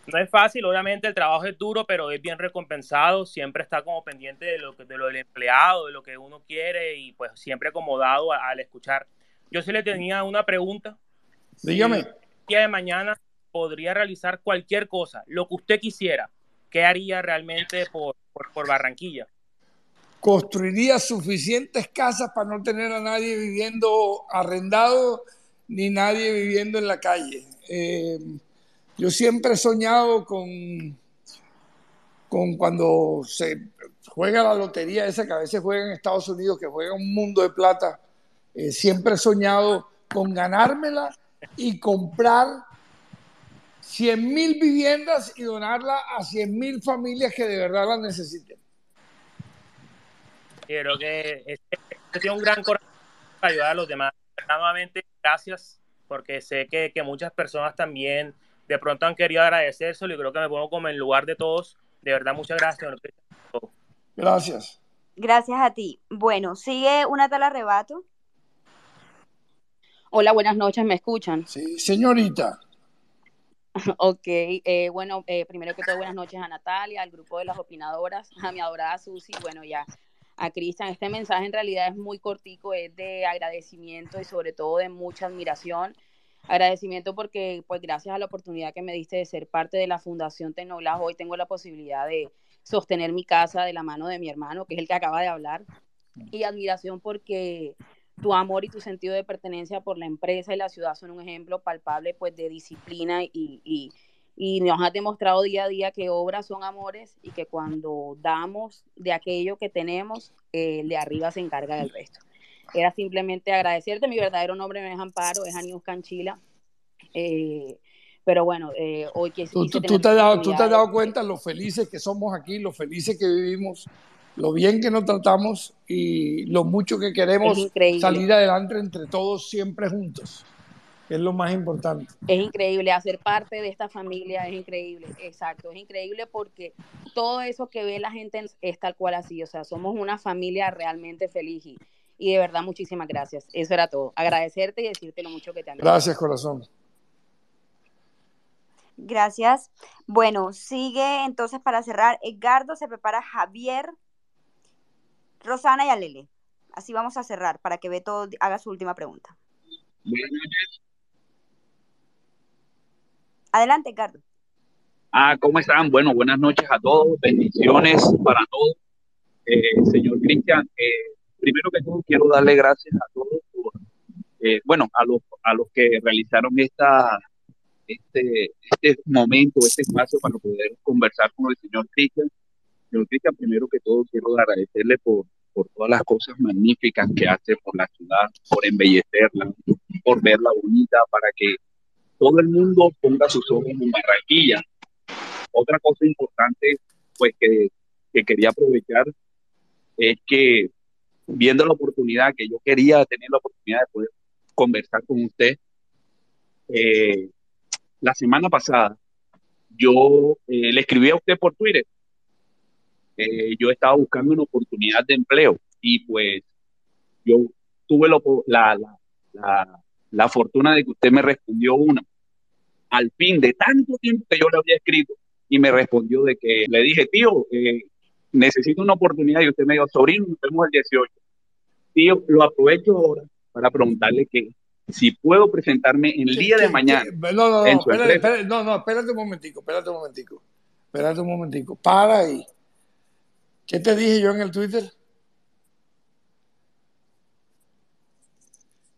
no es fácil, obviamente el trabajo es duro, pero es bien recompensado, siempre está como pendiente de lo, que- de lo del empleado, de lo que uno quiere y pues siempre acomodado al escuchar. Yo sí le tenía una pregunta. Si Dígame. el día de mañana podría realizar cualquier cosa, lo que usted quisiera, ¿qué haría realmente por, por, por Barranquilla? construiría suficientes casas para no tener a nadie viviendo arrendado ni nadie viviendo en la calle. Eh, yo siempre he soñado con, con cuando se juega la lotería esa que a veces juega en Estados Unidos, que juega un mundo de plata. Eh, siempre he soñado con ganármela y comprar 100 mil viviendas y donarla a 100 mil familias que de verdad las necesiten. Creo que este, este tiene un gran corazón para ayudar a los demás. Nuevamente, gracias, porque sé que, que muchas personas también de pronto han querido agradecérselo y creo que me pongo como en lugar de todos. De verdad, muchas gracias. Gracias. Gracias a ti. Bueno, sigue una tal arrebato. Hola, buenas noches, ¿me escuchan? Sí, señorita. Ok, eh, bueno, eh, primero que todo, buenas noches a Natalia, al grupo de las opinadoras, a mi adorada Susi, bueno, ya a Cristian. Este mensaje en realidad es muy cortico, es de agradecimiento y sobre todo de mucha admiración. Agradecimiento porque, pues, gracias a la oportunidad que me diste de ser parte de la Fundación Tecnoglas, hoy tengo la posibilidad de sostener mi casa de la mano de mi hermano, que es el que acaba de hablar. Y admiración porque tu amor y tu sentido de pertenencia por la empresa y la ciudad son un ejemplo palpable pues de disciplina y, y nos has demostrado día a día que obras son amores y que cuando damos de aquello que tenemos, eh, el de arriba se encarga del resto. Era simplemente agradecerte, mi verdadero nombre no es Amparo, es Anius Canchila. Eh, pero bueno, eh, hoy que Tú, tú- tú te has dado, tú te has dado cuenta lo felices que somos aquí, lo felices que vivimos, lo bien que nos tratamos y lo mucho que queremos salir adelante entre todos siempre juntos, es lo más importante. Es increíble hacer parte de esta familia, es increíble, exacto, es increíble porque todo eso que ve la gente es tal cual así, o sea, somos una familia realmente feliz y, y de verdad muchísimas gracias. Eso era todo. Agradecerte y decirte lo mucho que te han Gracias, corazón. Gracias. Bueno, sigue entonces para cerrar. Edgardo se prepara Javier, Rosana y Alele. Así vamos a cerrar para que Beto haga su última pregunta. Buenas noches. Adelante, Edgardo. Ah, ¿cómo están? Bueno, buenas noches a todos. Bendiciones para todos. Eh, señor Cristian, eh, primero que todo quiero darle gracias a todos por, eh, bueno, a los, a los que realizaron esta, este, este momento, este espacio para poder conversar con el señor Cristian. Señor Cristian, primero que todo quiero agradecerle por, por todas las cosas magníficas que hace por la ciudad, por embellecerla, por verla bonita, para que todo el mundo ponga sus ojos en Barranquilla. Otra cosa importante, pues que, que quería aprovechar es que viendo la oportunidad que yo quería tener la oportunidad de poder conversar con usted, eh, la semana pasada yo eh, le escribí a usted por Twitter. Eh, yo estaba buscando una oportunidad de empleo y pues yo tuve la, la, fortuna de que usted me respondió una. Al fin de tanto tiempo que yo le había escrito y me respondió de que le dije, tío, eh, necesito una oportunidad y usted me dijo, sobrino, nos vemos el 18. Tío, lo aprovecho ahora para preguntarle que si puedo presentarme en el día de mañana. no, no, no, espérate, no, no, espérate un momentico, espérate un momentico, espérate un momentico, para ahí. ¿Qué te dije yo en el Twitter?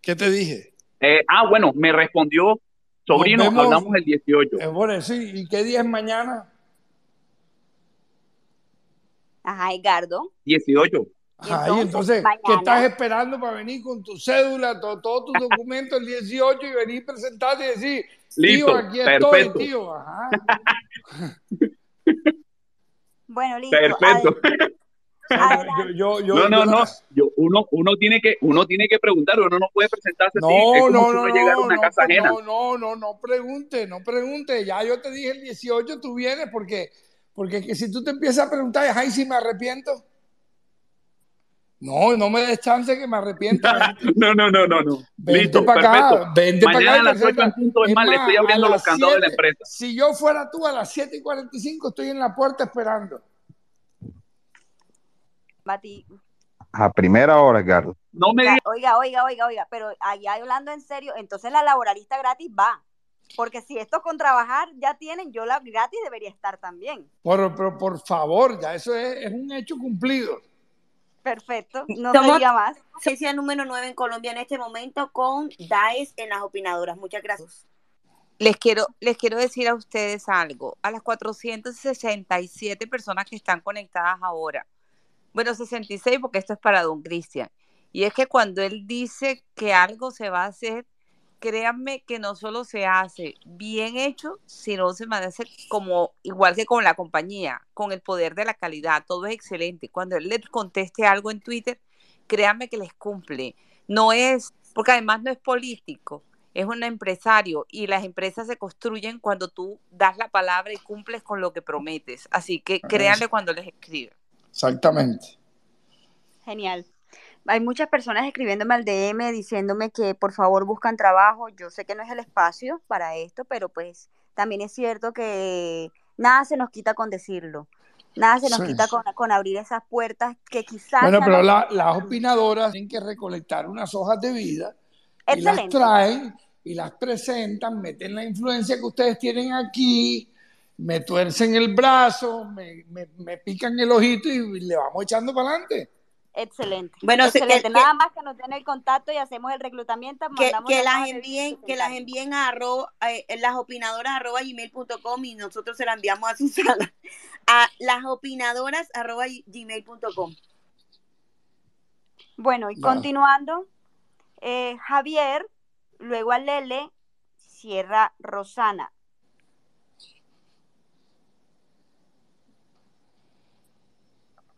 ¿Qué te dije? Eh, ah, bueno, me respondió, sobrino, hablamos el 18. Eh, bueno, sí, ¿y qué día es mañana? Ajá, Edgardo. 18. Ajá, entonces, ¿qué estás esperando para venir con tu cédula, todos todo tus documentos el 18 y venir presentarte y decir, Listo, tío, aquí perfecto. estoy, tío? Ajá. Bueno, listo. Perfecto. Yo, yo, no, no, no. Yo, uno, uno tiene que, uno tiene que preguntar, uno no puede presentarse así. No, es como no, si no, uno llegara a no, una no, casa ajena. no, no, no, no pregunte, no pregunte. Ya yo te dije el 18, tú vienes porque, porque que si tú te empiezas a preguntar, ay, si me arrepiento. No, no me des chance que me arrepienta. No, no, no, no, no. Vente Listo, para acá, vente para Mañana acá. a las y 8 en punto, es más, le estoy abriendo los candados de la 7, empresa. Si yo fuera tú a las 7 y 45 estoy en la puerta esperando. Bati. A primera hora, Edgardo. No me Oiga, oiga, oiga, oiga, oiga, pero allá hablando en serio, entonces la laboralista gratis va. Porque si esto con trabajar ya tienen, yo la gratis debería estar también. Por, pero por favor, ya eso es, es un hecho cumplido. Perfecto, no Somos diga más. Agencia número 9 en Colombia en este momento con DAES en las opinadoras. Muchas gracias. Les quiero, les quiero decir a ustedes algo. A las 467 personas que están conectadas ahora. Bueno, 66 porque esto es para don Cristian. Y es que cuando él dice que algo se va a hacer, créanme que no solo se hace bien hecho, sino se hace como igual que con la compañía, con el poder de la calidad. Todo es excelente. Cuando él les conteste algo en Twitter, créanme que les cumple. No es, porque además no es político, es un empresario y las empresas se construyen cuando tú das la palabra y cumples con lo que prometes. Así que créanle cuando les escribe. Exactamente. Genial. Hay muchas personas escribiéndome al DM diciéndome que por favor buscan trabajo. Yo sé que no es el espacio para esto, pero pues también es cierto que nada se nos quita con decirlo. Nada se nos Sí. quita con, con abrir esas puertas que quizás... Bueno, pero las- la- las opinadoras tienen que recolectar unas hojas de vida y las Excelente. traen y las presentan, meten la influencia que ustedes tienen aquí, me tuercen el brazo, me, me- me pican el ojito y le vamos echando para adelante. Excelente. Bueno, Excelente. que- Nada más que nos den el contacto y hacemos el reclutamiento. Que, mandamos que las envíen, que las envíen a arroba, eh, las opinadoras arroba gmail.com y nosotros se la enviamos a Susana. A las opinadoras arroba gmail.com. Bueno, y continuando, eh, Javier, luego a Lele, cierra Rosana.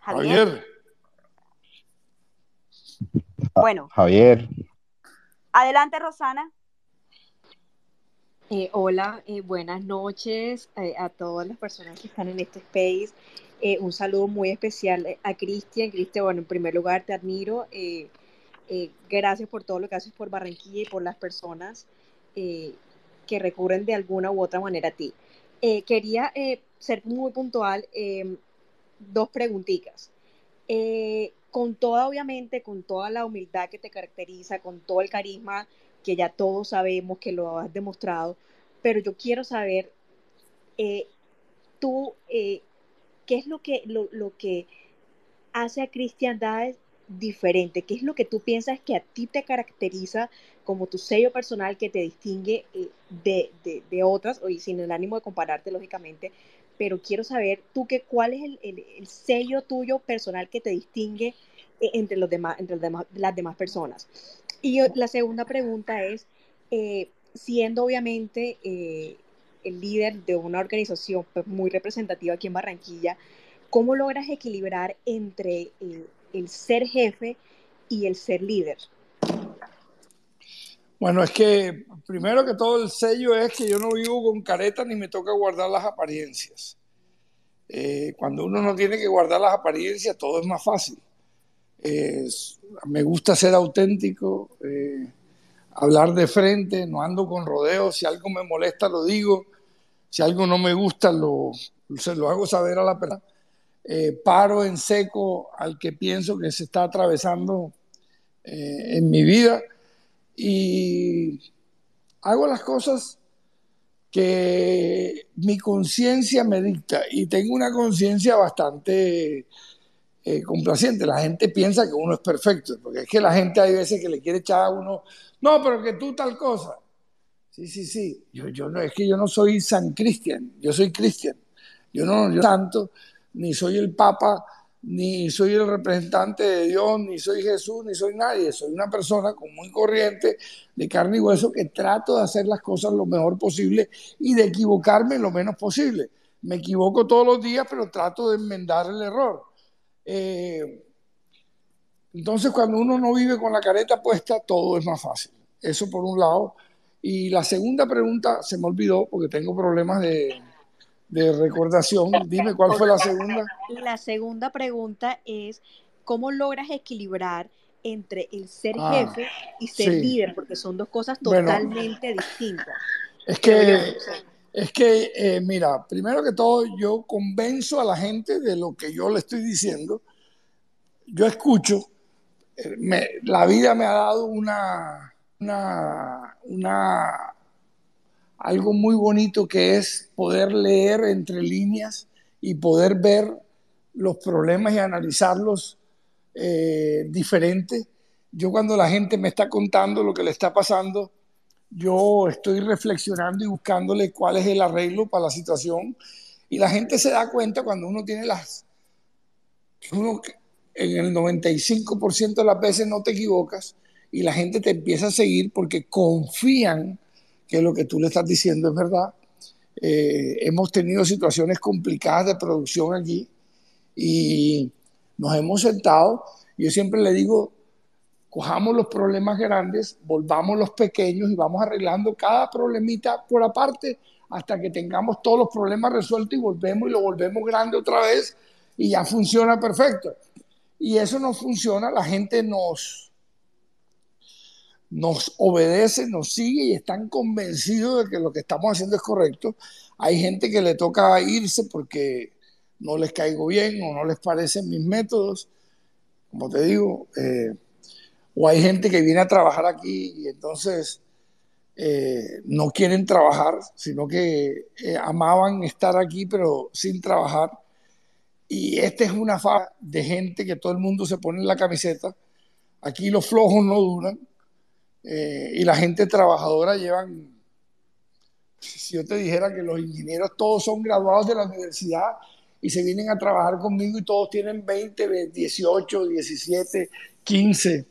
Javier. Javier, Bueno, Javier. adelante Rosana. Eh, hola, eh, buenas noches eh, a todas las personas que están en este space. Eh, un saludo muy especial a Cristian. Cristian, bueno, en primer lugar te admiro. eh, eh, gracias por todo lo que haces por Barranquilla y por las personas eh, que recurren de alguna u otra manera a ti. Eh, quería eh, ser muy puntual, dos preguntitas. Eh, con toda, obviamente, con toda la humildad que te caracteriza, con todo el carisma que ya todos sabemos que lo has demostrado, pero yo quiero saber, eh, tú, eh, ¿qué es lo que, lo, lo que hace a Christian Daes diferente? ¿Qué es lo que tú piensas que a ti te caracteriza como tu sello personal que te distingue de, de, de otras, y sin el ánimo de compararte, lógicamente, pero quiero saber tú que cuál es el, el- el sello tuyo personal que te distingue eh, entre, los demás, entre las demás personas. Y yo- la segunda pregunta es, eh, siendo obviamente eh, el líder de una organización pues, muy representativa aquí en Barranquilla, ¿cómo logras equilibrar entre eh, el ser jefe y el ser líder? Bueno, es que primero que todo el sello es que yo no vivo con careta ni me toca guardar las apariencias. Eh, cuando uno no tiene que guardar las apariencias, todo es más fácil. Es- me gusta ser auténtico, eh, hablar de frente, no ando con rodeos. Si algo me molesta, lo digo. Si algo no me gusta, lo, se lo hago saber a la persona. Eh, paro en seco al que pienso que se está atravesando eh, en mi vida y hago las cosas que mi conciencia me dicta y tengo una conciencia bastante eh, complaciente. La gente piensa que uno es perfecto, porque es que la gente hay veces que le quiere echar a uno, no, pero que tú tal cosa. Sí, sí, sí. Yo, yo no, es que yo no soy San Cristian, yo soy Cristian. Yo no yo santo, ni soy el Papa, ni soy el representante de Dios, ni soy Jesús, ni soy nadie. Soy una persona común y corriente, de carne y hueso, que trato de hacer las cosas lo mejor posible y de equivocarme lo menos posible. Me equivoco todos los días, pero trato de enmendar el error. Eh, entonces, cuando uno no vive con la careta puesta, todo es más fácil. Eso por un lado. Y la segunda pregunta se me olvidó porque tengo problemas de, de recordación. Dime cuál fue la segunda. La segunda pregunta es, ¿cómo logras equilibrar entre el ser Ah, jefe y ser sí. líder? Porque son dos cosas Bueno. totalmente distintas. Es que, es que eh, mira, primero que todo, yo convenzo a la gente de lo que yo le estoy diciendo. Yo escucho. eh, me- la vida me ha dado una, una, una, algo muy bonito que es poder leer entre líneas y poder ver los problemas y analizarlos eh, diferente. Yo cuando la gente me está contando lo que le está pasando, yo estoy reflexionando y buscándole cuál es el arreglo para la situación. Y la gente se da cuenta cuando uno tiene las... Uno en el 95% de las veces no te equivocas y la gente te empieza a seguir porque confían que lo que tú le estás diciendo es verdad. Eh, hemos tenido situaciones complicadas de producción aquí y nos hemos sentado. Yo siempre le digo, cojamos los problemas grandes, volvamos los pequeños y vamos arreglando cada problemita por aparte hasta que tengamos todos los problemas resueltos y volvemos y lo volvemos grande otra vez y ya funciona perfecto. Y eso no funciona, la gente nos, nos obedece, nos sigue y están convencidos de que lo que estamos haciendo es correcto. Hay gente que le toca irse porque no les caigo bien o no les parecen mis métodos, como te digo, eh, o hay gente que viene a trabajar aquí y entonces eh, no quieren trabajar, sino que eh, amaban estar aquí pero sin trabajar. Y esta es una fase de gente que todo el mundo se pone en la camiseta. Aquí los flojos no duran eh, y la gente trabajadora llevan, si yo te dijera que los ingenieros todos son graduados de la universidad y se vienen a trabajar conmigo y todos tienen 20, 18, 17, 15,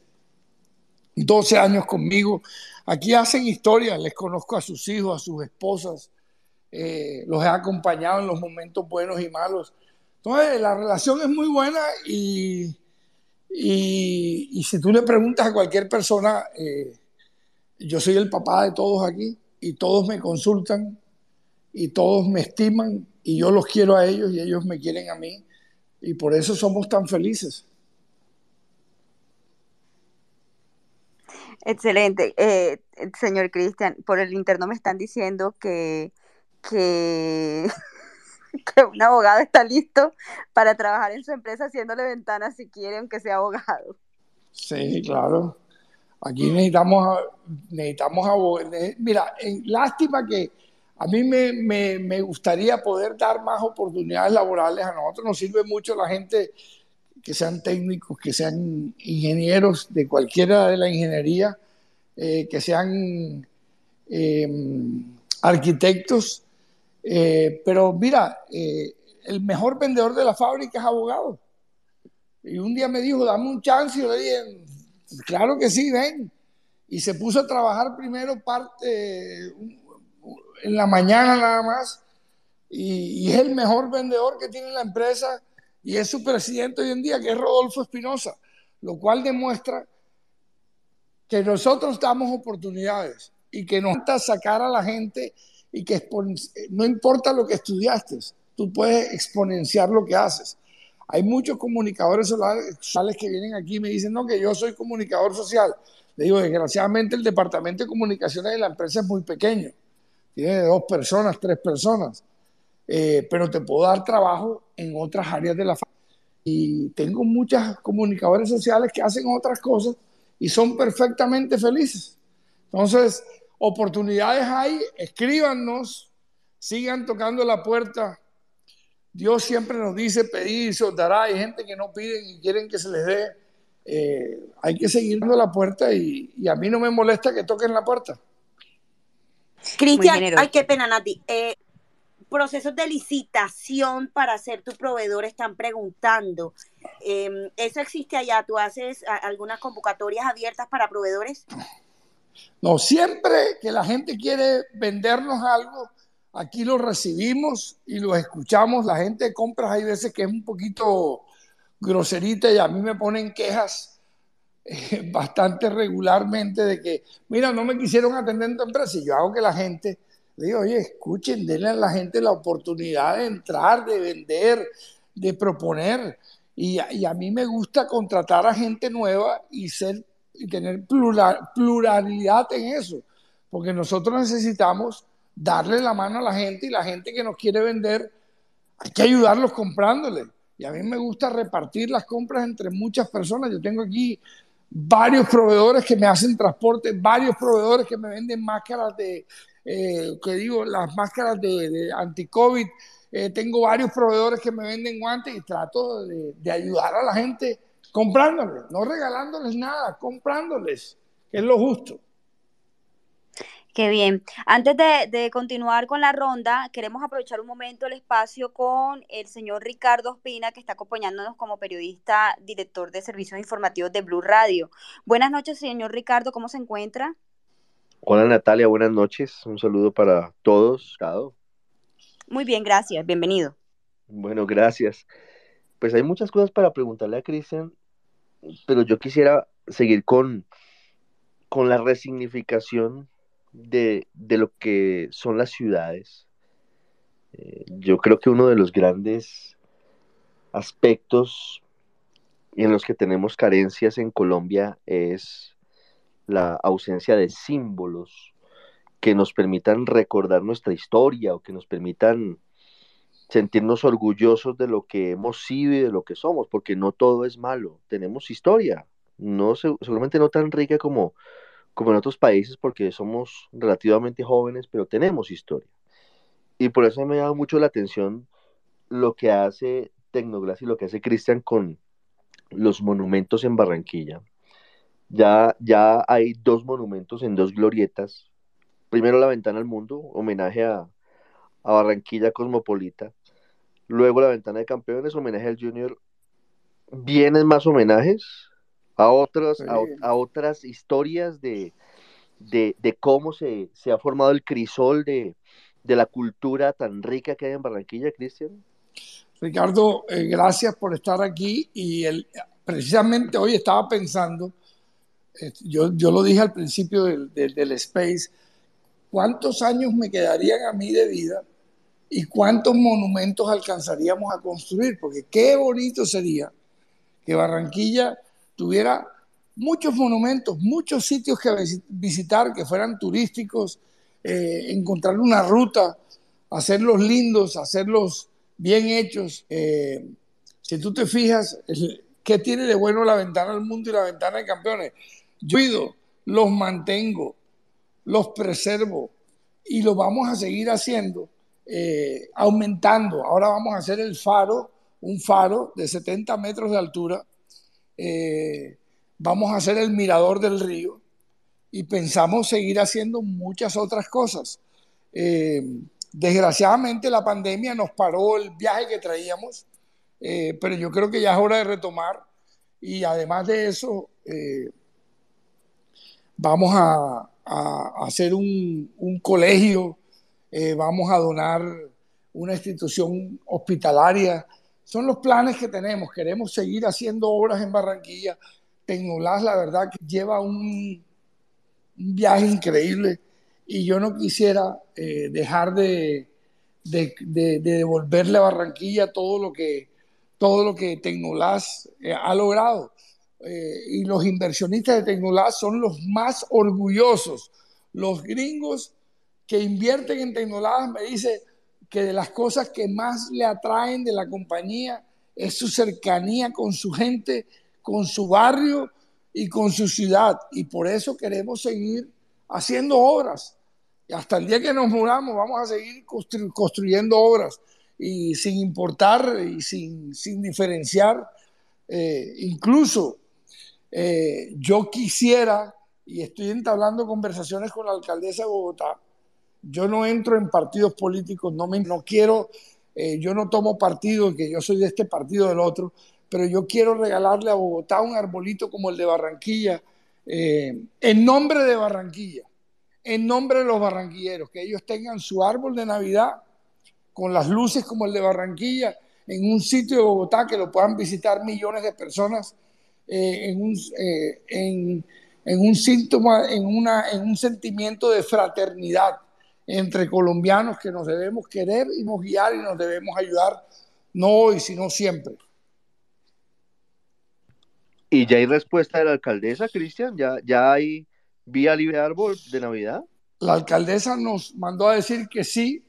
12 años conmigo. Aquí hacen historia, les conozco a sus hijos, a sus esposas, eh, los he acompañado en los momentos buenos y malos. Entonces, la relación es muy buena y, y, si tú le preguntas a cualquier persona, eh, yo soy el papá de todos aquí y todos me consultan y todos me estiman y yo los quiero a ellos y ellos me quieren a mí y por eso somos tan felices. Excelente. Eh, señor Cristian, por el interno me están diciendo que, que, que un abogado está listo para trabajar en su empresa haciéndole ventanas si quiere, aunque sea abogado. Sí, claro. Aquí necesitamos, necesitamos abogados. Mira, lástima que a mí me, me, me, gustaría poder dar más oportunidades laborales. A nosotros nos sirve mucho la gente que sean técnicos, que sean ingenieros de cualquiera de la ingeniería, eh, que sean em, arquitectos. Eh, pero mira, el mejor vendedor de la fábrica es abogado. Y un día me dijo, dame un chance, y le dije, claro que sí, ven. Y se puso a trabajar primero parte en la mañana nada más. Y, es el mejor vendedor que tiene la empresa y es su presidente hoy en día, que es Rodolfo Espinosa, lo cual demuestra que nosotros damos oportunidades y que nos gusta sacar a la gente y que no importa lo que estudiaste, tú puedes exponenciar lo que haces. Hay muchos comunicadores sociales que vienen aquí y me dicen, no, que yo soy comunicador social. Le digo, desgraciadamente el departamento de comunicaciones de la empresa es muy pequeño. Tiene dos personas, tres personas. Eh, pero te puedo dar trabajo en otras áreas de la Y tengo muchas comunicadores sociales que hacen otras cosas y son perfectamente felices. Entonces, oportunidades hay, escríbanos, sigan tocando la puerta Dios siempre nos dice pedir y se os dará. Hay gente que no piden y quieren que se les dé. Eh, hay que seguir dando la puerta y, a mí no me molesta que toquen la puerta. Cristian, ay, qué pena, Nati. Eh, procesos de licitación para ser tu proveedor están preguntando. Em, ¿Eso existe allá? ¿Tú haces algunas convocatorias abiertas para proveedores? No, siempre que la gente quiere vendernos algo, Aquí lo recibimos y lo escuchamos. La gente de compras hay veces que es un poquito groserita y a mí me ponen quejas eh, bastante regularmente de que, mira, no me quisieron atender en tu empresa. Y yo hago que la gente, le digo, oye, escuchen, denle a la gente la oportunidad de entrar, de vender, de proponer. Y, y a mí me gusta contratar a gente nueva y, ser, y tener plural, pluralidad en eso, porque nosotros necesitamos darle la mano a la gente y la gente que nos quiere vender, hay que ayudarlos comprándole. Y a mí me gusta repartir las compras entre muchas personas. Yo tengo aquí varios proveedores que me hacen transporte, varios proveedores que me venden máscaras de, eh, que digo, las máscaras de, anti-COVID. Eh, tengo varios proveedores que me venden guantes y trato de ayudar a la gente comprándoles, no regalándoles nada, comprándoles, que es lo justo. Qué bien. Antes de, continuar con la ronda, queremos aprovechar un momento el espacio con el señor Ricardo Espina, que está acompañándonos como periodista, director de servicios informativos de Blue Radio. Buenas noches, señor Ricardo, ¿cómo se encuentra? Hola Natalia, buenas noches. Un saludo para todos. Muy bien, gracias. Bienvenido. Bueno, gracias. Pues hay muchas cosas para preguntarle a Cristian, pero yo quisiera seguir con, con la resignificación de, lo que son las ciudades, eh, yo creo que uno de los grandes aspectos en los que tenemos carencias en Colombia es la ausencia de símbolos que nos permitan recordar nuestra historia o que nos permitan sentirnos orgullosos de lo que hemos sido y de lo que somos, porque no todo es malo, tenemos historia, no seguramente no tan rica como, como en otros países porque somos relativamente jóvenes, pero tenemos historia. Y por eso me ha dado mucho la atención lo que hace Tecnoglass y lo que hace Cristian con los monumentos en Barranquilla. Ya, ya hay dos monumentos en dos glorietas. Primero la ventana al mundo, homenaje a, a Barranquilla Cosmopolita. Luego la ventana de campeones, homenaje al Junior. ¿Vienen más homenajes? a, otros, a, otras historias de, de, cómo se, se, ha formado el crisol de, de, la cultura tan rica que hay en Barranquilla, Cristian? Ricardo, eh, gracias por estar aquí y el, precisamente hoy estaba pensando, eh, yo, yo, lo dije al principio del, del, del Space, ¿cuántos años me quedarían a mí de vida y cuántos monumentos alcanzaríamos a construir? Porque qué bonito sería que Barranquilla tuviera muchos monumentos, muchos sitios que visitar que fueran turísticos, eh, encontrar una ruta, hacerlos lindos, hacerlos bien hechos. Eh, si tú te fijas, ¿qué tiene de bueno la ventana del mundo y la ventana de campeones? Yo cuido, los mantengo, los preservo y lo vamos a seguir haciendo, eh, aumentando. Ahora vamos a hacer el faro, un faro de 70 metros de altura. Eh, vamos a hacer el mirador del río y pensamos seguir haciendo muchas otras cosas. Eh, desgraciadamente la pandemia nos paró el viaje que traíamos, pero yo creo que ya es hora de retomar y además de eso vamos a, hacer un, colegio, eh, vamos a donar una institución hospitalaria. Son los planes que tenemos. Queremos seguir haciendo obras en Barranquilla. Tecnolás, la verdad, que lleva un, viaje increíble y yo no quisiera eh, dejar de, devolverle a Barranquilla todo lo que, todo lo que Tecnolás eh, ha logrado. Y los inversionistas de Tecnolás son los más orgullosos. Los gringos que invierten en Tecnolás me dicen que de las cosas que más le atraen de la compañía es su cercanía con su gente, con su barrio y con su ciudad. Y por eso queremos seguir haciendo obras. Y hasta el día que nos muramos vamos a seguir construyendo obras y sin importar y sin, sin diferenciar. Eh, incluso eh, yo quisiera, y estoy entablando conversaciones con la alcaldesa de Bogotá, yo no entro en partidos políticos, no, me, no quiero, eh, yo no tomo partido, que yo soy de este partido del otro, pero yo quiero regalarle a Bogotá un arbolito como el de Barranquilla, eh, en nombre de Barranquilla, en nombre de los barranquilleros, que ellos tengan su árbol de Navidad con las luces como el de Barranquilla, en un sitio de Bogotá que lo puedan visitar millones de personas eh, en, un, en, un síntoma, en, una, en un sentimiento de fraternidad entre colombianos que nos debemos querer y nos guiar y nos debemos ayudar, no hoy, sino siempre. ¿Y ya hay respuesta de la alcaldesa, Cristian? ¿Ya, ¿Ya hay vía libre árbol de Navidad? La alcaldesa nos mandó a decir que sí,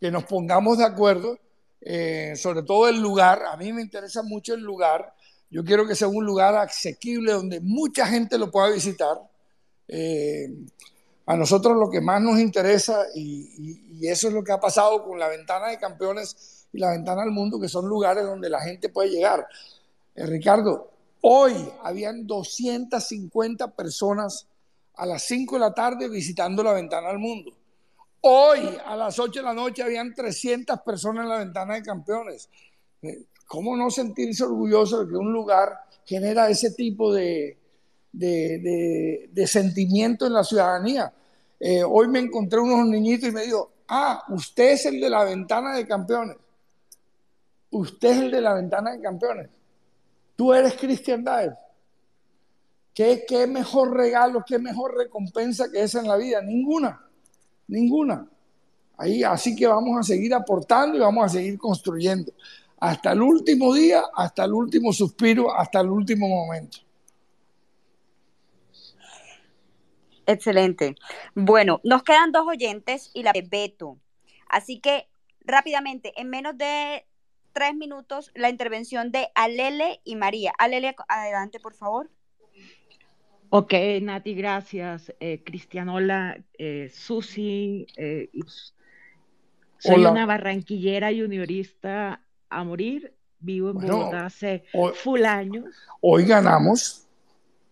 que nos pongamos de acuerdo, eh, sobre todo el lugar. A mí me interesa mucho el lugar yo quiero que sea un lugar asequible donde mucha gente lo pueda visitar. Eh, a nosotros lo que más nos interesa, y, eso es lo que ha pasado con la ventana de campeones y la ventana al mundo, que son lugares donde la gente puede llegar. Eh, Ricardo, hoy habían 250 personas a las 5 de la tarde visitando la ventana al mundo. Hoy a las 8 de la noche habían 300 personas en la ventana de campeones. Eh, ¿Cómo no sentirse orgulloso de que un lugar genera ese tipo de, de, sentimiento en la ciudadanía? Eh, hoy me encontré unos niñitos y me dijo, ah, usted es el de la ventana de campeones. Usted es el de la ventana de campeones. Tú eres Cristian Daer. ¿Qué, ¿Qué mejor regalo, qué mejor recompensa que esa en la vida? Ninguna, ninguna. Ahí, así que vamos a seguir aportando y vamos a seguir construyendo hasta el último día, hasta el último suspiro, hasta el último momento. Excelente. Bueno, nos quedan dos oyentes y la de Beto. Así que rápidamente, en menos de tres minutos, la intervención de Alele y María. Alele, adelante, por favor. Ok, Nati, gracias. Eh, Cristianola, eh, Susi, eh, soy una barranquillera y juniorista a morir. Vivo en Bogotá hace full años. Hoy ganamos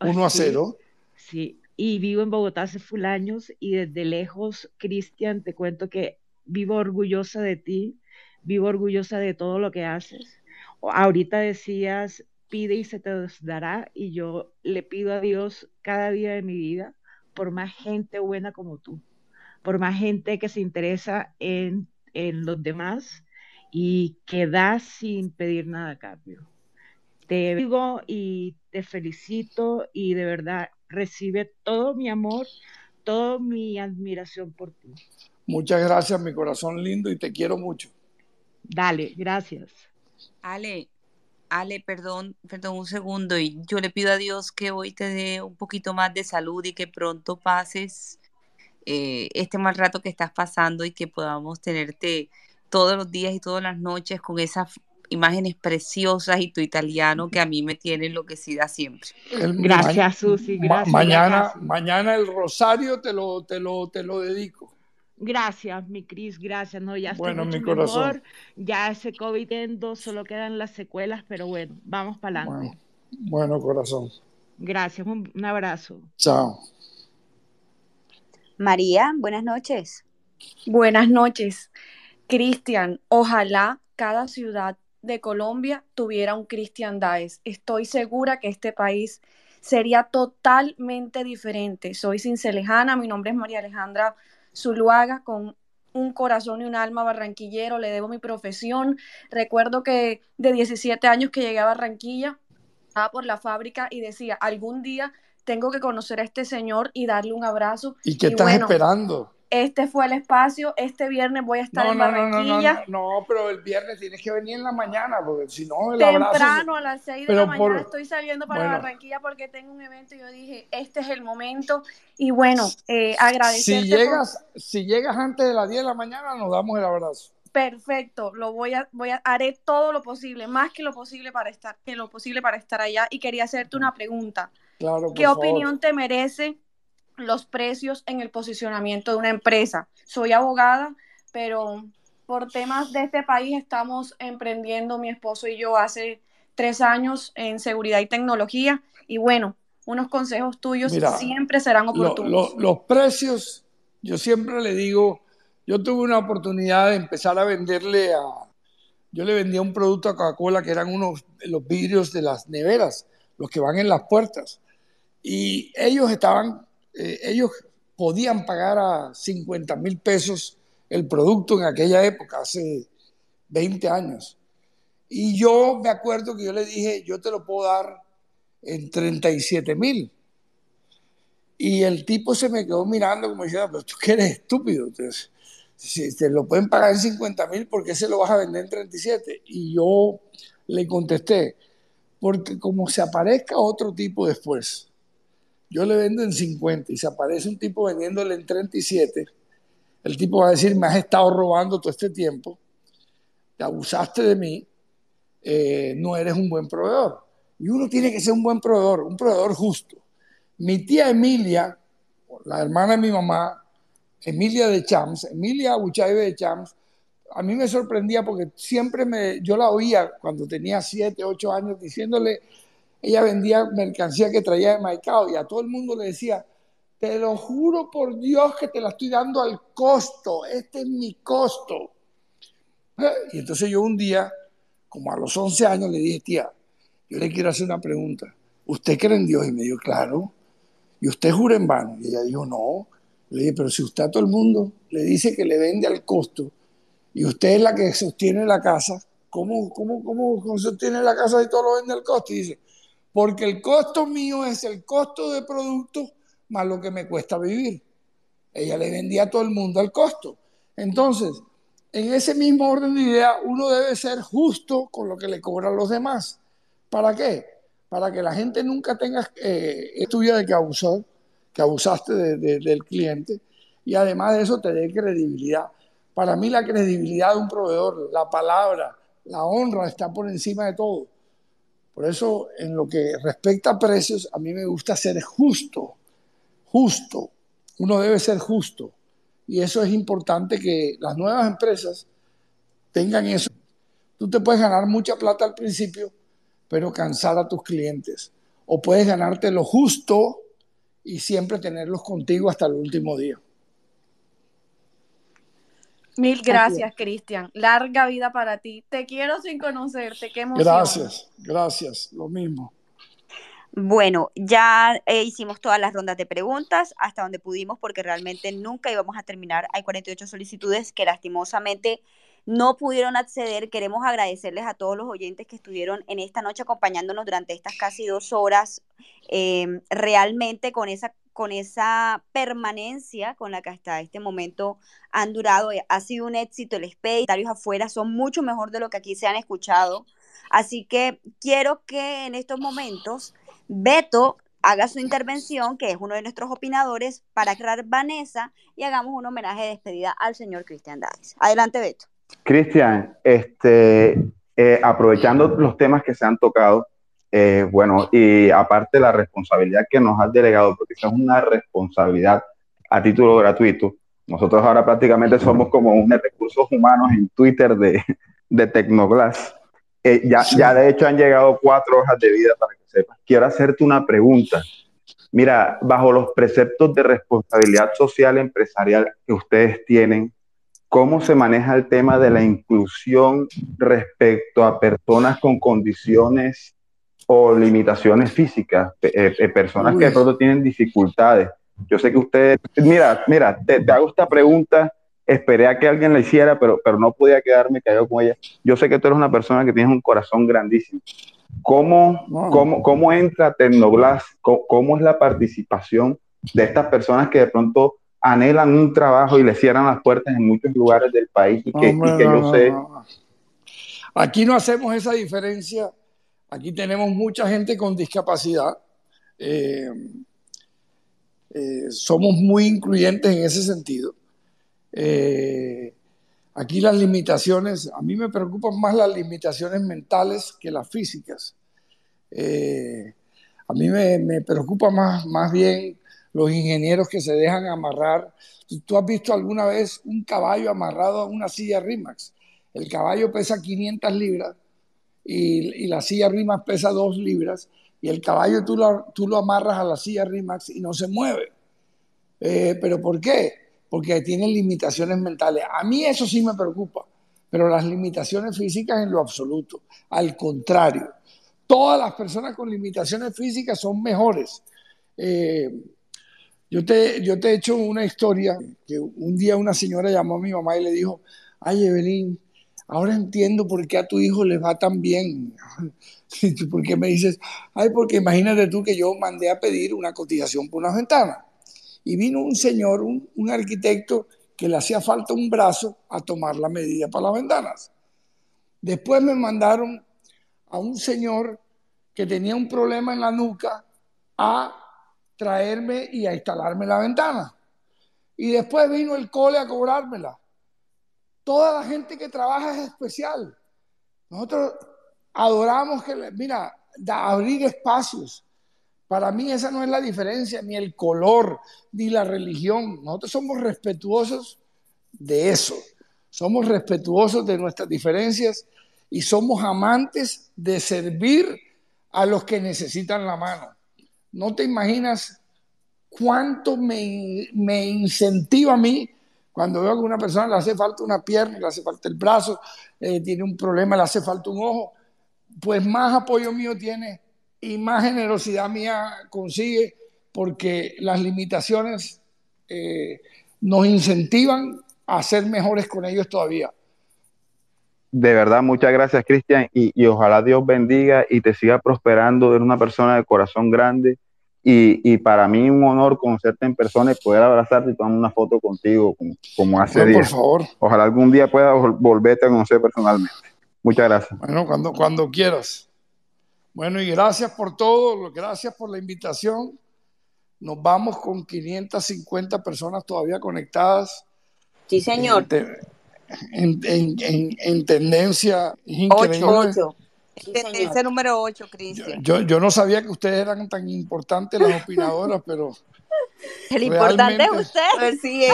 1 a 0. Sí, y vivo en Bogotá hace full años y desde lejos, Cristian, te cuento que vivo orgullosa de ti, vivo orgullosa de todo lo que haces. Ahorita decías, pide y se te dará, y yo le pido a Dios cada día de mi vida por más gente buena como tú, por más gente que se interesa en, en los demás y que das sin pedir nada a cambio. Te digo y te felicito y de verdad recibe todo mi amor, toda mi admiración por ti. Muchas gracias, mi corazón lindo, y te quiero mucho. Dale, gracias. Ale, Ale, perdón, perdón un segundo, y yo le pido a Dios que hoy te dé un poquito más de salud y que pronto pases eh, este mal rato que estás pasando y que podamos tenerte todos los días y todas las noches con esas imágenes preciosas y tu italiano que a mí me tiene enloquecida siempre. El- Gracias, ma- Susi, ma- gracias, mañana, gracias. mañana el rosario te lo, te lo, te lo dedico. Gracias, mi Cris, gracias. No, ya estoy Bueno, mucho mi corazón. mejor. Ya ese COVID endo, solo quedan las secuelas, pero bueno, vamos para adelante. Bueno, bueno, corazón. Gracias, un, un abrazo. Chao. María, buenas noches. Buenas noches. Cristian, ojalá cada ciudad de Colombia tuviera un Cristian Daes. Estoy segura que este país sería totalmente diferente. Soy cincelejana, mi nombre es María Alejandra Zuluaga, con un corazón y un alma barranquillero, le debo mi profesión. Recuerdo que de 17 años que llegué a Barranquilla, estaba por la fábrica y decía, algún día tengo que conocer a este señor y darle un abrazo. ¿Y qué Y estás bueno, esperando? Este fue el espacio. Este viernes voy a estar No, en no, Barranquilla. no, no, pero el viernes tienes que venir en la mañana, porque si no el abrazo. Temprano a las 6 de la mañana por- estoy saliendo para bueno. Barranquilla porque tengo un evento y yo dije, este es el momento. Y bueno, eh, Si agradecerte por- llegas, si llegas antes de las 10 de la mañana, nos damos el abrazo. Perfecto, lo voy a, voy a, haré todo lo posible, más que lo posible para estar, que lo posible para estar allá. Y quería hacerte una pregunta. Claro, ¿Qué favor. opinión te merece los precios en el posicionamiento de una empresa? Soy abogada, pero por temas de este país estamos emprendiendo mi esposo y yo hace tres años en seguridad y tecnología. Y bueno, unos consejos tuyos Mira, siempre serán Lo- oportunos. lo- los precios, yo siempre le digo, yo tuve una oportunidad de empezar a venderle a, yo le vendía un producto a Coca-Cola que eran unos, los vidrios de las neveras, los que van en las puertas. Y ellos estaban, eh, ellos podían pagar a 50 mil pesos el producto en aquella época, hace 20 años. Y yo me acuerdo que yo le dije, yo te lo puedo dar en 37 mil. Y el tipo se me quedó mirando como diciendo, pero tú que eres estúpido. Si te lo pueden pagar en 50 mil, ¿por qué se lo vas a vender en 37? Y yo le contesté, porque como se aparezca otro tipo después, yo le vendo en 50 y se aparece un tipo vendiéndole en 37, el tipo va a decir, me has estado robando todo este tiempo, te abusaste de mí, eh, no eres un buen proveedor. Y uno tiene que ser un buen proveedor, un proveedor justo. Mi tía Emilia, la hermana de mi mamá, Emilia de Chams, Emilia Uchaibe de Chams, a mí me sorprendía porque siempre me, yo la oía cuando tenía 7, 8 años diciéndole, ella vendía mercancía que traía de Maicao y a todo el mundo le decía, te lo juro por Dios que te la estoy dando al costo, este es mi costo. Y entonces yo un día, como a los 11 años, le dije, tía, yo le quiero hacer una pregunta. ¿Usted cree en Dios? Y me dijo, claro. ¿Y usted jura en vano? Y ella dijo, no. Le dije, pero si usted a todo el mundo le dice que le vende al costo y usted es la que sostiene la casa, ¿cómo, cómo, cómo, sostiene la casa y todo lo vende al costo? Y dice, porque el costo mío es el costo de producto más lo que me cuesta vivir. Ella le vendía a todo el mundo al costo. Entonces, en ese mismo orden de idea, uno debe ser justo con lo que le cobran los demás. ¿Para qué? Para que la gente nunca tenga eh, de que abusó, que abusaste de- de- del cliente y además de eso te dé credibilidad. Para mí la credibilidad de un proveedor, la palabra, la honra está por encima de todo. Por eso, en lo que respecta a precios, a mí me gusta ser justo, justo. Uno debe ser justo. Y eso es importante que las nuevas empresas tengan eso. Tú te puedes ganar mucha plata al principio, pero cansar a tus clientes. O puedes ganarte lo justo y siempre tenerlos contigo hasta el último día. Mil gracias, Cristian. Larga vida para ti. Te quiero sin conocerte. Qué emoción. Gracias, gracias, lo mismo. Bueno, ya eh, hicimos todas las rondas de preguntas hasta donde pudimos porque realmente nunca íbamos a terminar. Hay 48 solicitudes que lastimosamente no pudieron acceder. Queremos agradecerles a todos los oyentes que estuvieron en esta noche acompañándonos durante estas casi dos horas, eh, realmente con esa, con esa permanencia con la que hasta este momento han durado. Eh, Ha sido un éxito el space, comentarios afuera son mucho mejor de lo que aquí se han escuchado. Así que quiero que en estos momentos Beto haga su intervención, que es uno de nuestros opinadores, para crear Vanessa y hagamos un homenaje de despedida al señor Cristian Dáez. Adelante, Beto. Cristian, este, eh, aprovechando los temas que se han tocado, eh, bueno, y aparte la responsabilidad que nos has delegado, porque esa es una responsabilidad a título gratuito. Nosotros ahora prácticamente somos como un de recursos humanos en Twitter de, de Tecnoglass. Eh, ya, ya de hecho han llegado cuatro hojas de vida para que sepas. Quiero hacerte una pregunta. Mira, bajo los preceptos de responsabilidad social empresarial que ustedes tienen, ¿cómo se maneja el tema de la inclusión respecto a personas con condiciones o limitaciones físicas, eh, eh, personas que de pronto tienen dificultades? Yo sé que ustedes, mira, mira, te, te hago esta pregunta esperé a que alguien la hiciera, pero, pero no podía quedarme callado con ella. Yo sé que tú eres una persona que tienes un corazón grandísimo. ¿Cómo, cómo, cómo entra Tecnoglass? ¿Cómo, es la participación de estas personas que de pronto anhelan un trabajo y le cierran las puertas en muchos lugares del país y que, yo sé... Aquí no hacemos esa diferencia. Aquí tenemos mucha gente con discapacidad. Eh, eh, somos muy incluyentes en ese sentido. Eh, aquí las limitaciones, a mí me preocupan más las limitaciones mentales que las físicas. A mí me, me, preocupa más, más bien los ingenieros que se dejan amarrar. ¿Tú has visto alguna vez un caballo amarrado a una silla RIMAX? El caballo pesa 500 libras y, la silla RIMAX pesa 2 libras y el caballo tú lo, tú lo amarras a la silla RIMAX y no se mueve. Eh, ¿Pero por qué? porque tienen limitaciones mentales. A mí eso sí me preocupa, pero las limitaciones físicas en lo absoluto. Al contrario, todas las personas con limitaciones físicas son mejores. Eh, yo, te, yo te he hecho una historia que un día una señora llamó a mi mamá y le dijo, ay Evelyn, ahora entiendo por qué a tu hijo le va tan bien. ¿Por qué me dices? Ay, porque imagínate tú que yo mandé a pedir una cotización por una ventana y vino un señor, un, arquitecto, que le hacía falta un brazo a tomar la medida para las ventanas. Después me mandaron a un señor que tenía un problema en la nuca a traerme y a instalarme la ventana. Y después vino el cole a cobrármela. Toda la gente que trabaja es especial. Nosotros adoramos que, mira, abrir espacios, para mí esa no es la diferencia, ni el color, ni la religión. Nosotros somos respetuosos de eso. Somos respetuosos de nuestras diferencias y somos amantes de servir a los que necesitan la mano. No te imaginas cuánto me, incentiva a mí cuando veo que una persona le hace falta una pierna, le hace falta el brazo, eh, tiene un problema, le hace falta un ojo, pues más apoyo mío tiene y más generosidad mía consigue porque las limitaciones eh, nos incentivan a ser mejores con ellos todavía. De verdad, muchas gracias, Cristian, y, ojalá Dios bendiga y te siga prosperando. Eres una persona de corazón grande y, para mí un honor conocerte en persona y poder abrazarte y tomar una foto contigo como, hace días. Por favor. Ojalá algún día pueda volverte a conocer personalmente. Muchas gracias. Bueno, cuando, cuando quieras. Bueno, y gracias por todo, gracias por la invitación. Nos vamos con 550 personas todavía conectadas. Sí, señor. En, tendencia increíble. 8, Tendencia número 8, Cristian. Yo, yo, no sabía que ustedes eran tan importantes las opinadoras, pero. El importante es usted. Pues sí, es.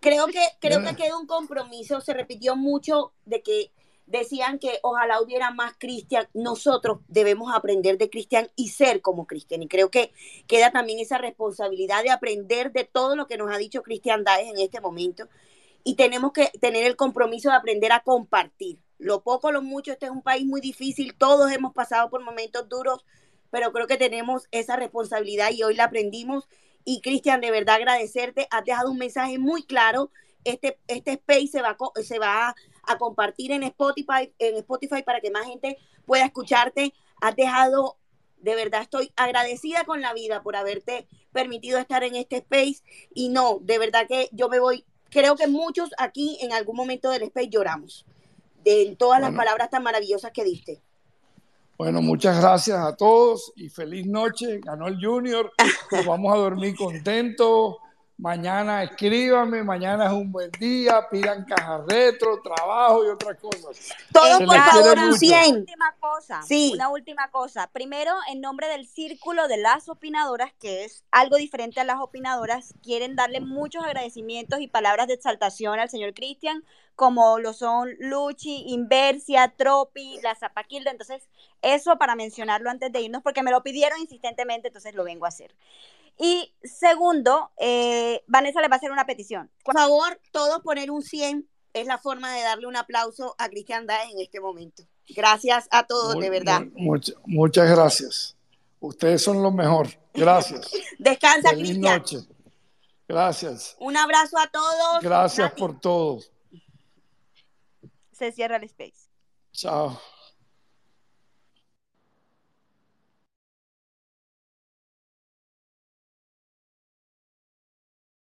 Creo que, creo que queda un compromiso. Se repitió mucho de que decían que ojalá hubiera más Cristian. Nosotros debemos aprender de Cristian y ser como Cristian. Y creo que queda también esa responsabilidad de aprender de todo lo que nos ha dicho Cristian Daes en este momento. Y tenemos que tener el compromiso de aprender a compartir. Lo poco, lo mucho, este es un país muy difícil. Todos hemos pasado por momentos duros, pero creo que tenemos esa responsabilidad y hoy la aprendimos. Y Cristian, de verdad agradecerte. Has dejado un mensaje muy claro. Este, este space se va, se va a compartir en Spotify, en Spotify para que más gente pueda escucharte. Has dejado, de verdad estoy agradecida con la vida por haberte permitido estar en este space y no, de verdad que yo me voy, creo que muchos aquí en algún momento del space lloramos de todas las palabras tan maravillosas que diste. Bueno, muchas gracias a todos y feliz noche. Ganó el Junior. Nos vamos a dormir contentos. Mañana escríbame, mañana es un buen día, pidan caja retro, trabajo y otras cosas. Todos, Se por favor, un mucho. 100. Una última cosa. Sí. Una última cosa. Primero, en nombre del círculo de las opinadoras, que es algo diferente a las opinadoras, quieren darle muchos agradecimientos y palabras de exaltación al señor Cristian, como lo son Luchi, Inversia, Tropi, la Zapaquilda. Entonces, eso para mencionarlo antes de irnos, porque me lo pidieron insistentemente, entonces lo vengo a hacer. Y segundo, eh, Vanessa le va a hacer una petición. Por favor, todos poner un 100 es la forma de darle un aplauso a Cristian Daes en este momento. Gracias a todos, de verdad. mu- much- muchas gracias. Ustedes son lo mejor. Gracias. Descansa, Feliz Cristian. noche. Gracias. Un abrazo a todos. Gracias por todo. Se cierra el space. Chao.